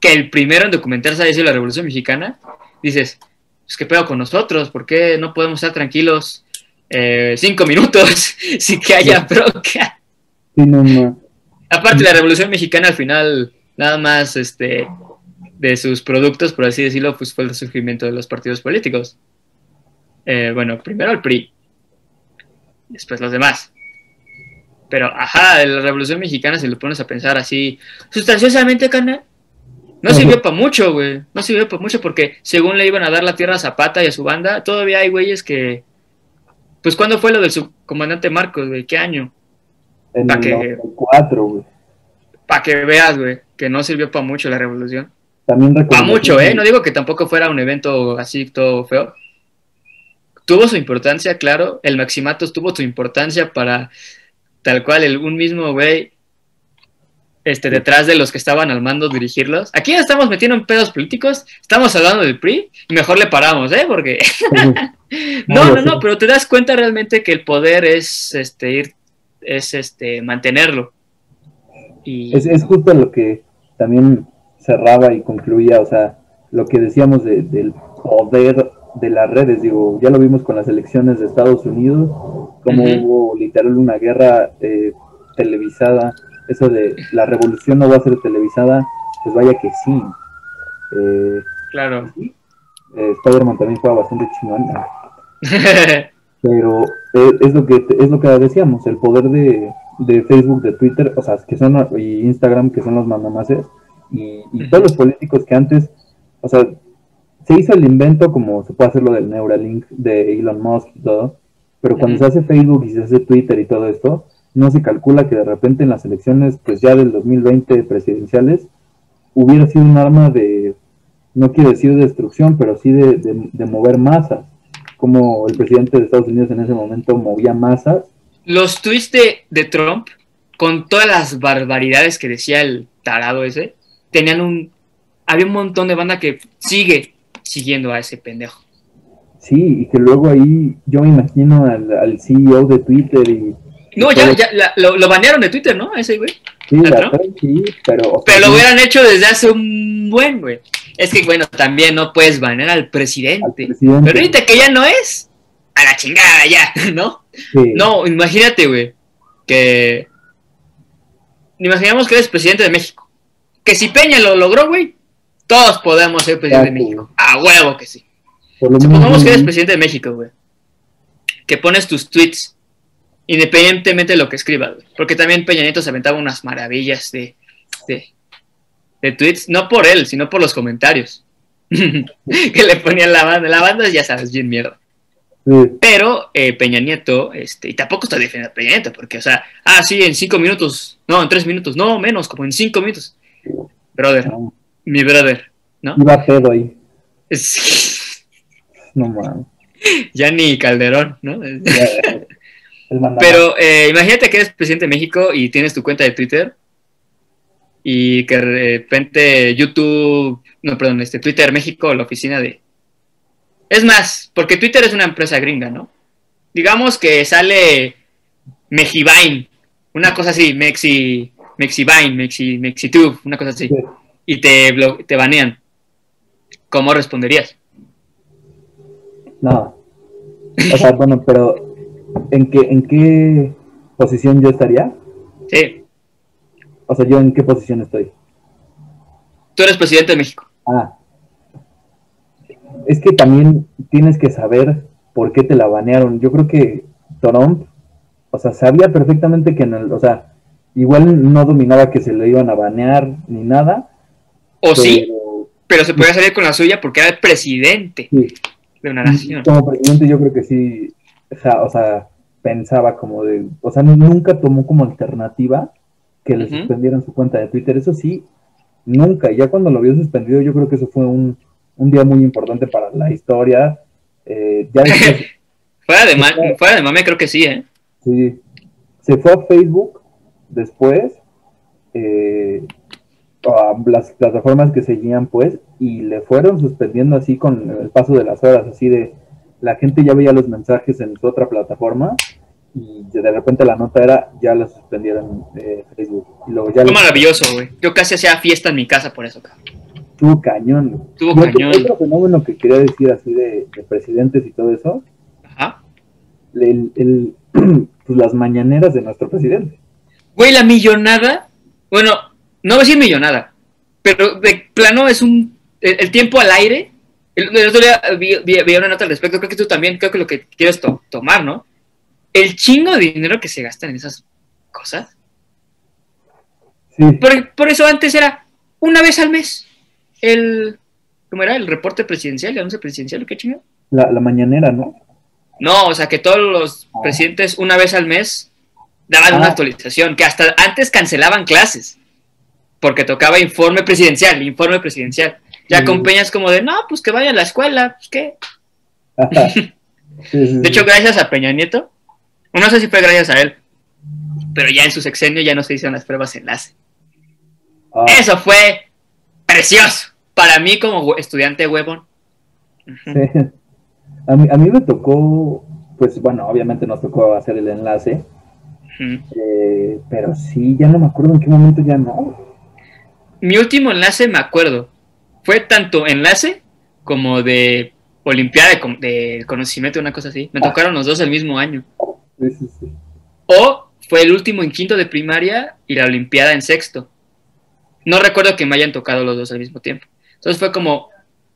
que el primero en documentarse haya sido la Revolución Mexicana, dices, pues qué pedo con nosotros, ¿por qué no podemos estar tranquilos eh, cinco minutos sin que haya bronca? Sí, no, no. Aparte, la Revolución Mexicana al final, nada más este, de sus productos, por así decirlo, pues fue el surgimiento de los partidos políticos. Eh, bueno, primero el PRI, después los demás. Pero, ajá, la Revolución Mexicana, si lo pones a pensar así, sustanciosamente, carnal, no sirvió para mucho, güey. No sirvió para mucho porque según le iban a dar la tierra a Zapata y a su banda, todavía hay güeyes que... Pues, ¿cuándo fue lo del subcomandante Marcos, güey? ¿Qué año? En Pa' el que- 94, güey. Para que veas, güey, que no sirvió para mucho la revolución. También Para recuerdo. mucho, ¿eh? No digo que tampoco fuera un evento así todo feo. Tuvo su importancia, claro. El Maximatos tuvo su importancia para tal cual el, un mismo güey este, detrás de los que estaban al mando dirigirlos. Aquí ya estamos metiendo en pedos políticos. Estamos hablando del PRI y mejor le paramos, ¿eh? Porque no, no, no, pero te das cuenta realmente que el poder es este ir, es este mantenerlo. Y Es, es justo lo que también cerraba y concluía, o sea, lo que decíamos de- del poder de las redes, digo, ya lo vimos con las elecciones de Estados Unidos, como hubo literal una guerra eh, televisada, eso de la revolución no va a ser televisada, pues vaya que sí. Eh, claro. eh, Spider-Man también juega bastante chingón, pero eh, es lo que es lo que decíamos, el poder de, de Facebook, de Twitter, o sea, que son y Instagram, que son los mandamases, y, y todos los políticos que antes, o sea, se hizo el invento como se puede hacer lo del Neuralink de Elon Musk y todo, pero cuando se hace Facebook y se hace Twitter y todo esto, no se calcula que de repente en las elecciones, pues ya del 2020 presidenciales, hubiera sido un arma de, no quiero decir destrucción, pero sí de, de- de mover masas, como el presidente de Estados Unidos en ese momento movía masas. Los tweets de, de Trump, con todas las barbaridades que decía el tarado ese, tenían un. Había un montón de banda que sigue siguiendo a ese pendejo. Sí, y que luego ahí yo me imagino al, al CEO de Twitter y... No, ya, ya la- lo, lo banearon de Twitter, ¿no? A ese güey. Sí, ¿a la Trump? Trump, sí, pero... o sea, Pero lo hubieran hecho desde hace un buen, güey. Es que, bueno, también no puedes banear al al presidente. presidente, Pero ahorita que ya no es, a la chingada ya, ¿no? sí, No, imagínate, güey, que... Imaginamos que eres presidente de México. Que si Peña lo logró, güey, todos podemos ser presidente de. México. A huevo que sí. Supongamos que eres presidente de México, güey. Que pones tus tweets, independientemente de lo que escribas, güey. Porque también Peña Nieto se aventaba unas maravillas de, de, de tweets, no por él, sino por los comentarios. que le ponían la banda. La banda, ya sabes, bien mierda. sí, Pero eh, Peña Nieto, este, y tampoco estoy defendiendo a Peña Nieto, porque, o sea, ah, sí, en cinco minutos, no, en tres minutos, no, menos, como en cinco minutos. Brother, no, mi brother, ¿no? iba pedo ahí, Es- no mames. ya ni Calderón, ¿no? Ya, el. Pero eh, imagínate que eres presidente de México y tienes tu cuenta de Twitter y que de repente YouTube, no, perdón, este Twitter México, la oficina de... Es más, porque Twitter es una empresa gringa, ¿no? Digamos que sale Mexivine, una cosa así, Mexi, Mexivine, Mexi, Mexitube, una cosa así, Sí. y te, te banean. ¿Cómo responderías? No. O sea, bueno, pero ¿en qué, ¿en qué posición yo estaría? Sí. O sea, ¿yo en qué posición estoy? Tú eres presidente de México. Ah. Es que también tienes que saber por qué te la banearon. Yo creo que Trump, o sea, sabía perfectamente que en el, o sea, igual no dominaba que se le iban a banear ni nada. O sí, pero se podía salir con la suya porque era el presidente de una nación. Como presidente yo creo que sí, o sea, pensaba como de, o sea, nunca tomó como alternativa que le suspendieran su cuenta de Twitter. Eso sí, nunca. Ya cuando lo vio suspendido, yo creo que eso fue un, día muy importante para la historia. Eh, ya fuera, de fuera de mame, creo que sí, ¿eh? Sí. Se fue a Facebook después, eh, a las plataformas que seguían, pues, y le fueron suspendiendo así con el paso de las horas, así de la gente ya veía los mensajes en su otra plataforma y de repente la nota era ya la suspendieron de Facebook. Y luego ya Fue maravilloso, güey. Yo casi hacía fiesta en mi casa por eso, cabrón. Tuvo cañón. Tuvo cañón. Otro fenómeno que quería decir así de, presidentes y todo eso. Ajá. El, pues las mañaneras de nuestro presidente. Güey, la millonada. Bueno, no voy a decir millonada, pero de plano es un. El, tiempo al aire. El, otro día vi, una nota al respecto. Creo que tú también, creo que lo que quieres tomar, ¿no? el chingo de dinero que se gasta en esas cosas. Sí. Por, eso antes era una vez al mes el. ¿Cómo era? El reporte presidencial, el anuncio presidencial, ¿qué chingo? La, mañanera, ¿no? No, o sea que todos los ah. presidentes una vez al mes daban una ah. actualización, que hasta antes cancelaban clases, porque tocaba informe presidencial, informe presidencial. Ya con Peñas como de, no, pues que vaya a la escuela, pues qué. de hecho, gracias a Peña Nieto, no sé si fue gracias a él, pero ya en su sexenio ya no se hicieron las pruebas enlace. Ah. Eso fue precioso para mí como estudiante huevón. a, mí, a mí me tocó, pues bueno, obviamente nos tocó hacer el enlace, eh, pero sí, ya no me acuerdo en qué momento ya no. Mi último enlace me acuerdo, fue tanto enlace como de Olimpiada de, conocimiento, una cosa así. Me ah. tocaron los dos el mismo año. O fue el último en quinto de primaria y la Olimpiada en sexto. No recuerdo que me hayan tocado los dos al mismo tiempo. Entonces fue como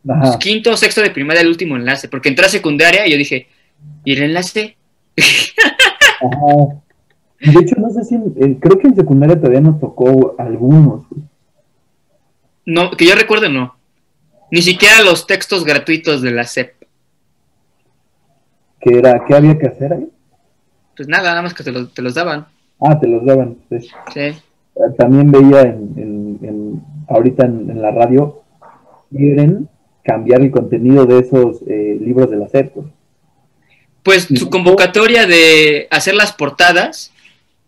pues, quinto o sexto de primaria el último enlace, porque entré a secundaria y yo dije, ¿y el enlace? De hecho, no sé si, creo que en secundaria todavía nos tocó algunos. No, que yo recuerde no. Ni siquiera los textos gratuitos de la SEP. ¿Qué era? ¿Qué había que hacer ahí? pues nada, nada más que te, los daban. Ah, te los daban, sí. Eh, también veía en, ahorita en, la radio, quieren cambiar el contenido de esos eh, libros de la SEP. Pues su convocatoria de hacer las portadas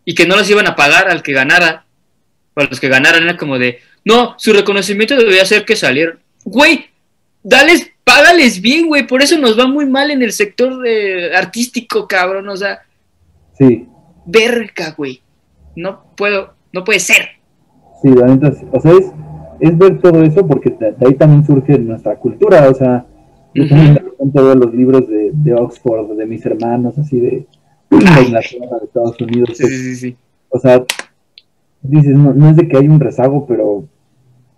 y que no los iban a pagar al que ganara, o a los que ganaran era como de, no, su reconocimiento debería ser que salieron. Güey, dales, págales bien, güey, por eso nos va muy mal en el sector eh, artístico, cabrón, o sea, Sí. Verga, güey. No puedo, no puede ser. Sí, la neta, o sea, es, ver todo eso porque de, ahí también surge nuestra cultura, o sea, yo también de repente veo los libros de, de, Oxford, de mis hermanos, así de, Inglaterra, de Estados Unidos. Sí, sí, sí. O sea, dices, no, no es de que hay un rezago, pero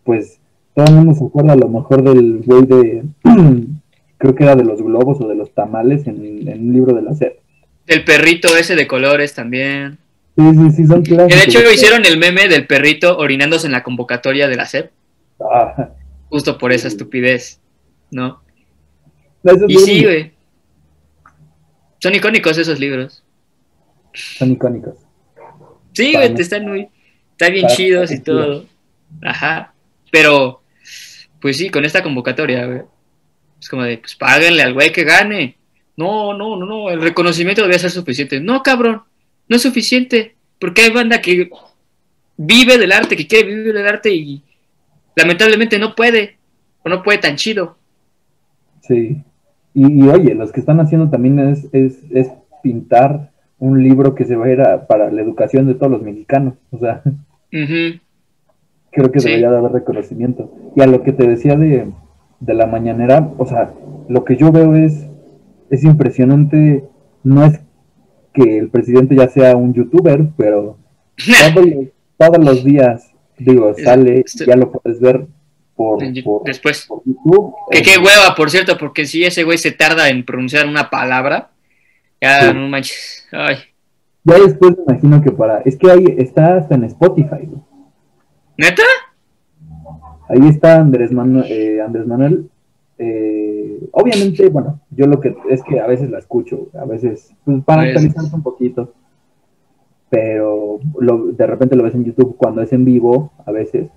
pues todo el mundo se acuerda a lo mejor del güey de, creo que era de los globos o de los tamales en, en un libro de la SEP. El perrito ese de colores también. Sí, sí, sí, son Que de hecho hicieron el meme del perrito orinándose en la convocatoria de la SEP. Ah. Justo por esa estupidez, ¿no? y sí, güey. Son icónicos esos libros. Son icónicos. Sí, güey, están muy. Están bien chidos y todo. Ajá. Pero, pues sí, con esta convocatoria, güey. Es como de, pues páguenle al güey que gane. No, no, no, no, el reconocimiento debe ser suficiente. No, cabrón, no es suficiente, porque hay banda que vive del arte, que quiere vivir del arte y lamentablemente no puede, o no puede tan chido. Sí, y, oye, los que están haciendo también es, es, pintar un libro que se va a ir para la educación de todos los mexicanos, o sea, creo que debería de haber reconocimiento. Y a lo que te decía de, de la mañanera, o sea, lo que yo veo es es impresionante, no es que el presidente ya sea un youtuber, pero todos los días, digo, sale, este- ya lo puedes ver por, Después. por YouTube. Que Eh, qué hueva, por cierto, porque si ese güey se tarda en pronunciar una palabra, ya Sí. no manches. Ay, Ya después me imagino que para, es que ahí está hasta en Spotify, güey. ¿Neta? Ahí está Andrés Manuel, eh, Andrés Manuel. eh, obviamente, bueno, yo lo que es que a veces la escucho, a veces, pues para actualizarse un poquito. Pero lo- de repente lo ves en YouTube cuando es en vivo, a veces.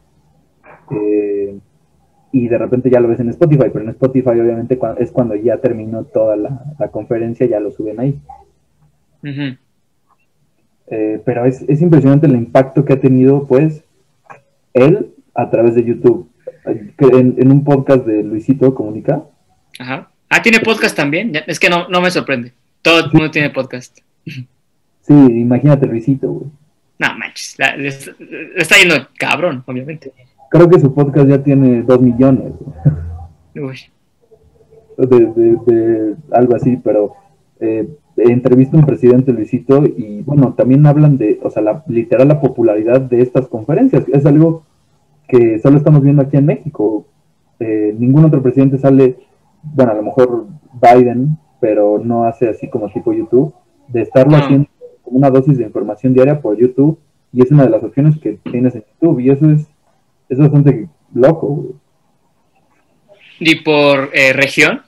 eh, y de repente ya lo ves en Spotify, pero en Spotify obviamente es cuando ya terminó toda la, la conferencia, ya lo suben ahí. Eh, pero es, es impresionante el impacto que ha tenido, pues, él a través de YouTube. En, en un podcast de Luisito Comunica, Ajá. Ah, ¿tiene podcast también? Es que no, no me sorprende. Todo el mundo tiene podcast. sí, imagínate Luisito, güey. No manches. la- le, está- le está yendo cabrón, obviamente. Creo que su podcast ya tiene dos millones, Uy. de, de- de algo así, pero eh, entrevista a un presidente Luisito y bueno, también hablan de, o sea, la, literal la popularidad de estas conferencias. Es algo que solo estamos viendo aquí en México. Eh, ningún otro presidente sale, bueno, a lo mejor Biden, pero no hace así como tipo YouTube, de estarlo haciendo como una dosis de información diaria por YouTube y es una de las opciones que tienes en YouTube y eso es, es bastante loco. güey. Y por eh, región,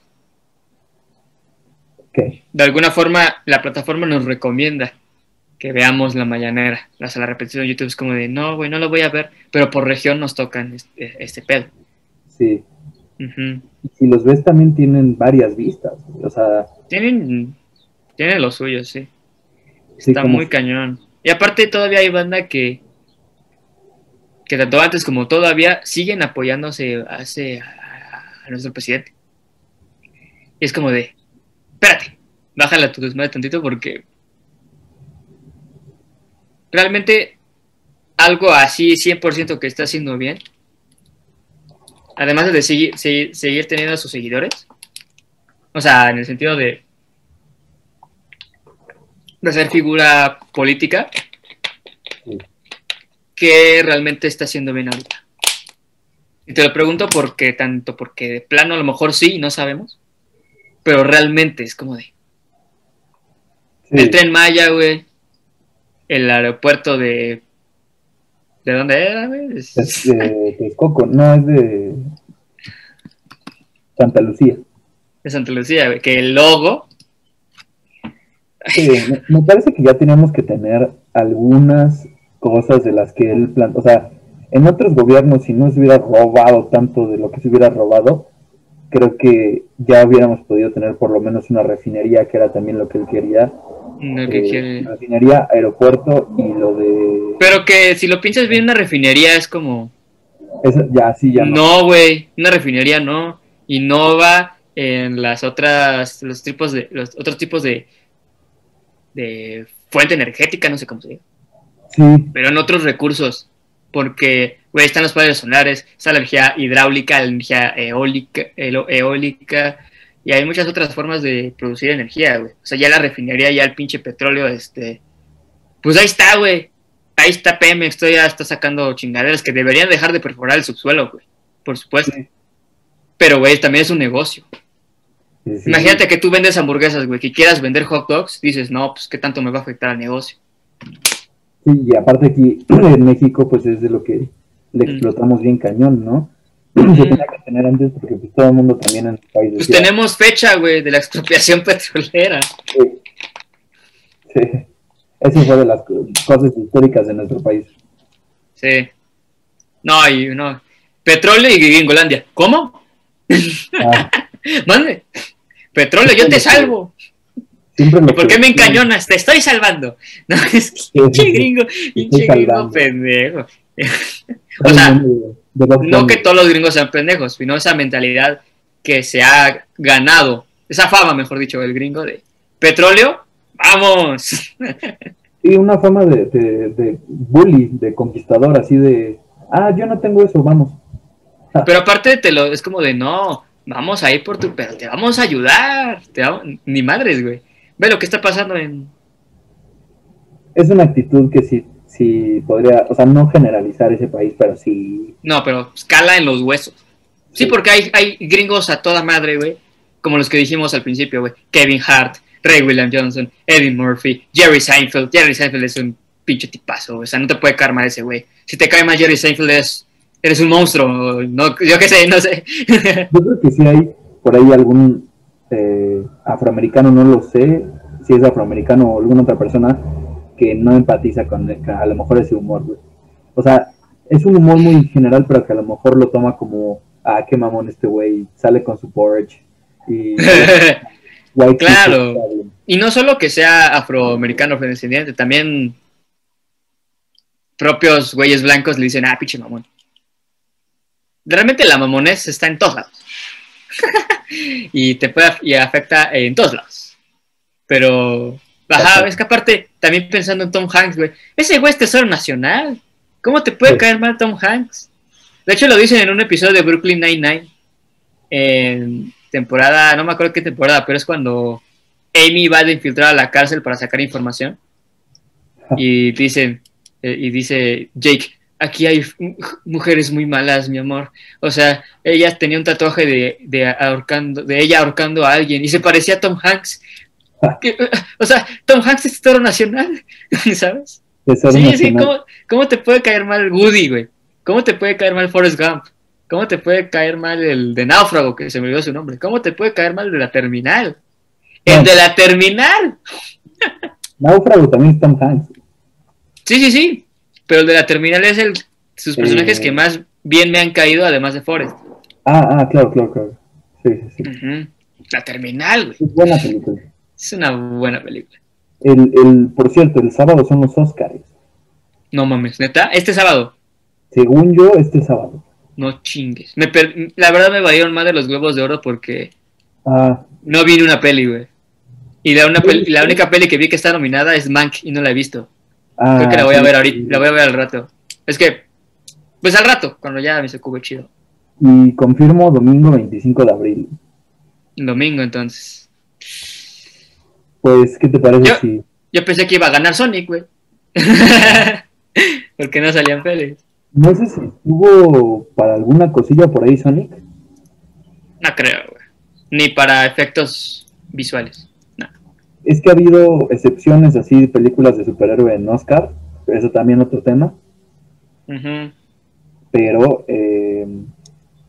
De alguna forma la plataforma nos recomienda que veamos la mañanera. O sea, la repetición de YouTube es como de, no, güey, no lo voy a ver, pero por región nos tocan este, este pedo. Sí. Y si los ves también tienen varias vistas. O sea, Tienen, tienen lo suyo, sí. sí, Está muy cañón. Y aparte todavía hay banda que, que tanto antes como todavía siguen apoyándose hace a, a nuestro presidente. Y es como de, espérate, bájala tu desmadre tantito porque realmente algo así 100% que está haciendo bien, además de seguir, seguir, seguir teniendo a sus seguidores, o sea, en el sentido de de ser figura política que realmente está haciendo bien ahorita. Y te lo pregunto porque tanto porque de plano a lo mejor sí, no sabemos, pero realmente es como de sí, el tren Maya, güey, el aeropuerto de ¿de dónde era, güey? Es- de Texcoco, no es de Santa Lucía. de Santa Lucía, güey, que el logo Sí, me, parece que ya teníamos que tener algunas cosas de las que él plan, o sea, en otros gobiernos si no se hubiera robado tanto de lo que se hubiera robado, creo que ya hubiéramos podido tener por lo menos una refinería que era también lo que él quería, lo que eh, quiere. refinería, aeropuerto y lo de Pero que si lo piensas bien, una refinería es como ya sí ya no. No, güey, una refinería no. Innova en las otras, los tipos de, los otros tipos de, de fuente energética, no sé cómo se diga, Sí, pero en otros recursos, porque, güey, están los paneles solares, está la energía hidráulica, la energía eólica, eólica, y hay muchas otras formas de producir energía, güey. O sea, ya la refinería, ya el pinche petróleo, este, pues ahí está, güey. Ahí está Pemex, ya está sacando chingaderas que deberían dejar de perforar el subsuelo, güey. Por supuesto. Sí. Pero, güey, también es un negocio. sí, sí. Imagínate que tú vendes hamburguesas, güey, que quieras vender hot dogs, dices, no, pues qué tanto me va a afectar al negocio. Sí, y aparte aquí en México, pues es de lo que le explotamos bien cañón, ¿no? Se tenía que tener antes porque pues todo el mundo también en el país Pues decía, tenemos fecha, güey, de la expropiación petrolera. Sí. Sí. Eso fue de las co- cosas históricas de nuestro país. Sí. No, y no. Petróleo y Gringolandia. ¿Cómo? Ah, Mande. Petróleo, yo te salvo. siempre lo ¿Y por qué me encañonas? Te estoy salvando. No, es que pinche gringo, pinche gringo pendejo. o sea, No que todos los gringos sean pendejos, sino esa mentalidad que se ha ganado, esa fama, mejor dicho, del gringo de petróleo, vamos. Sí, una fama de, de, de bully, de conquistador, así de, ah, yo no tengo eso, vamos. Pero aparte te lo, es como de no, vamos a ir por tu pedo, te vamos a ayudar, te vamos- ni madres, güey. Ve lo que está pasando en Es una actitud que sí, sí podría, o sea, no generalizar ese país, pero sí. No, pero escala en los huesos. Sí, Sí. porque hay, hay gringos a toda madre, güey. Como los que dijimos al principio, güey. Kevin Hart, Ray William Johnson, Eddie Murphy, Jerry Seinfeld. Jerry Seinfeld es un pinche tipazo, güey. O sea, no te puede caer mal ese güey. Si te cae mal Jerry Seinfeld, es, eres un monstruo. No, yo qué sé, no sé. Yo creo que sí hay por ahí algún eh, afroamericano, no lo sé, si es afroamericano o alguna otra persona que no empatiza con el- a lo mejor ese humor, güey. O sea, es un humor muy general, pero que a lo mejor lo toma como, ah, qué mamón este güey, sale con su Porsche y white Claro. y no solo que sea afroamericano afrodescendiente, también propios güeyes blancos le dicen, ah, pinche mamón. Realmente la mamonés está en todos lados. y te puede y afecta en todos lados. Pero, ajá, es que aparte, también pensando en Tom Hanks, güey, ese güey es tesoro nacional. ¿Cómo te puede Sí. caer mal Tom Hanks? De hecho, lo dicen en un episodio de Brooklyn Nine-Nine. En temporada, no me acuerdo qué temporada, pero es cuando Amy va de infiltrar a la cárcel para sacar información. Y dicen, eh, y dice Jake, aquí hay mujeres muy malas, mi amor. O sea, ella tenía un tatuaje de, de ahorcando, de ella ahorcando a alguien y se parecía a Tom Hanks. Que, O sea, Tom Hanks es toro nacional, ¿sabes? Tesoro Sí, sí. ¿cómo, ¿cómo te puede caer mal Woody, güey? ¿Cómo te puede caer mal Forrest Gump? ¿Cómo te puede caer mal el de Náufrago, que se me olvidó su nombre? ¿Cómo te puede caer mal el de la terminal? ¡El de la terminal! Náufrago también es Tom Hanks. Sí, sí, sí. Pero el de la terminal es el sus personajes Eh. que más bien me han caído, además de Forrest. Ah, ah, claro, claro, claro. Sí, sí, sí. La terminal, güey. Es buena película. Es una buena película. El, el, por cierto, el sábado son los Oscars. No mames, neta. Este sábado. Según yo, este sábado. No chingues. Me per- La verdad me valieron más de los Globos de Oro porque Ah, no vi ni una peli, güey. Y la, una peli- la única peli que vi que está nominada es Mank y no la he visto. ah, Creo que la voy a ver ahorita, la voy a ver al rato. Es que, pues al rato, cuando ya me se chido. Y confirmo domingo 25 de abril. Domingo, entonces. Pues, ¿qué te parece Yo- si Yo pensé que iba a ganar Sonic, güey. Porque no salían pelis. no sé si estuvo para alguna cosilla por ahí Sonic? No creo, güey. Ni para efectos visuales. No. Es que ha habido excepciones así de películas de superhéroe en Oscar, eso también otro tema, pero eh,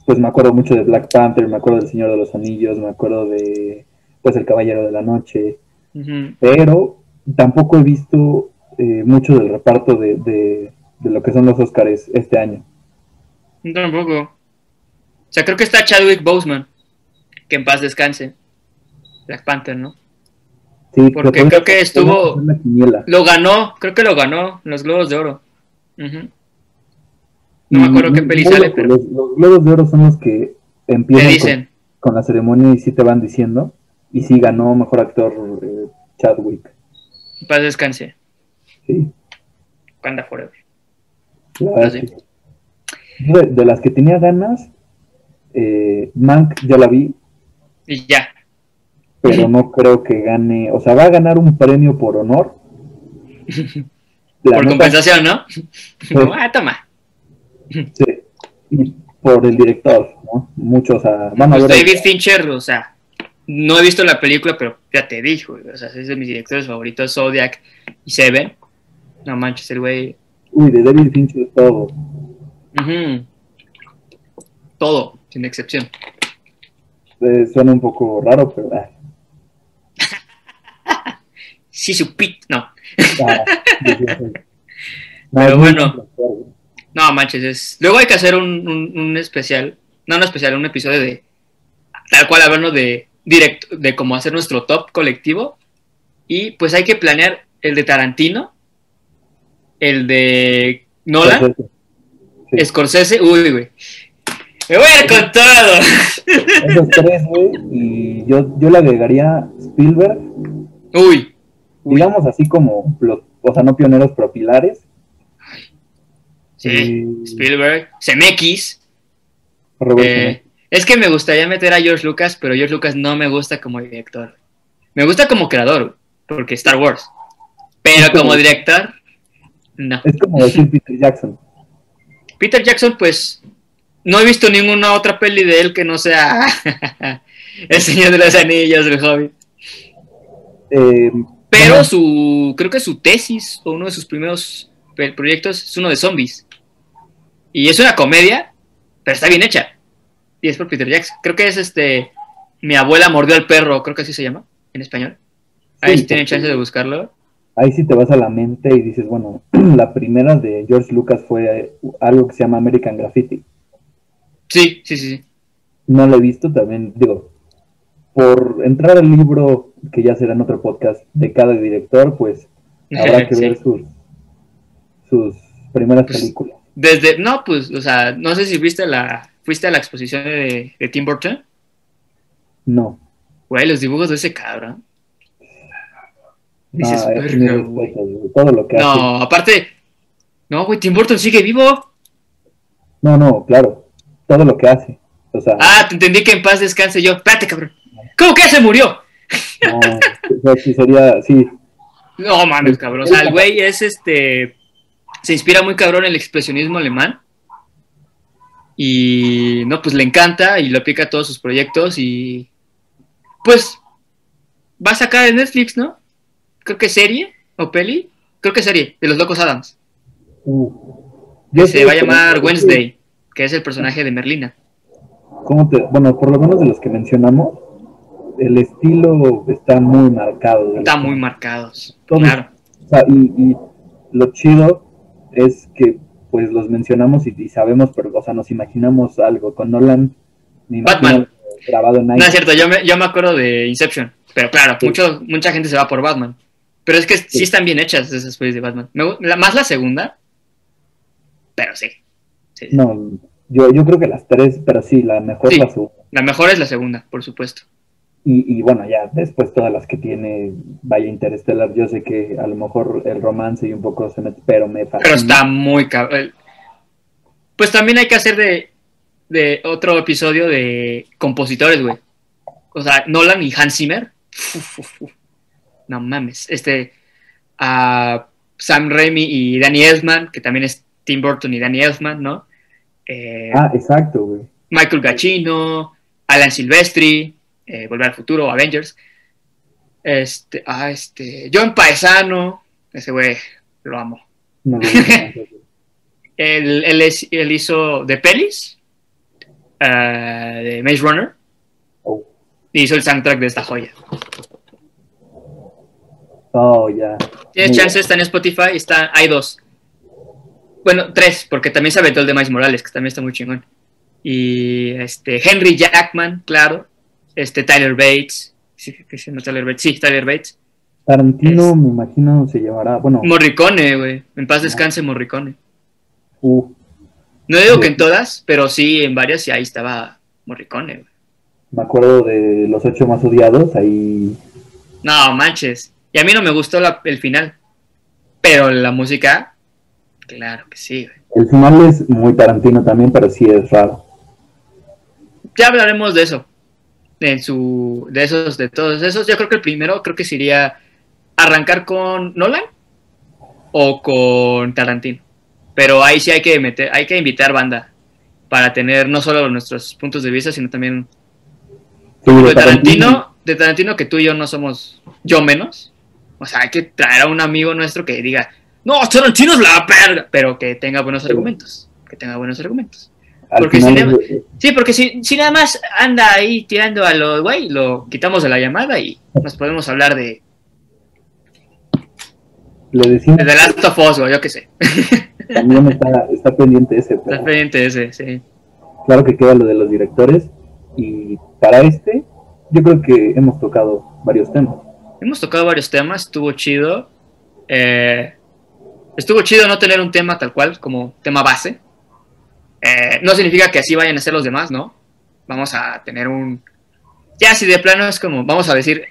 pues me acuerdo mucho de Black Panther, me acuerdo del Señor de los Anillos, me acuerdo de pues El Caballero de la Noche, Pero tampoco he visto eh, mucho del reparto de, de, de lo que son los Oscars este año. Tampoco. O sea, creo que está Chadwick Boseman. Que en paz descanse. Black Panther, ¿no? Sí, Porque creo que estuvo-. Lo ganó, creo que lo ganó en los Globos de Oro. No me acuerdo qué peli sale, pero Los, los globos de oro son los que empiezan con, con la ceremonia y sí te van diciendo. Y sí ganó mejor actor eh, Chadwick. Paz descanse. Sí, Wakanda Forever. la verdad Ah, es que- de, de las que tenía ganas, eh, Mank ya la vi, Y ya. pero no creo que gane. O sea, va a ganar un premio por honor. La Por neta, compensación, ¿no? Como, ah, toma. sí, y por el director, ¿no? Muchos, o sea, van a Pues ver. David Fincher, o sea, no he visto la película, pero ya te dijo, o sea, es de mis directores favoritos, Zodiac y Seven. No manches, el güey. Uy, de David Fincher todo. Ujú. Todo, sin excepción. Eh, suena un poco raro, pero. ah, Sí, su pit, no. ah, sí, sí, sí. No, Pero bueno. No manches, es. Luego hay que hacer un, un, un especial, no, no especial, un episodio de. Tal cual hablando de directo, de cómo hacer nuestro top colectivo. Y pues hay que planear el de Tarantino, el de Nolan. Sí. Scorsese, uy, güey. Me voy a ir con todo. Esos tres, güey, y yo, yo le agregaría Spielberg, Uy, digamos así como, lo- o sea, no pioneros, pero pilares. sí. Y Spielberg, Zemeckis. Robert eh. Es que me gustaría meter a George Lucas, pero George Lucas no me gusta como director. Me gusta como creador, porque Star Wars. Pero como director, No. Es como decir Peter Jackson. Peter Jackson, pues, no he visto ninguna otra peli de él que no sea El Señor de los Anillos, El Hobbit. Eh, Pero bueno, su, creo que su tesis o uno de sus primeros proyectos es uno de zombies. Y es una comedia, pero está bien hecha. Y es por Peter Jackson. Creo que es este, Mi abuela mordió al perro, creo que así se llama en español. Ahí Sí, tienen chance de buscarlo. ahí sí te vas a la mente y dices, bueno, la primera de George Lucas fue eh, algo que se llama American Graffiti. Sí, sí, sí. sí. No lo he visto también, digo, por entrar al libro, que ya será en otro podcast, de cada director, pues habrá que Sí. ver sus, sus primeras Pues, películas. Desde, no, pues, o sea, no sé si viste la, fuiste a la exposición de, de Tim Burton. No. Güey, los dibujos de ese cabrón. Dices, no, es todo lo que hace. No, aparte, no, güey, Tim Burton sigue vivo. No, no, claro, todo lo que hace. O sea, Ah, te entendí que en paz descanse yo. Espérate, cabrón. ¿Cómo que se murió? no, sea, sí sería, sí, No mames, cabrón. O sea, el güey es este. Se inspira muy cabrón en el expresionismo alemán. Y no, pues le encanta y lo aplica a todos sus proyectos. Y pues va a sacar en Netflix, ¿no? Creo que serie o peli. Creo que serie de los Locos Adams. uh. Yo se va a que- llamar Wednesday, que es el personaje de Merlina. ¿Cómo te- bueno, por lo menos de los que mencionamos, el estilo está muy marcado. Está muy marcados. Todos. Claro. O sea, y, y lo chido es que pues los mencionamos y, y sabemos, pero o sea, nos imaginamos algo con Nolan. me Batman. Grabado en No es cierto, yo me, yo me acuerdo de Inception. Pero claro, Sí. mucho, mucha gente se va por Batman. Pero es que sí, están bien hechas esas pelis de Batman. Me la- más la segunda. Pero sí. Sí, sí. No, yo, yo creo que las tres, pero sí, la mejor Sí. la segunda. La mejor es la segunda, por supuesto. Y, y bueno, ya después todas las que tiene Vaya Interestelar, yo sé que a lo mejor el romance y un poco se mete, pero me fascina. Pero está muy cabrón. Pues también hay que hacer de, de otro episodio de compositores, güey. O sea, Nolan y Hans Zimmer. Uf, uf, uf. No mames. Este. a Sam Raimi y Danny Elfman, que también es Tim Burton y Danny Elfman, ¿no? Eh, Ah, exacto, güey. Michael Giacchino, Alan Silvestri, eh, Volver al Futuro, Avengers. Este, ah, este, John Paesano, ese güey, lo amo. No. Él, él, es- él hizo The Pelis, eh, de Maze Runner, oh, y hizo el soundtrack de esta joya. oh, ya. Tienes chance, está en Spotify, está, hay dos. Bueno, tres, porque también se aventó el de Miles Morales, que también está muy chingón. Y este, Henry Jackman, claro. Este, Tyler Bates. Sí, que se llama Tyler Bates. Sí, Tyler Bates. Tarantino, Es- me imagino, se llevará, bueno, Morricone, güey. En paz descanse Morricone. uh, No digo que en todas, pero sí en varias y ahí estaba Morricone, güey. me acuerdo de los ocho más odiados, ahí, No, manches. Y a mí no me gustó la- el final. Pero la música, claro que sí, güey. el final es muy Tarantino también, pero sí es raro. Ya hablaremos de eso. En su, de esos, de todos esos. Yo creo que el primero, creo que sería arrancar con Nolan o con Tarantino. Pero ahí sí hay que meter, hay que invitar banda para tener no solo nuestros puntos de vista, sino también de Tarantino, de Tarantino que tú y yo no somos yo menos. O sea, hay que traer a un amigo nuestro que diga, no, Tarantino es la verga, pero que tenga buenos argumentos. Que tenga buenos argumentos. Al porque final cinema- es- Sí, porque si, si nada más anda ahí tirando a lo güey, lo quitamos de la llamada y nos podemos hablar de, le decimos de The Last of Us, yo qué sé. también está, está pendiente ese, Está pendiente ese, sí. claro que queda lo de los directores, y para este, yo creo que hemos tocado varios temas. Hemos tocado varios temas, estuvo chido. Eh, estuvo chido no tener un tema tal cual como tema base. Eh, no significa que así vayan a ser los demás, ¿no? Vamos a tener un... Ya si de plano es como, vamos a decir,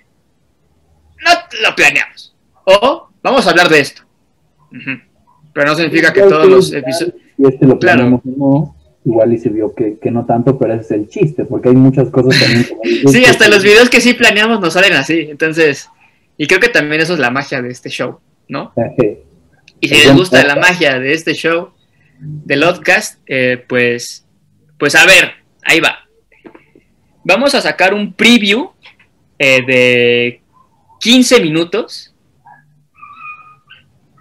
no lo planeamos. O vamos a hablar de esto. Pero no significa que todos los episodios... Si este lo Claro. planeamos o no, igual y se vio que, que no tanto, pero ese es el chiste, porque hay muchas cosas también. dices, Sí, que- hasta los videos que sí planeamos nos salen así. Entonces, y creo que también eso es la magia de este show, ¿no? Ajé. Y si les gusta la magia de este show, del podcast, eh, pues, pues a ver, ahí va. Vamos a sacar un preview eh, de 15 minutos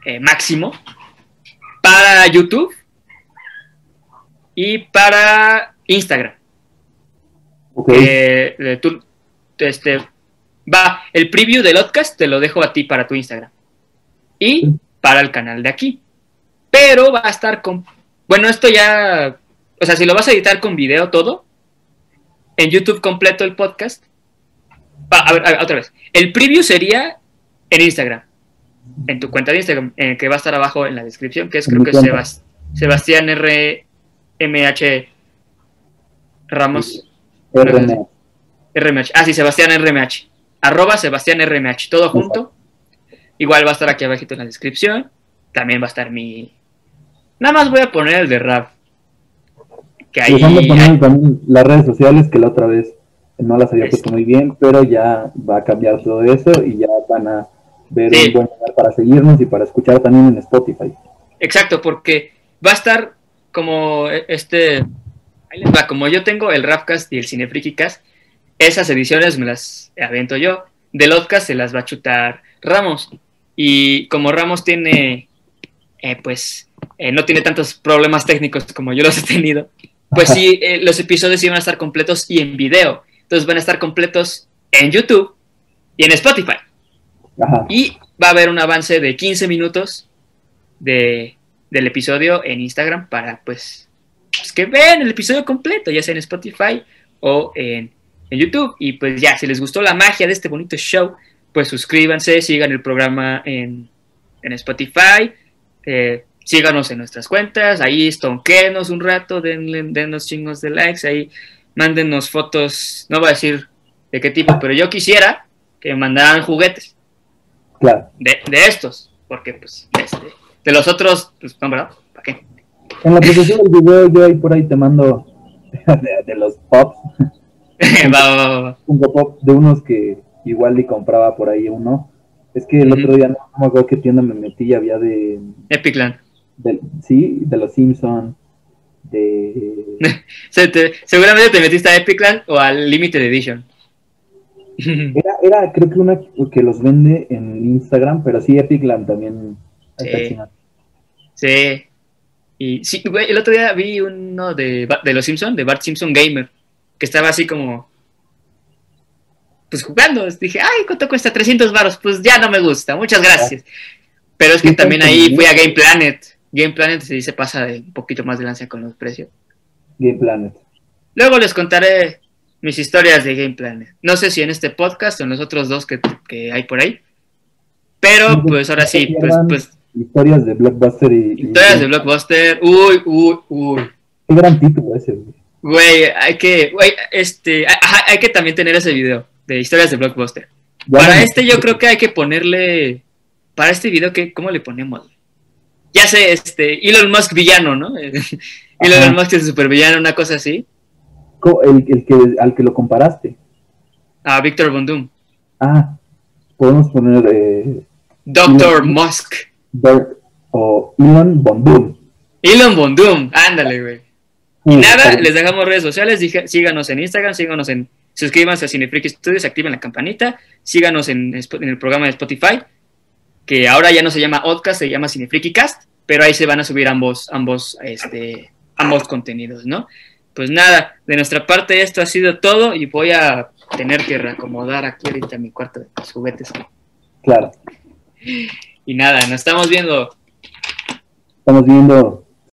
eh, máximo para YouTube y para Instagram. este, va, el preview del podcast te lo dejo a ti para tu Instagram y para el canal de aquí. Pero va a estar con... Bueno, esto ya... O sea, si lo vas a editar con video todo, en YouTube completo el podcast. a, ver, otra vez. El preview sería en Instagram. En tu cuenta de Instagram, en el que va a estar abajo en la descripción, que es creo que es Sebastián RMH Ramos. RMH. RMH. Ah, sí, Sebastián RMH. Arroba Sebastián RMH. Todo junto. Igual va a estar aquí abajito en la descripción. También va a estar mi, Nada más voy a poner el de rap. Que ahí, también las redes sociales que la otra vez no las había puesto muy bien, pero ya va a cambiar todo eso y ya van a ver un buen lugar para seguirnos y para escuchar también en Spotify. Exacto, porque va a estar como este, ahí les va, como yo tengo el Rapcast y el Cinefrikicast, esas ediciones me las avento yo, del podcast se las va a chutar Ramos, y como Ramos tiene, eh, pues, eh, no tiene tantos problemas técnicos como yo los he tenido, pues sí, eh, los episodios iban a estar completos y en video. Entonces van a estar completos en YouTube y en Spotify. Y va a haber un avance de 15 minutos de, del episodio en Instagram para pues, pues, que vean el episodio completo, ya sea en Spotify o en, en YouTube. Y pues ya, si les gustó la magia de este bonito show, pues suscríbanse, sigan el programa en, en Spotify. Eh, síganos en nuestras cuentas, ahí stonquenos un rato, denle, denos chingos de likes, ahí mándenos fotos, no voy a decir de qué tipo, pero yo quisiera que mandaran juguetes. Claro. De, estos, porque pues este, de los otros, pues no, ¿verdad? ¿Para qué? En la presentación del video yo ahí por ahí te mando de, los pops. Un pop de unos que igual y compraba por ahí uno. Es que el otro día no, me acuerdo qué tienda me metí y había de... Epicland sí, de los Simpsons, de... seguramente te metiste a Epicland o al Limited Edition. era, era, creo que una que los vende en Instagram, pero sí, Epicland también. Sí. sí. Y sí, el otro día vi uno de, de los Simpsons, de Bart Simpson Gamer, que estaba así como pues jugando. Dije, ay, ¿cuánto cuesta? 300 baros. Pues ya no me gusta, muchas gracias. Pero es que también ahí fui a Game Planet. Game Planet se dice pasa de un poquito más de lanza con los precios. Game Planet. Luego les contaré mis historias de Game Planet. No sé si en este podcast o en los otros dos que, hay por ahí. Pero pues ahora sí, pues, pues, Historias de Blockbuster y... Historias de Blockbuster. Uy, uy, uy. Qué gran título ese, güey. Güey, hay que, güey, este, hay, que también tener ese video de historias de Blockbuster. para este yo creo que hay que ponerle, para este video, ¿qué, ¿cómo le ponemos? Ya sé, este, Elon Musk villano, ¿no? Elon Musk es supervillano, una cosa así. El, el, que, al que lo comparaste. A Víctor Von Ah, podemos poner... Eh, Doctor Musk. o Elon Von Elon Von ándale, güey. Y nada, les dejamos redes sociales, síganos en Instagram, síganos en, suscríbanse a Cinefreak Studios, activen la campanita, síganos en, en el programa de Spotify que ahora ya no se llama Podcast, se llama Cinefrikicast, pero ahí se van a subir ambos, ambos, este, ambos contenidos, ¿no? Pues nada, de nuestra parte esto ha sido todo y voy a tener que reacomodar aquí ahorita mi cuarto de juguetes. Claro. Y nada, nos estamos viendo. Estamos viendo.